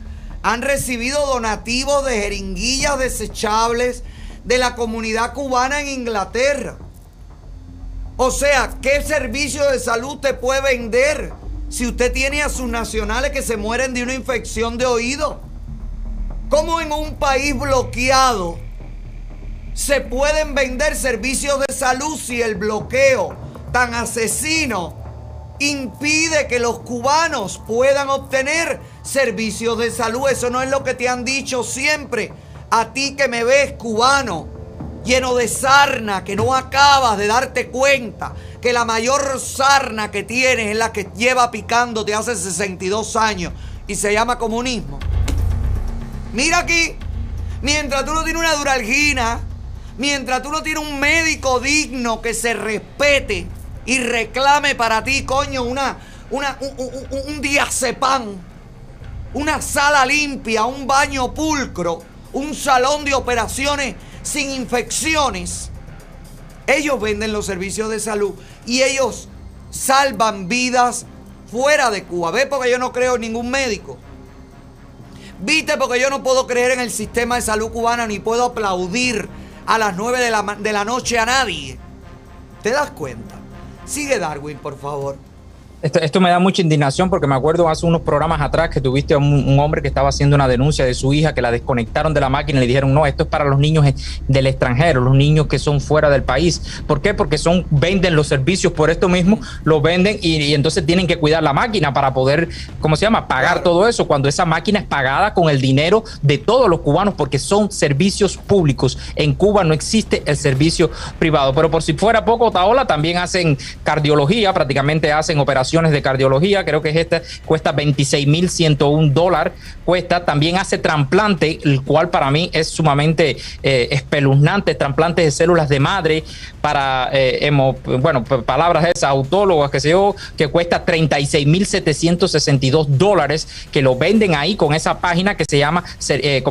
S1: han recibido donativos de jeringuillas desechables de la comunidad cubana en Inglaterra. O sea, ¿qué servicio de salud te puede vender si usted tiene a sus nacionales que se mueren de una infección de oído? ¿Cómo en un país bloqueado se pueden vender servicios de salud si el bloqueo tan asesino impide que los cubanos puedan obtener servicios de salud? Eso no es lo que te han dicho siempre. A ti que me ves cubano, lleno de sarna, que no acabas de darte cuenta que la mayor sarna que tienes es la que lleva picándote hace 62 años y se llama comunismo. Mira aquí, mientras tú no tienes una duralgina, mientras tú no tienes un médico digno que se respete y reclame para ti, coño, una, una, un, un- un- una sala limpia, un baño pulcro, un salón de operaciones sin infecciones. Ellos venden los servicios de salud y ellos salvan vidas fuera de Cuba. ¿Ves? Porque yo no creo en ningún médico. ¿Viste? Porque yo no puedo creer en el sistema de salud cubana ni puedo aplaudir a las 9 de la, de la noche a nadie. ¿Te das cuenta? Sigue Darwin, por favor.
S24: Esto, esto me da mucha indignación porque me acuerdo hace unos programas atrás que tuviste a un, un hombre que estaba haciendo una denuncia de su hija que la desconectaron de la máquina y le dijeron no, esto es para los niños del extranjero, los niños que son fuera del país. ¿Por qué? Porque son venden los servicios por esto mismo, lo venden y, y entonces tienen que cuidar la máquina para poder, ¿cómo se llama? Pagar todo eso cuando esa máquina es pagada con el dinero de todos los cubanos porque son servicios públicos. En Cuba no existe el servicio privado, pero por si fuera poco, Taola también hacen cardiología, prácticamente hacen operaciones de cardiología, creo que es esta, cuesta 26.101 dólares, cuesta, también hace trasplante, el cual para mí es sumamente eh, espeluznante, trasplantes de células de madre para, eh, bueno, palabras esas, autólogas, que sé yo, que cuesta 36.762 dólares, que lo venden ahí con esa página que se llama eh,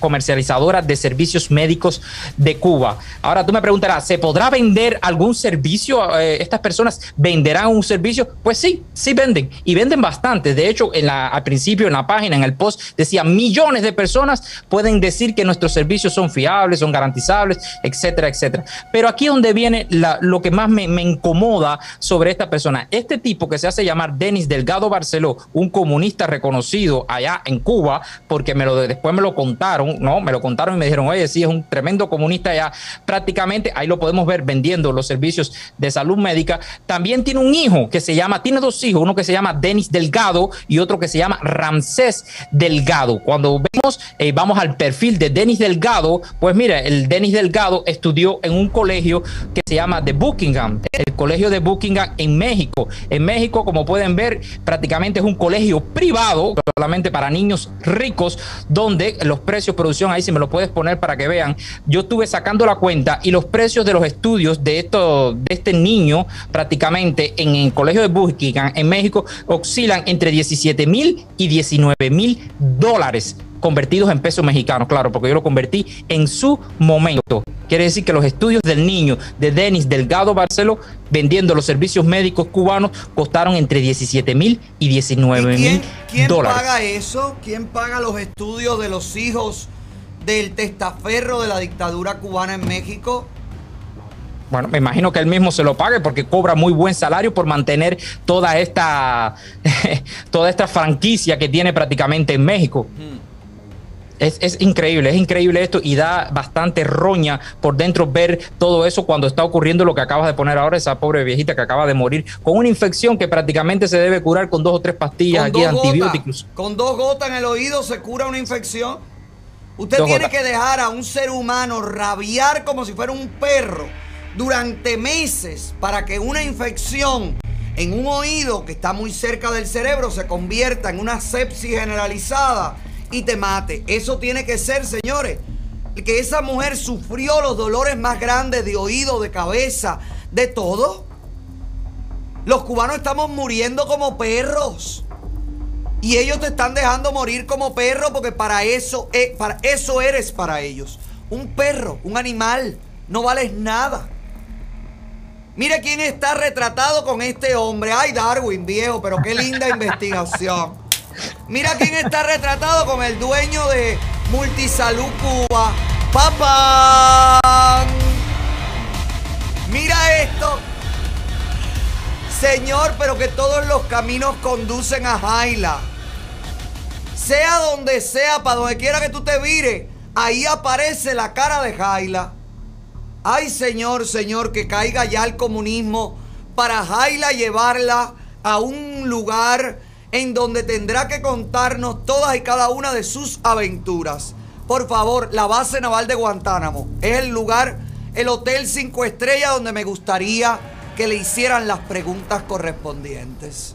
S24: comercializadora de servicios médicos de Cuba. Ahora tú me preguntarás, ¿se podrá vender algún servicio? Eh, ¿Estas personas venderán un servicio? Pues sí, sí venden y venden bastante. De hecho, en la, al principio en la página, en el post, decía millones de personas pueden decir que nuestros servicios son fiables, son garantizables, etcétera, etcétera. Pero aquí es donde viene lo que más me, me incomoda sobre esta persona. Este tipo que se hace llamar Denis Delgado Barceló, un comunista reconocido allá en Cuba, porque me lo, después me lo contaron, ¿no? Me lo contaron y me dijeron, oye, sí, es un tremendo comunista allá. Prácticamente ahí lo podemos ver vendiendo los servicios de salud médica. También tiene un hijo que se llama, tiene dos hijos, uno que se llama Denis Delgado y otro que se llama Ramsés Delgado. Cuando vemos, eh, vamos al perfil de Denis Delgado, pues mira, el Denis Delgado estudió en un colegio que se llama The Buckingham, el colegio de Buckingham en México. En México, como pueden ver, prácticamente es un colegio privado, solamente para niños ricos, donde los precios, producción, ahí si me lo puedes poner para que vean, yo estuve sacando la cuenta y los precios de los estudios de, esto, de este niño prácticamente en el colegio de Buckingham en México oscilan entre 17 mil y 19 mil dólares convertidos en pesos mexicanos, claro, porque yo lo convertí en su momento. Quiere decir que los estudios del niño de Denis Delgado Barceló, vendiendo los servicios médicos cubanos, costaron entre 17 mil y 19 mil
S1: ¿Quién
S24: dólares.
S1: paga eso? ¿Quién paga los estudios de los hijos del testaferro de la dictadura cubana en México?
S24: Bueno, me imagino que él mismo se lo pague porque cobra muy buen salario por mantener toda esta, toda esta franquicia que tiene prácticamente en México. Es, es increíble, es increíble esto y da bastante roña por dentro ver todo eso cuando está ocurriendo lo que acabas de poner ahora, esa pobre viejita que acaba de morir con una infección que prácticamente se debe curar con dos o tres pastillas
S1: Con
S24: aquí antibióticos.
S1: gotas, con dos gotas en el oído se cura una infección. Usted
S24: Dos
S1: tiene
S24: gotas.
S1: que dejar a un ser humano rabiar como si fuera un perro durante meses para que una infección en un oído que está muy cerca del cerebro se convierta en una sepsis generalizada y te mate. Eso tiene que ser, señores, que esa mujer sufrió los dolores más grandes de oído, de cabeza, de todo. Los cubanos estamos muriendo como perros. Y ellos te están dejando morir como perro porque para eso, eh, para eso eres para ellos. Un perro, un animal. No vales nada. Mira quién está retratado con este hombre. Ay, Darwin, viejo, pero qué linda investigación. Mira quién está retratado con el dueño de Multisalud Cuba. ¡Papá! Mira esto. Señor, pero que todos los caminos conducen a Jaila. Sea donde sea, para donde quiera que tú te vires, ahí aparece la cara de Jaila. Ay, Señor, Señor, que caiga ya el comunismo para Jaila llevarla a un lugar en donde tendrá que contarnos todas y cada una de sus aventuras. Por favor, la base naval de Guantánamo es el lugar, el hotel cinco estrellas donde me gustaría que le hicieran las preguntas correspondientes.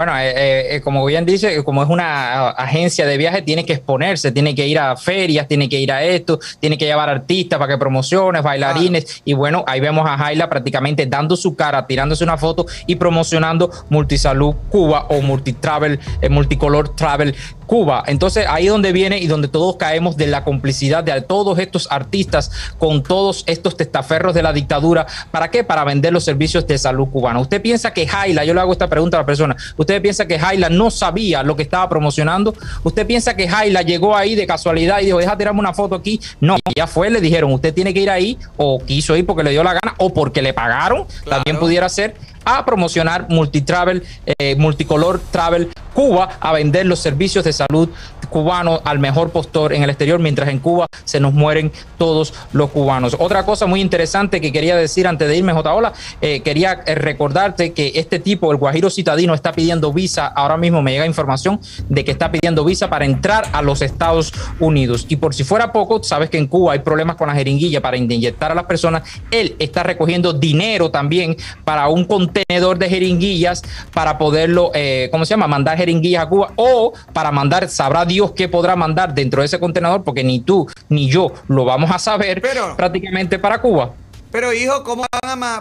S24: Bueno, eh, eh, eh, como bien dice, como es una agencia de viaje, tiene que exponerse, tiene que ir a ferias, tiene que ir a esto, tiene que llevar artistas para que promociones, bailarines. Y bueno, ahí vemos a Jaila prácticamente dando su cara, tirándose una foto y promocionando Multisalud Cuba o Multitravel, eh, Multicolor Travel Cuba. Entonces ahí donde viene y donde todos caemos de la complicidad de todos estos artistas con todos estos testaferros de la dictadura. ¿Para qué? Para vender los servicios de salud cubana. ¿Usted piensa que Jaila, yo le hago esta pregunta a la persona, ¿usted piensa que Jaila no sabía lo que estaba promocionando? ¿Usted piensa que Jaila llegó ahí de casualidad y dijo, deja tirarme una foto aquí? No, ya fue, le dijeron, usted tiene que ir ahí o quiso ir porque le dio la gana o porque le pagaron, también pudiera ser a promocionar Multitravel, eh, Multicolor Travel Cuba, a vender los servicios de salud cubanos al mejor postor en el exterior, mientras en Cuba se nos mueren todos los cubanos. Otra cosa muy interesante que quería decir antes de irme, J. Ola, eh, quería eh, recordarte que este tipo, el Guajiro Citadino, está pidiendo visa. Ahora mismo me llega información de que está pidiendo visa para entrar a los Estados Unidos. Y por si fuera poco, sabes que en Cuba hay problemas con la jeringuilla para inyectar a las personas. Él está recogiendo dinero también para un contenedor de jeringuillas para poderlo, eh, ¿cómo se llama? Mandar jeringuillas a Cuba o para mandar, sabrá Dios qué podrá mandar dentro de ese contenedor, porque ni tú ni yo lo vamos a saber prácticamente para Cuba.
S1: Pero hijo, ¿cómo,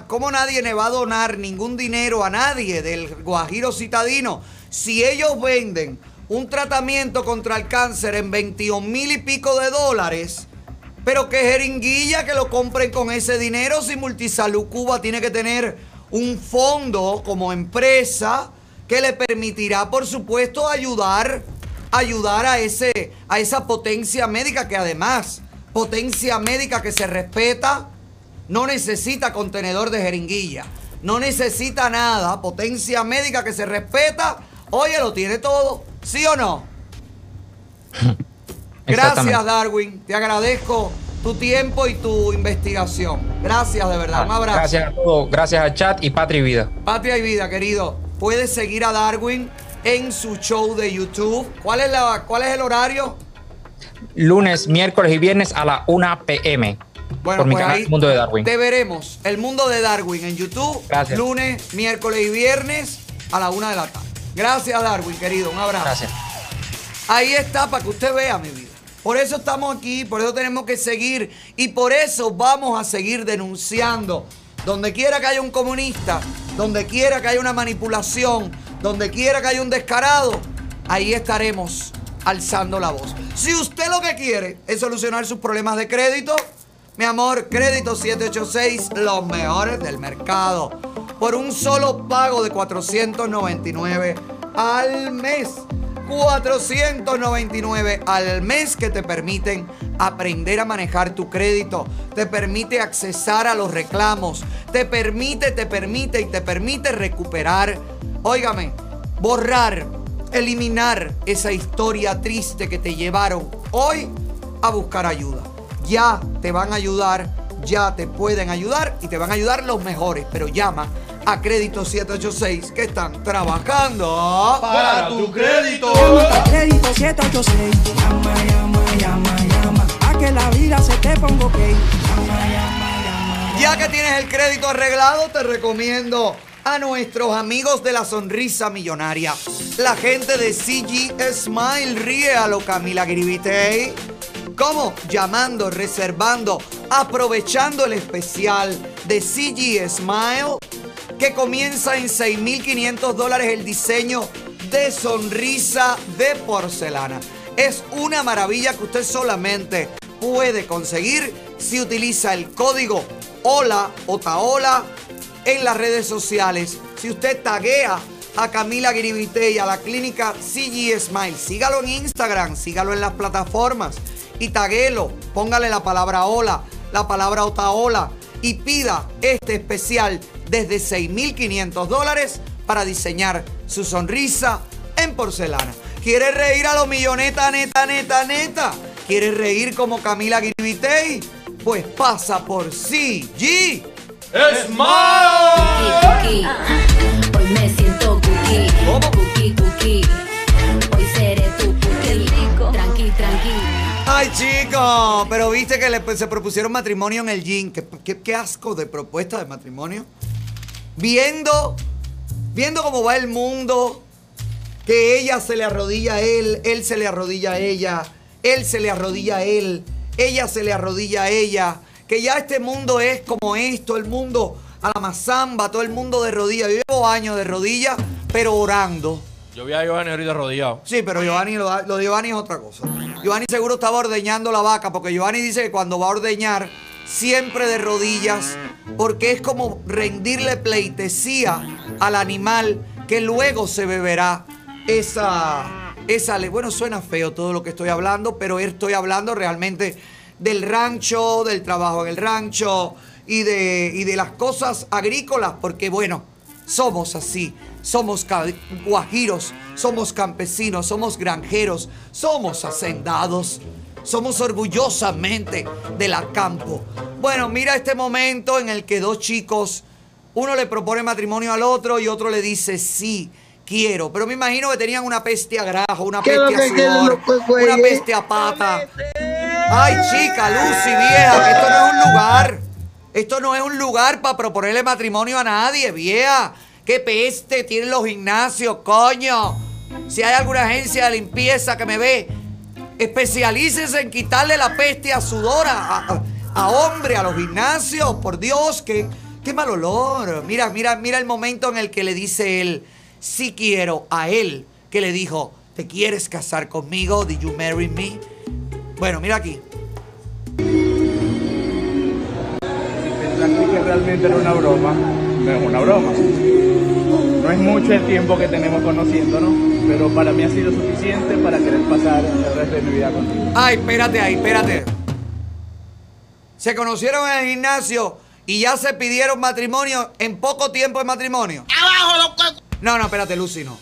S1: cómo nadie le va a donar ningún dinero a nadie del Guajiro Citadino si ellos venden un tratamiento contra el cáncer en 21 mil y pico de dólares? Pero que jeringuilla que lo compren con ese dinero si Multisalud Cuba tiene que tener un fondo como empresa que le permitirá, por supuesto, ayudar, ayudar a, ese, a esa potencia médica que además, potencia médica que se respeta, no necesita contenedor de jeringuilla, no necesita nada, potencia médica que se respeta, oye, lo tiene todo, ¿sí o no? Gracias. Darwin. Te agradezco tu tiempo y tu investigación. Gracias, de verdad. Un abrazo.
S24: Gracias a todos, gracias a Chat y Patria y Vida.
S1: Patria y vida, querido. Puedes seguir a Darwin en su show de YouTube. ¿Cuál es, la, cuál es el horario?
S24: Lunes, miércoles y viernes a la 1 pm.
S1: Bueno,
S24: por mi
S1: pues
S24: canal
S1: ahí
S24: Mundo de Darwin.
S1: Te veremos el mundo de Darwin en YouTube.
S24: Gracias.
S1: Lunes, miércoles y viernes a la una de la tarde. Gracias, Darwin, querido. Un abrazo.
S24: Gracias.
S1: Ahí está para que usted vea mi vida. Por eso estamos aquí, por eso tenemos que seguir y por eso vamos a seguir denunciando. Donde quiera que haya un comunista, donde quiera que haya una manipulación, donde quiera que haya un descarado, ahí estaremos alzando la voz. Si usted lo que quiere es solucionar sus problemas de crédito, mi amor, crédito 786, los mejores del mercado. Por un solo pago de 499 al mes. 499 al mes que te permiten aprender a manejar tu crédito, te permite accesar a los reclamos, te permite, te permite y te permite recuperar, óigame, borrar, eliminar esa historia triste que te llevaron hoy a buscar ayuda. Ya te van a ayudar, ya te pueden ayudar y te van a ayudar los mejores, pero llama a Crédito 786 que están trabajando
S5: Para tu crédito.
S25: Crédito 786. Llama, llama, llama, llama. A que la vida se te ponga ok. Llama, llama, llama.
S1: Ya que tienes el crédito arreglado, te recomiendo a nuestros amigos de la sonrisa millonaria. La gente de CG Smile ríe a lo Camila Gribitey. ¿Cómo? Llamando, reservando, aprovechando el especial de CG Smile que comienza en 6.500 dólares el diseño de sonrisa de porcelana. Es una maravilla que usted solamente puede conseguir si utiliza el código HOLA o TAOLA en las redes sociales. Si usted taguea a Camila Giribite y a la clínica CG Smile, sígalo en Instagram, sígalo en las plataformas y taguelo. Póngale la palabra hola, la palabra otaola y pida este especial desde 6.500 dólares para diseñar su sonrisa en porcelana. ¿Quieres reír a los milloneta, neta, neta, neta? ¿Quieres reír como Camila Giribitey? Pues pasa por CG
S5: Smile.
S26: Hoy me siento cookie, cookie, cookie. Hoy seré tu cookie. Tranqui, tranqui.
S1: Ay, chicos, pero viste que le- pues, se propusieron matrimonio en el gym. ¿Qué, qué, qué asco de propuesta de matrimonio. Viendo, viendo cómo va el mundo, que ella se le arrodilla a él, él se le arrodilla a ella, él se le arrodilla a él, ella se le arrodilla a ella, que ya este mundo es como esto, el mundo a la mazamba, todo el mundo de rodillas. Yo llevo años de rodillas, pero orando.
S2: Yo vi a Giovanni ahorita arrodillado.
S1: Sí, pero Giovanni, lo, lo de Giovanni es otra cosa. Giovanni seguro estaba ordeñando la vaca, porque Giovanni dice que cuando va a ordeñar, siempre de rodillas, porque es como rendirle pleitesía al animal que luego se beberá esa, esa Bueno, suena feo todo lo que estoy hablando, pero estoy hablando realmente del rancho, del trabajo en el rancho y de, y de las cosas agrícolas, porque bueno, somos así, somos guajiros, somos campesinos, somos granjeros, somos hacendados, somos orgullosamente de la campo. Bueno, mira este momento en el que dos chicos, uno le propone matrimonio al otro y otro le dice sí. Quiero, pero me imagino que tenían una peste a grajo, una
S3: ¿Qué
S1: peste a sudor, una peste a pata. Ay, chica, Lucy, vieja, que esto no es un lugar. Esto no es un lugar para proponerle matrimonio a nadie, vieja. ¿Qué peste tienen los gimnasios, coño? Si hay alguna agencia de limpieza que me ve, especialícese en quitarle la peste a sudor a, a- hombre, a los gimnasios. Por Dios, qué, qué mal olor. Mira, mira, mira el momento en el que le dice él, sí quiero, a él, que le dijo, ¿te quieres casar conmigo? ¿Did you marry me? Bueno, mira aquí.
S27: que realmente era una broma, no es una broma. No es mucho el tiempo que tenemos conociéndonos, pero para mí ha sido suficiente para querer pasar el resto de mi vida contigo.
S1: Ay, espérate ahí, espérate. Se conocieron en el gimnasio y ya se pidieron matrimonio en poco tiempo de matrimonio. ¡Abajo los No, no, espérate, Lucy, no.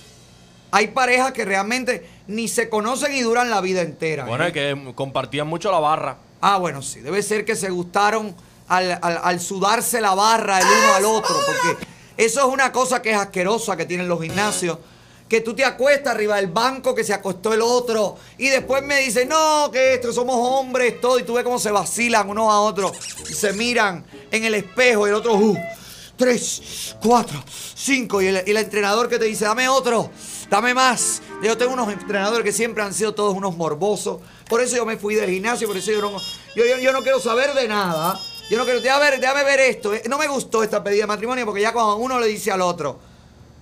S1: Hay parejas que realmente ni se conocen y duran la vida entera.
S2: Bueno,
S1: ¿eh?
S2: es que compartían mucho la barra.
S1: Ah, bueno, sí. Debe ser que se gustaron al, al- al sudarse la barra el uno al otro. Porque eso es una cosa que es asquerosa que tienen los gimnasios. que tú te acuestas arriba del banco que se acostó el otro y después me dice, no, que esto, somos hombres, todo, y tú ves cómo se vacilan unos a otros y se miran en el espejo y el otro, uh, tres, cuatro, cinco, y el, entrenador que te dice, dame otro, dame más. Yo tengo unos entrenadores que siempre han sido todos unos morbosos, por eso yo me fui del gimnasio, por eso yo no, yo no quiero saber de nada. Yo no quiero, déjame ver, déjame ver esto. eh. No me gustó esta pedida de matrimonio porque ya cuando uno le dice al otro,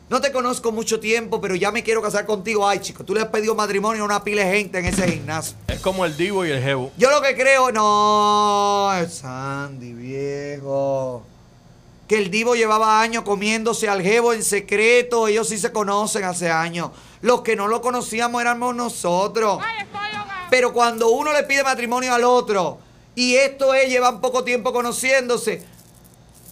S1: no te conozco mucho tiempo, pero ya me quiero casar contigo. Ay, chico, tú le has pedido matrimonio a una pila de gente en ese gimnasio.
S2: Es como el Divo y el Jevo.
S1: Yo lo que creo, no, es Sandy, viejo. Que el Divo llevaba años comiéndose al jevo en secreto. Ellos sí se conocen hace años. Los que no lo conocíamos éramos nosotros. Pero cuando uno le pide matrimonio al otro, y esto es, llevan poco tiempo conociéndose,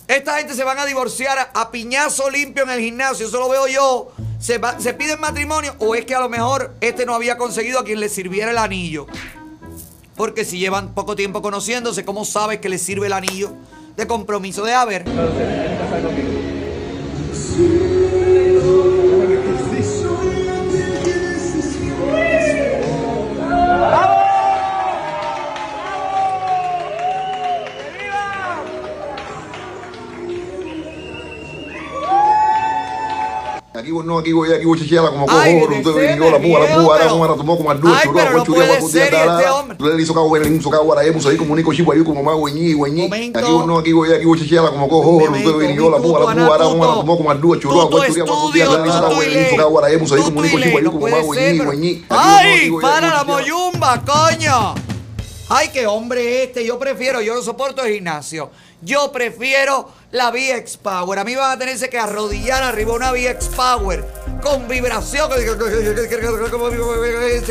S1: esta gente se van a divorciar a, piñazo limpio en el gimnasio, eso lo veo yo. Se, va- se piden matrimonio o es que a lo mejor este no había conseguido a quien le sirviera el anillo. Porque si llevan poco tiempo conociéndose, ¿cómo sabes que le sirve el anillo de compromiso de haber?
S4: Aquí vos no, aquí voy, aquí voy chichela como cojo, tú viniola, mu, la
S1: viejo,
S4: mu, ara,
S1: pero-
S4: mu, ara, tumo, como
S1: Ay,
S4: churro,
S1: pero no puede ser, este hombre-
S4: Tú le dices, cago, ven, hizo, cago, ara, hemos ahí como Nico Chico, ahí como más güeñi, güeñi. Aquí vos no, aquí voy, aquí voy chichela como cojo, tú te viniola, mu, ara, mu, ara, mu, ara, tumo, como adu, churro, agua, churia, agua, cutia, da, da, da. Le hizo, cago, ara, hemos ahí como Nico Chico, ahí como más vos no,
S1: ¡Ay! ¡Para la moyumba, coño! ¡Ay, qué hombre este! Yo prefiero, yo no soporto el gimnasio. Yo prefiero la VX Power. A mí van a tenerse que arrodillar arriba una VX Power con vibración. Se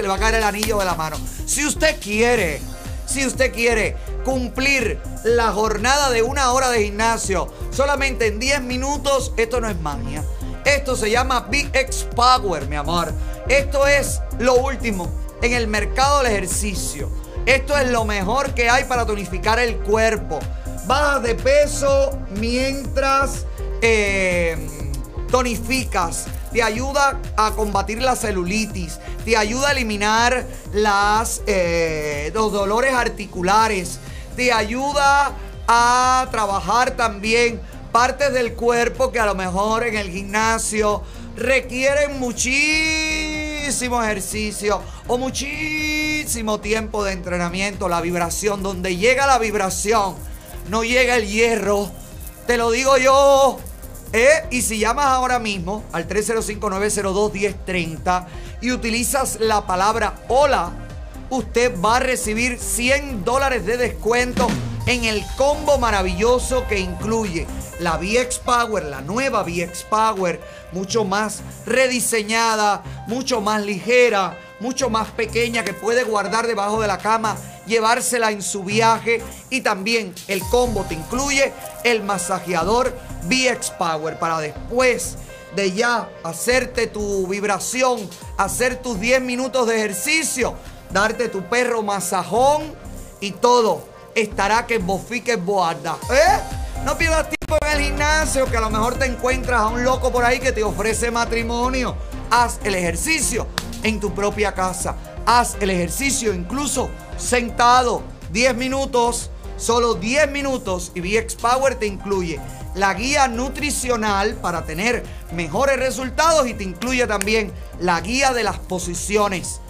S1: le va a caer el anillo de la mano. Si usted quiere, si usted quiere cumplir la jornada de una hora de gimnasio solamente en 10 minutos, esto no es magia. Esto se llama VX Power, mi amor. Esto es lo último en el mercado del ejercicio. Esto es lo mejor que hay para tonificar el cuerpo. Bajas de peso mientras eh, tonificas. Te ayuda a combatir la celulitis. Te ayuda a eliminar eh, los dolores articulares. Te ayuda a trabajar también partes del cuerpo que a lo mejor en el gimnasio requieren muchísimo ejercicio o muchísimo tiempo de entrenamiento. La vibración, donde llega la vibración, no llega el hierro. Te lo digo yo. ¿eh? Y si llamas ahora mismo al 305-902-1030 y utilizas la palabra hola, usted va a recibir 100 dólares de descuento en el combo maravilloso que incluye la VX Power, la nueva VX Power, mucho más rediseñada, mucho más ligera, mucho más pequeña que puede guardar debajo de la cama, llevársela en su viaje y también el combo te incluye el masajeador VX Power para después de ya hacerte tu vibración, hacer tus 10 minutos de ejercicio, darte tu perro masajón y todo estará que bofique boarda. ¿Eh? No pierdas tiempo en el gimnasio, que a lo mejor te encuentras a un loco por ahí que te ofrece matrimonio. Haz el ejercicio en tu propia casa. Haz el ejercicio incluso sentado. 10 minutos, solo 10 minutos. Y VX Power te incluye la guía nutricional para tener mejores resultados y te incluye también la guía de las posiciones.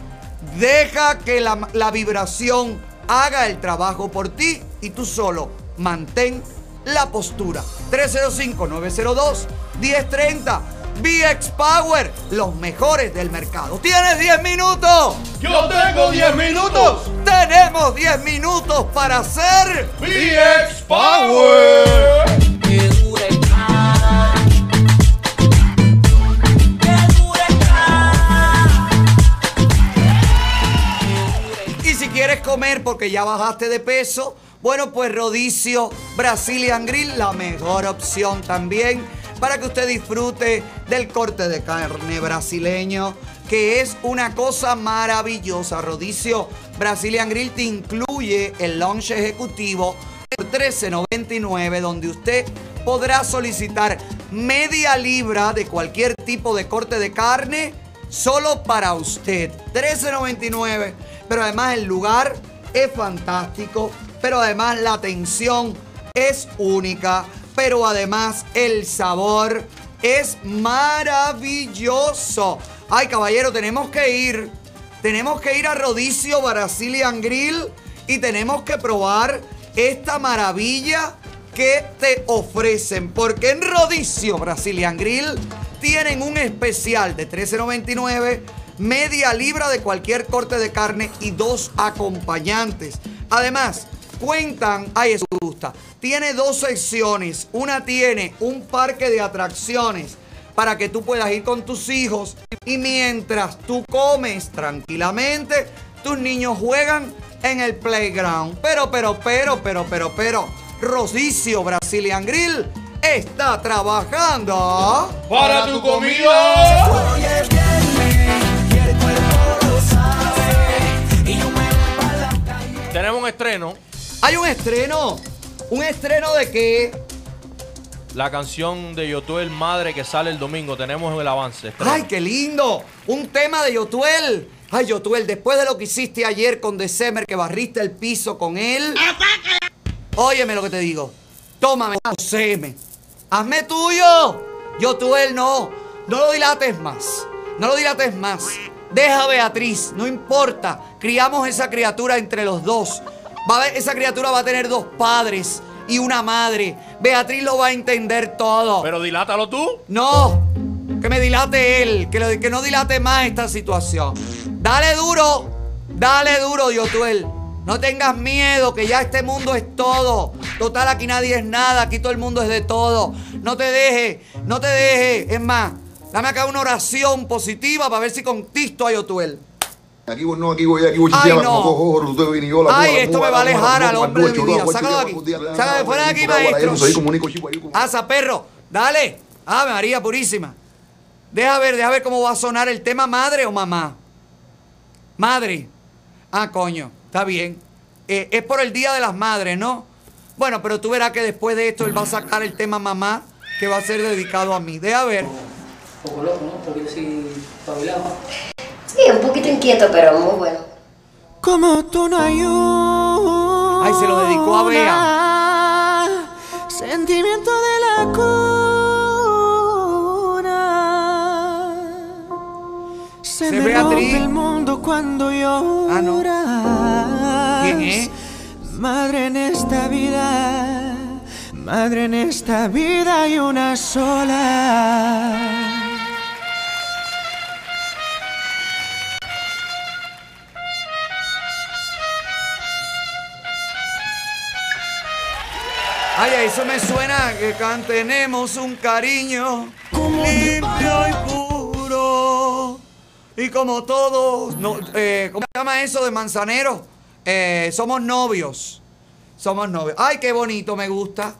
S1: Deja que la, la vibración haga el trabajo por ti y tú solo mantén la postura. 305-902-1030. VX Power, los mejores del mercado. ¿Tienes 10 minutos?
S2: Yo tengo 10 minutos.
S1: Tenemos 10 minutos para hacer
S2: VX Power.
S1: Y si quieres comer porque ya bajaste de peso, bueno, pues Rodicio Brazilian Grill, la mejor opción también para que usted disfrute del corte de carne brasileño, que es una cosa maravillosa. Rodicio Brazilian Grill te incluye el lunch ejecutivo por 13.99, donde usted podrá solicitar media libra de cualquier tipo de corte de carne solo para usted. 13.99. Pero además el lugar es fantástico. Pero además la atención es única. Pero además el sabor es maravilloso. Ay, caballero, tenemos que ir. Tenemos que ir a Rodicio Brazilian Grill y tenemos que probar esta maravilla que te ofrecen. Porque en Rodicio Brazilian Grill tienen un especial de 13.99, media libra de cualquier corte de carne y dos acompañantes. Además, cuentan, ay, eso me gusta. Tiene dos secciones. Una tiene un parque de atracciones para que tú puedas ir con tus hijos y mientras tú comes tranquilamente, tus niños juegan en el playground. Pero, pero, pero, pero, pero, pero, Rosicio Brazilian Grill está trabajando
S2: Para tu comida. Tenemos un estreno.
S1: Hay un estreno. ¿Un estreno de qué?
S2: La canción de Yotuel Madre que sale el domingo. Tenemos el avance. estreno.
S1: ¡Ay, qué lindo! Un tema de Yotuel. Ay, Yotuel, después de lo que hiciste ayer con December, que barriste el piso con él. Óyeme lo que te digo. Tómame, poséeme. Hazme tuyo. Yotuel, no. No lo dilates más. No lo dilates más. Deja a Beatriz, no importa. Criamos esa criatura entre los dos. Va a ver- esa criatura va a tener dos padres y una madre. Beatriz lo va a entender todo.
S2: Pero dilátalo tú.
S1: No, que me dilate él, que, lo- que no dilate más esta situación. Dale duro, dale duro, Yotuel. No tengas miedo, que ya este mundo es todo. Total, aquí nadie es nada, aquí todo el mundo es de todo. No te dejes, no te dejes. Es más, dame acá una oración positiva para ver si conquisto a Yotuel.
S4: Aquí vos no, aquí voy, aquí voy,
S1: Ay, no.
S4: como cojo, tú te
S1: esto me va a alejar al hombre de mi vida. Sácalo de aquí. Sácalo de fuera de aquí, maestro. Asa, perro. Dale. Ave María Purísima. Deja ver, deja ver cómo va a sonar el tema madre o mamá. Madre. Ah, coño. Está bien. Eh, es por el Día de las Madres, ¿no? Bueno, pero tú verás que después de esto él va a sacar el tema mamá que va a ser dedicado a mí. Deja ver.
S28: Un poco loco, ¿no?
S29: Sí, un poquito inquieto, pero muy bueno.
S5: Como tú no hay una
S1: Ay, se lo dedicó a Bea.
S5: Sentimiento de la cuna. Se,
S1: Se
S5: me
S1: Beatriz.
S5: rompe el mundo cuando lloras.
S1: ¿Quién es?
S5: Madre en esta vida, madre en esta vida hay una sola.
S1: Ay, a eso me suena que can- tenemos un cariño limpio y puro. Y como todos, no, eh, ¿cómo se llama eso de manzanero? Eh, somos novios. Somos novios. Ay, qué bonito, me gusta.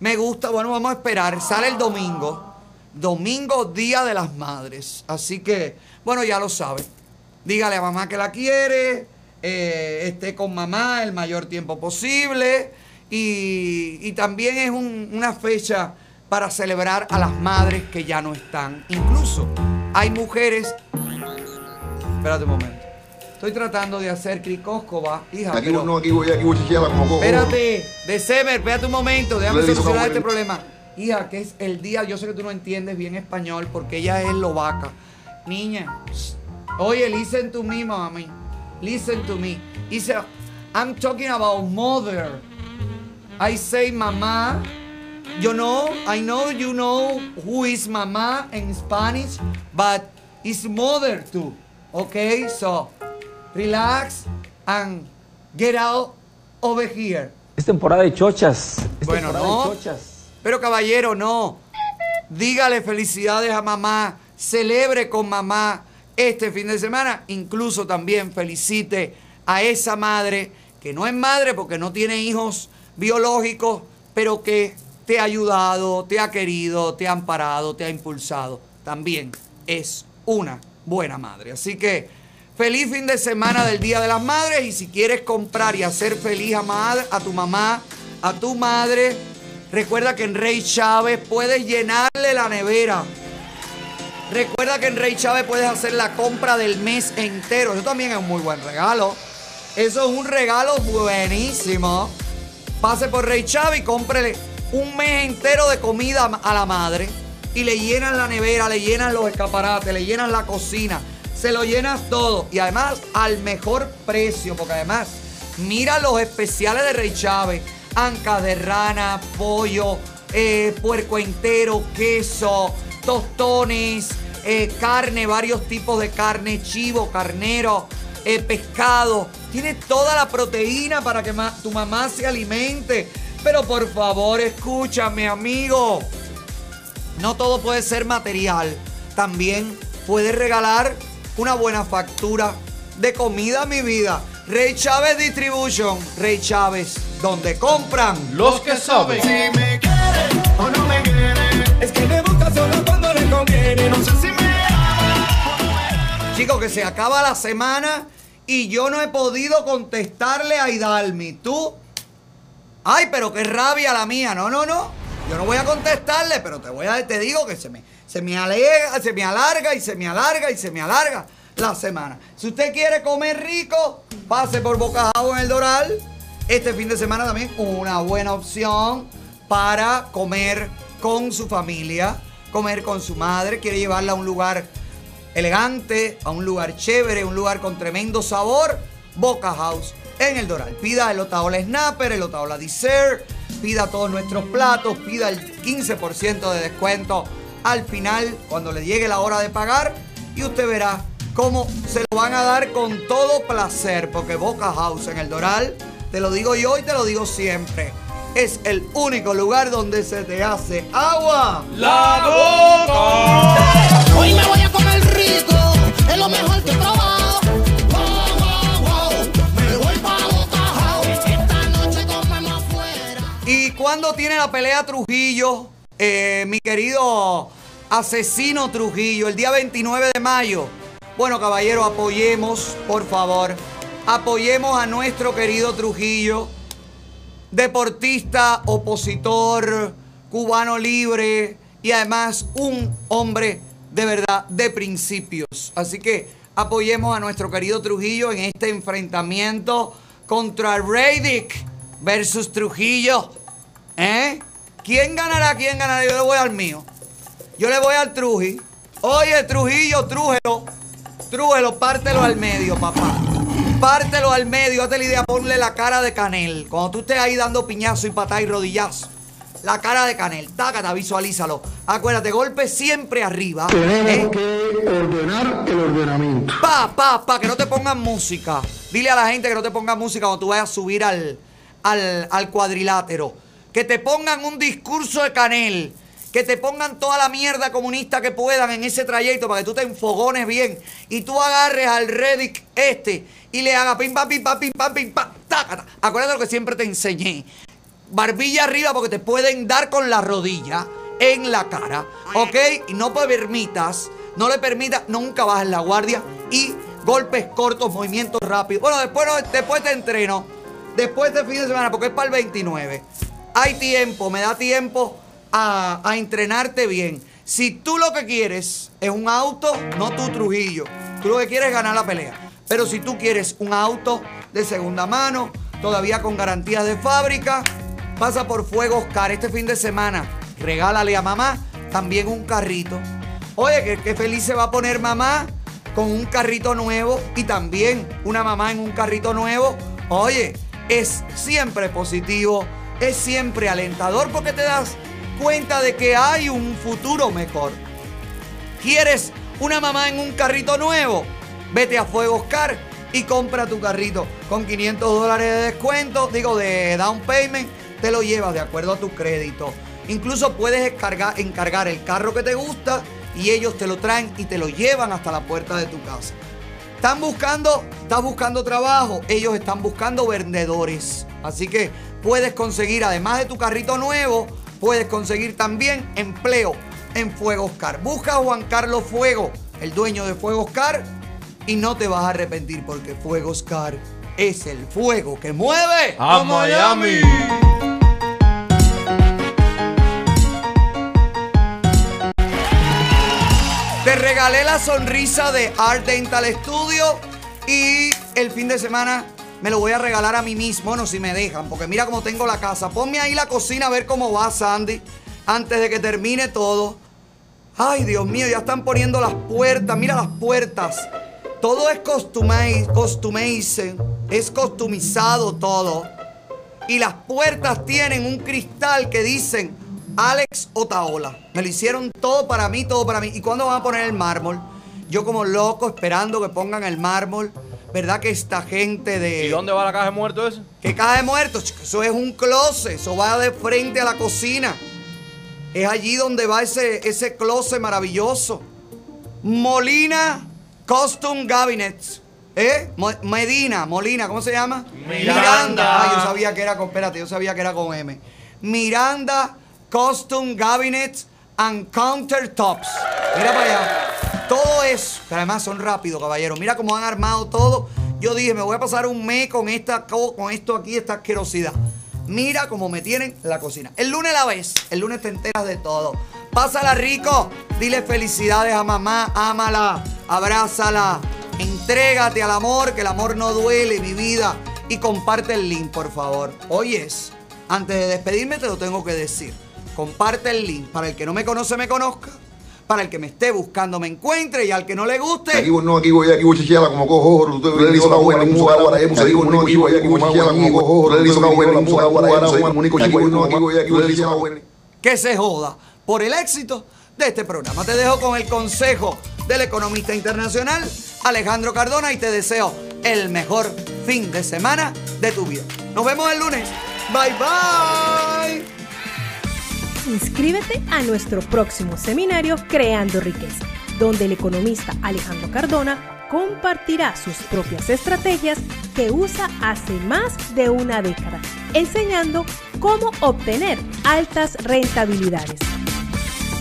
S1: Me gusta. Bueno, vamos a esperar. Sale el domingo. Domingo, Día de las Madres. Así que, bueno, ya lo sabe. Dígale a mamá que la quiere. eh, esté con mamá el mayor tiempo posible. Y, y también es un- una fecha para celebrar a las madres que ya no están. Incluso hay mujeres. Espérate un momento. Estoy tratando de hacer cricóscova, hija.
S4: Aquí
S1: pero-
S4: no, aquí voy, aquí voy, como.
S1: Espérate, December, espérate un momento, déjame solucionar este problema. Hija, que es el día, yo sé que tú no entiendes bien español porque ella es eslovaca. Niña, oye, listen to me, mami. Listen to me. Dice, I'm talking about mother. I say mamá. You know, I know you know who is mamá in Spanish, but it's mother too. Okay, so relax and get out over here.
S28: Es temporada de chochas. Es
S1: Bueno,
S28: temporada
S1: no.
S28: de chochas.
S1: Pero caballero, no. Dígale felicidades a mamá. Celebre con mamá este fin de semana. Incluso también felicite a esa madre que no es madre porque no tiene hijos biológicos, pero que te ha ayudado, te ha querido, te ha amparado, te ha impulsado. También es una buena madre. Así que feliz fin de semana del Día de las Madres y si quieres comprar y hacer feliz a, madre, a tu mamá, a tu madre, Recuerda que en Rey Chávez puedes llenarle la nevera. Recuerda que en Rey Chávez puedes hacer la compra del mes entero. Eso también es un muy buen regalo. Eso es un regalo buenísimo. Pase por Rey Chávez y cómprele un mes entero de comida a la madre. Y le llenan la nevera, le llenan los escaparates, le llenan la cocina. Se lo llenas todo. Y además al mejor precio. Porque además, mira los especiales de Rey Chávez. Ancas de rana, pollo, eh, puerco entero, queso, tostones, eh, carne, varios tipos de carne, chivo, carnero, eh, pescado. Tiene toda la proteína para que ma- tu mamá se alimente. Pero por favor, escúchame, amigo. No todo puede ser material. También puedes regalar una buena factura de comida, mi vida. Rey Chávez Distribution. Rey Chávez, donde compran
S2: Los que saben.
S5: Si me quiere o no me quiere, es que me busca solo cuando le conviene. No sé si me
S1: Chicos, que se acaba la semana y yo no he podido contestarle a Hidalmi. ¿Tú? Ay, pero qué rabia la mía. No, no, no. Yo no voy a contestarle, pero te voy a te digo que se me, se me alega, se me alarga y se me alarga y se me alarga la semana. Si usted quiere comer rico, pase por Bocajao en el Doral. Este fin de semana también una buena opción para comer con su familia, comer con su madre. Quiere llevarla a un lugar elegante, a un lugar chévere, un lugar con tremendo sabor, Boca House en el Doral. Pida el Otaola Snapper, el Otaola Dessert, pida todos nuestros platos, pida el 15% de descuento al final cuando le llegue la hora de pagar y usted verá cómo se lo van a dar con todo placer, porque Boca House en el Doral, te lo digo yo y te lo digo siempre, es el único lugar donde se te hace agua.
S5: La boca. Hoy me voy a comer rico, es lo mejor que. Me. Esta noche afuera.
S1: ¿Y cuándo tiene la pelea Trujillo, eh, mi querido asesino Trujillo? El día 29 de mayo. Bueno, caballero, apoyemos, por favor. Apoyemos a nuestro querido Trujillo, deportista, opositor, cubano libre y además un hombre de verdad de principios. Así que apoyemos a nuestro querido Trujillo en este enfrentamiento contra Radic versus Trujillo. ¿Eh? ¿Quién ganará? ¿Quién ganará? Yo le voy al mío. Yo le voy al Truji. Oye, Trujillo, trújelo. Trújelo, pártelo al medio, papá. Pártelo al medio, hazte la idea, ponle la cara de canel. Cuando tú estés ahí dando piñazo y patá y rodillazo. La cara de canel, tácata, visualízalo. Acuérdate, golpe siempre arriba. ¿eh?
S4: que ordenar el ordenamiento.
S1: Pa, pa, pa, que no te pongan música. Dile a la gente que no te pongan música cuando tú vayas a subir al, al, al cuadrilátero. Que te pongan un discurso de canel. Que te pongan toda la mierda comunista que puedan en ese trayecto para que tú te enfogones bien. Y tú agarres al Reddick este y le hagas pim pam, pim pam, pim pam, pim pam, tácata. Acuérdate lo que siempre te enseñé. Barbilla arriba porque te pueden dar con la rodilla en la cara. ¿Ok? Y no permitas, no le permitas, nunca bajes la guardia y golpes cortos, movimientos rápidos. Bueno, después, después te entreno. Después de fin de semana, porque es para el 29. Hay tiempo, me da tiempo a, a entrenarte bien. Si tú lo que quieres es un auto, no tú Trujillo. Tú lo que quieres es ganar la pelea. Pero si tú quieres un auto de segunda mano, todavía con garantías de fábrica, pasa por Fuego Oscar este fin de semana. Regálale a mamá también un carrito. Oye, que feliz se va a poner mamá con un carrito nuevo y también una mamá en un carrito nuevo. Oye, es siempre positivo, es siempre alentador porque te das cuenta de que hay un futuro mejor. ¿Quieres una mamá en un carrito nuevo? Vete a Fuego Oscar y compra tu carrito con 500 dólares de descuento, digo de down payment, te lo llevas de acuerdo a tu crédito. Incluso puedes encargar, encargar el carro que te gusta y ellos te lo traen y te lo llevan hasta la puerta de tu casa. Están buscando, estás buscando trabajo, ellos están buscando vendedores. Así que puedes conseguir, además de tu carrito nuevo, puedes conseguir también empleo en Fuego Oscar. Busca a Juan Carlos Fuego, el dueño de Fuego Oscar, y no te vas a arrepentir porque Fuego Oscar es el fuego que mueve
S2: A Miami.
S1: Regalé la sonrisa de Art Dental Studio y el fin de semana me lo voy a regalar a mí mismo, no si me dejan, porque mira cómo tengo la casa. Ponme ahí la cocina a ver cómo va Sandy antes de que termine todo. Ay, Dios mío, ya están poniendo las puertas. Mira las puertas. Todo es costumize, es costumizado todo. Y las puertas tienen un cristal que dicen Alex Otaola. Me lo hicieron todo para mí, todo para mí. ¿Y cuándo van a poner el mármol? Yo como loco esperando que pongan el mármol. ¿Verdad que esta gente de...
S2: ¿Y dónde va la caja de muertos ese?
S1: ¿Qué caja de muertos? Eso es un closet. Eso va de frente a la cocina. Es allí donde va ese, ese closet maravilloso. Molina Custom Cabinets. ¿Eh? Mo- Medina, Molina, ¿cómo se llama?
S2: Miranda.
S1: Ah, yo sabía que era con, espérate, yo sabía que era con M. Miranda Custom Cabinets and Countertops. Mira para allá. Todo eso. Pero además son rápidos, caballero. Mira cómo han armado todo. Yo dije, me voy a pasar un mes con, esta, co- con esto aquí, esta asquerosidad. Mira cómo me tienen la cocina. El lunes la ves. El lunes te enteras de todo. Pásala rico. Dile felicidades a mamá. Ámala. Abrázala. Entrégate al amor, que el amor no duele, mi vida. Y comparte el link, por favor. Oyes, antes de despedirme te lo tengo que decir. Comparte el link para el que no me conoce me conozca, para el que me esté buscando me encuentre y al que no le guste.
S4: Aquí no, aquí voy, aquí voy chichiala como cojo, la buena, agua, aquí aquí vos no, aquí voy, aquí voy chichiala como cojo, la buena, agua, aquí vos no, aquí voy, aquí voy chichiala buena.
S1: que se joda por el éxito de este programa. Te dejo con el consejo del economista internacional Alejandro Cardona y te deseo el mejor fin de semana de tu vida. Nos vemos el lunes. Bye bye.
S30: Inscríbete a nuestro próximo seminario Creando Riqueza, donde el economista Alejandro Cardona compartirá sus propias estrategias que usa hace más de una década, enseñando cómo obtener altas rentabilidades.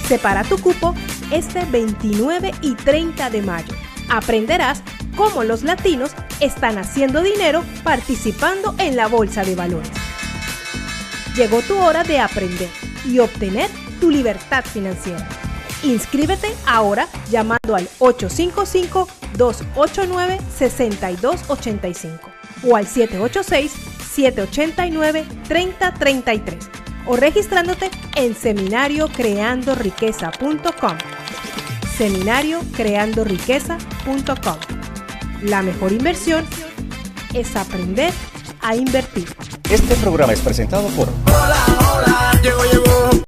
S30: Separa tu cupo este 29 y 30 de mayo. Aprenderás cómo los latinos están haciendo dinero participando en la bolsa de valores. Llegó tu hora de aprender y obtener tu libertad financiera. Inscríbete ahora llamando al 855-289-6285 o al 786-789-3033 o registrándote en seminariocreandoriqueza.com. Seminariocreandoriqueza.com. La mejor inversión es aprender a invertir.
S31: Este programa es presentado por
S5: Llegó, llegó,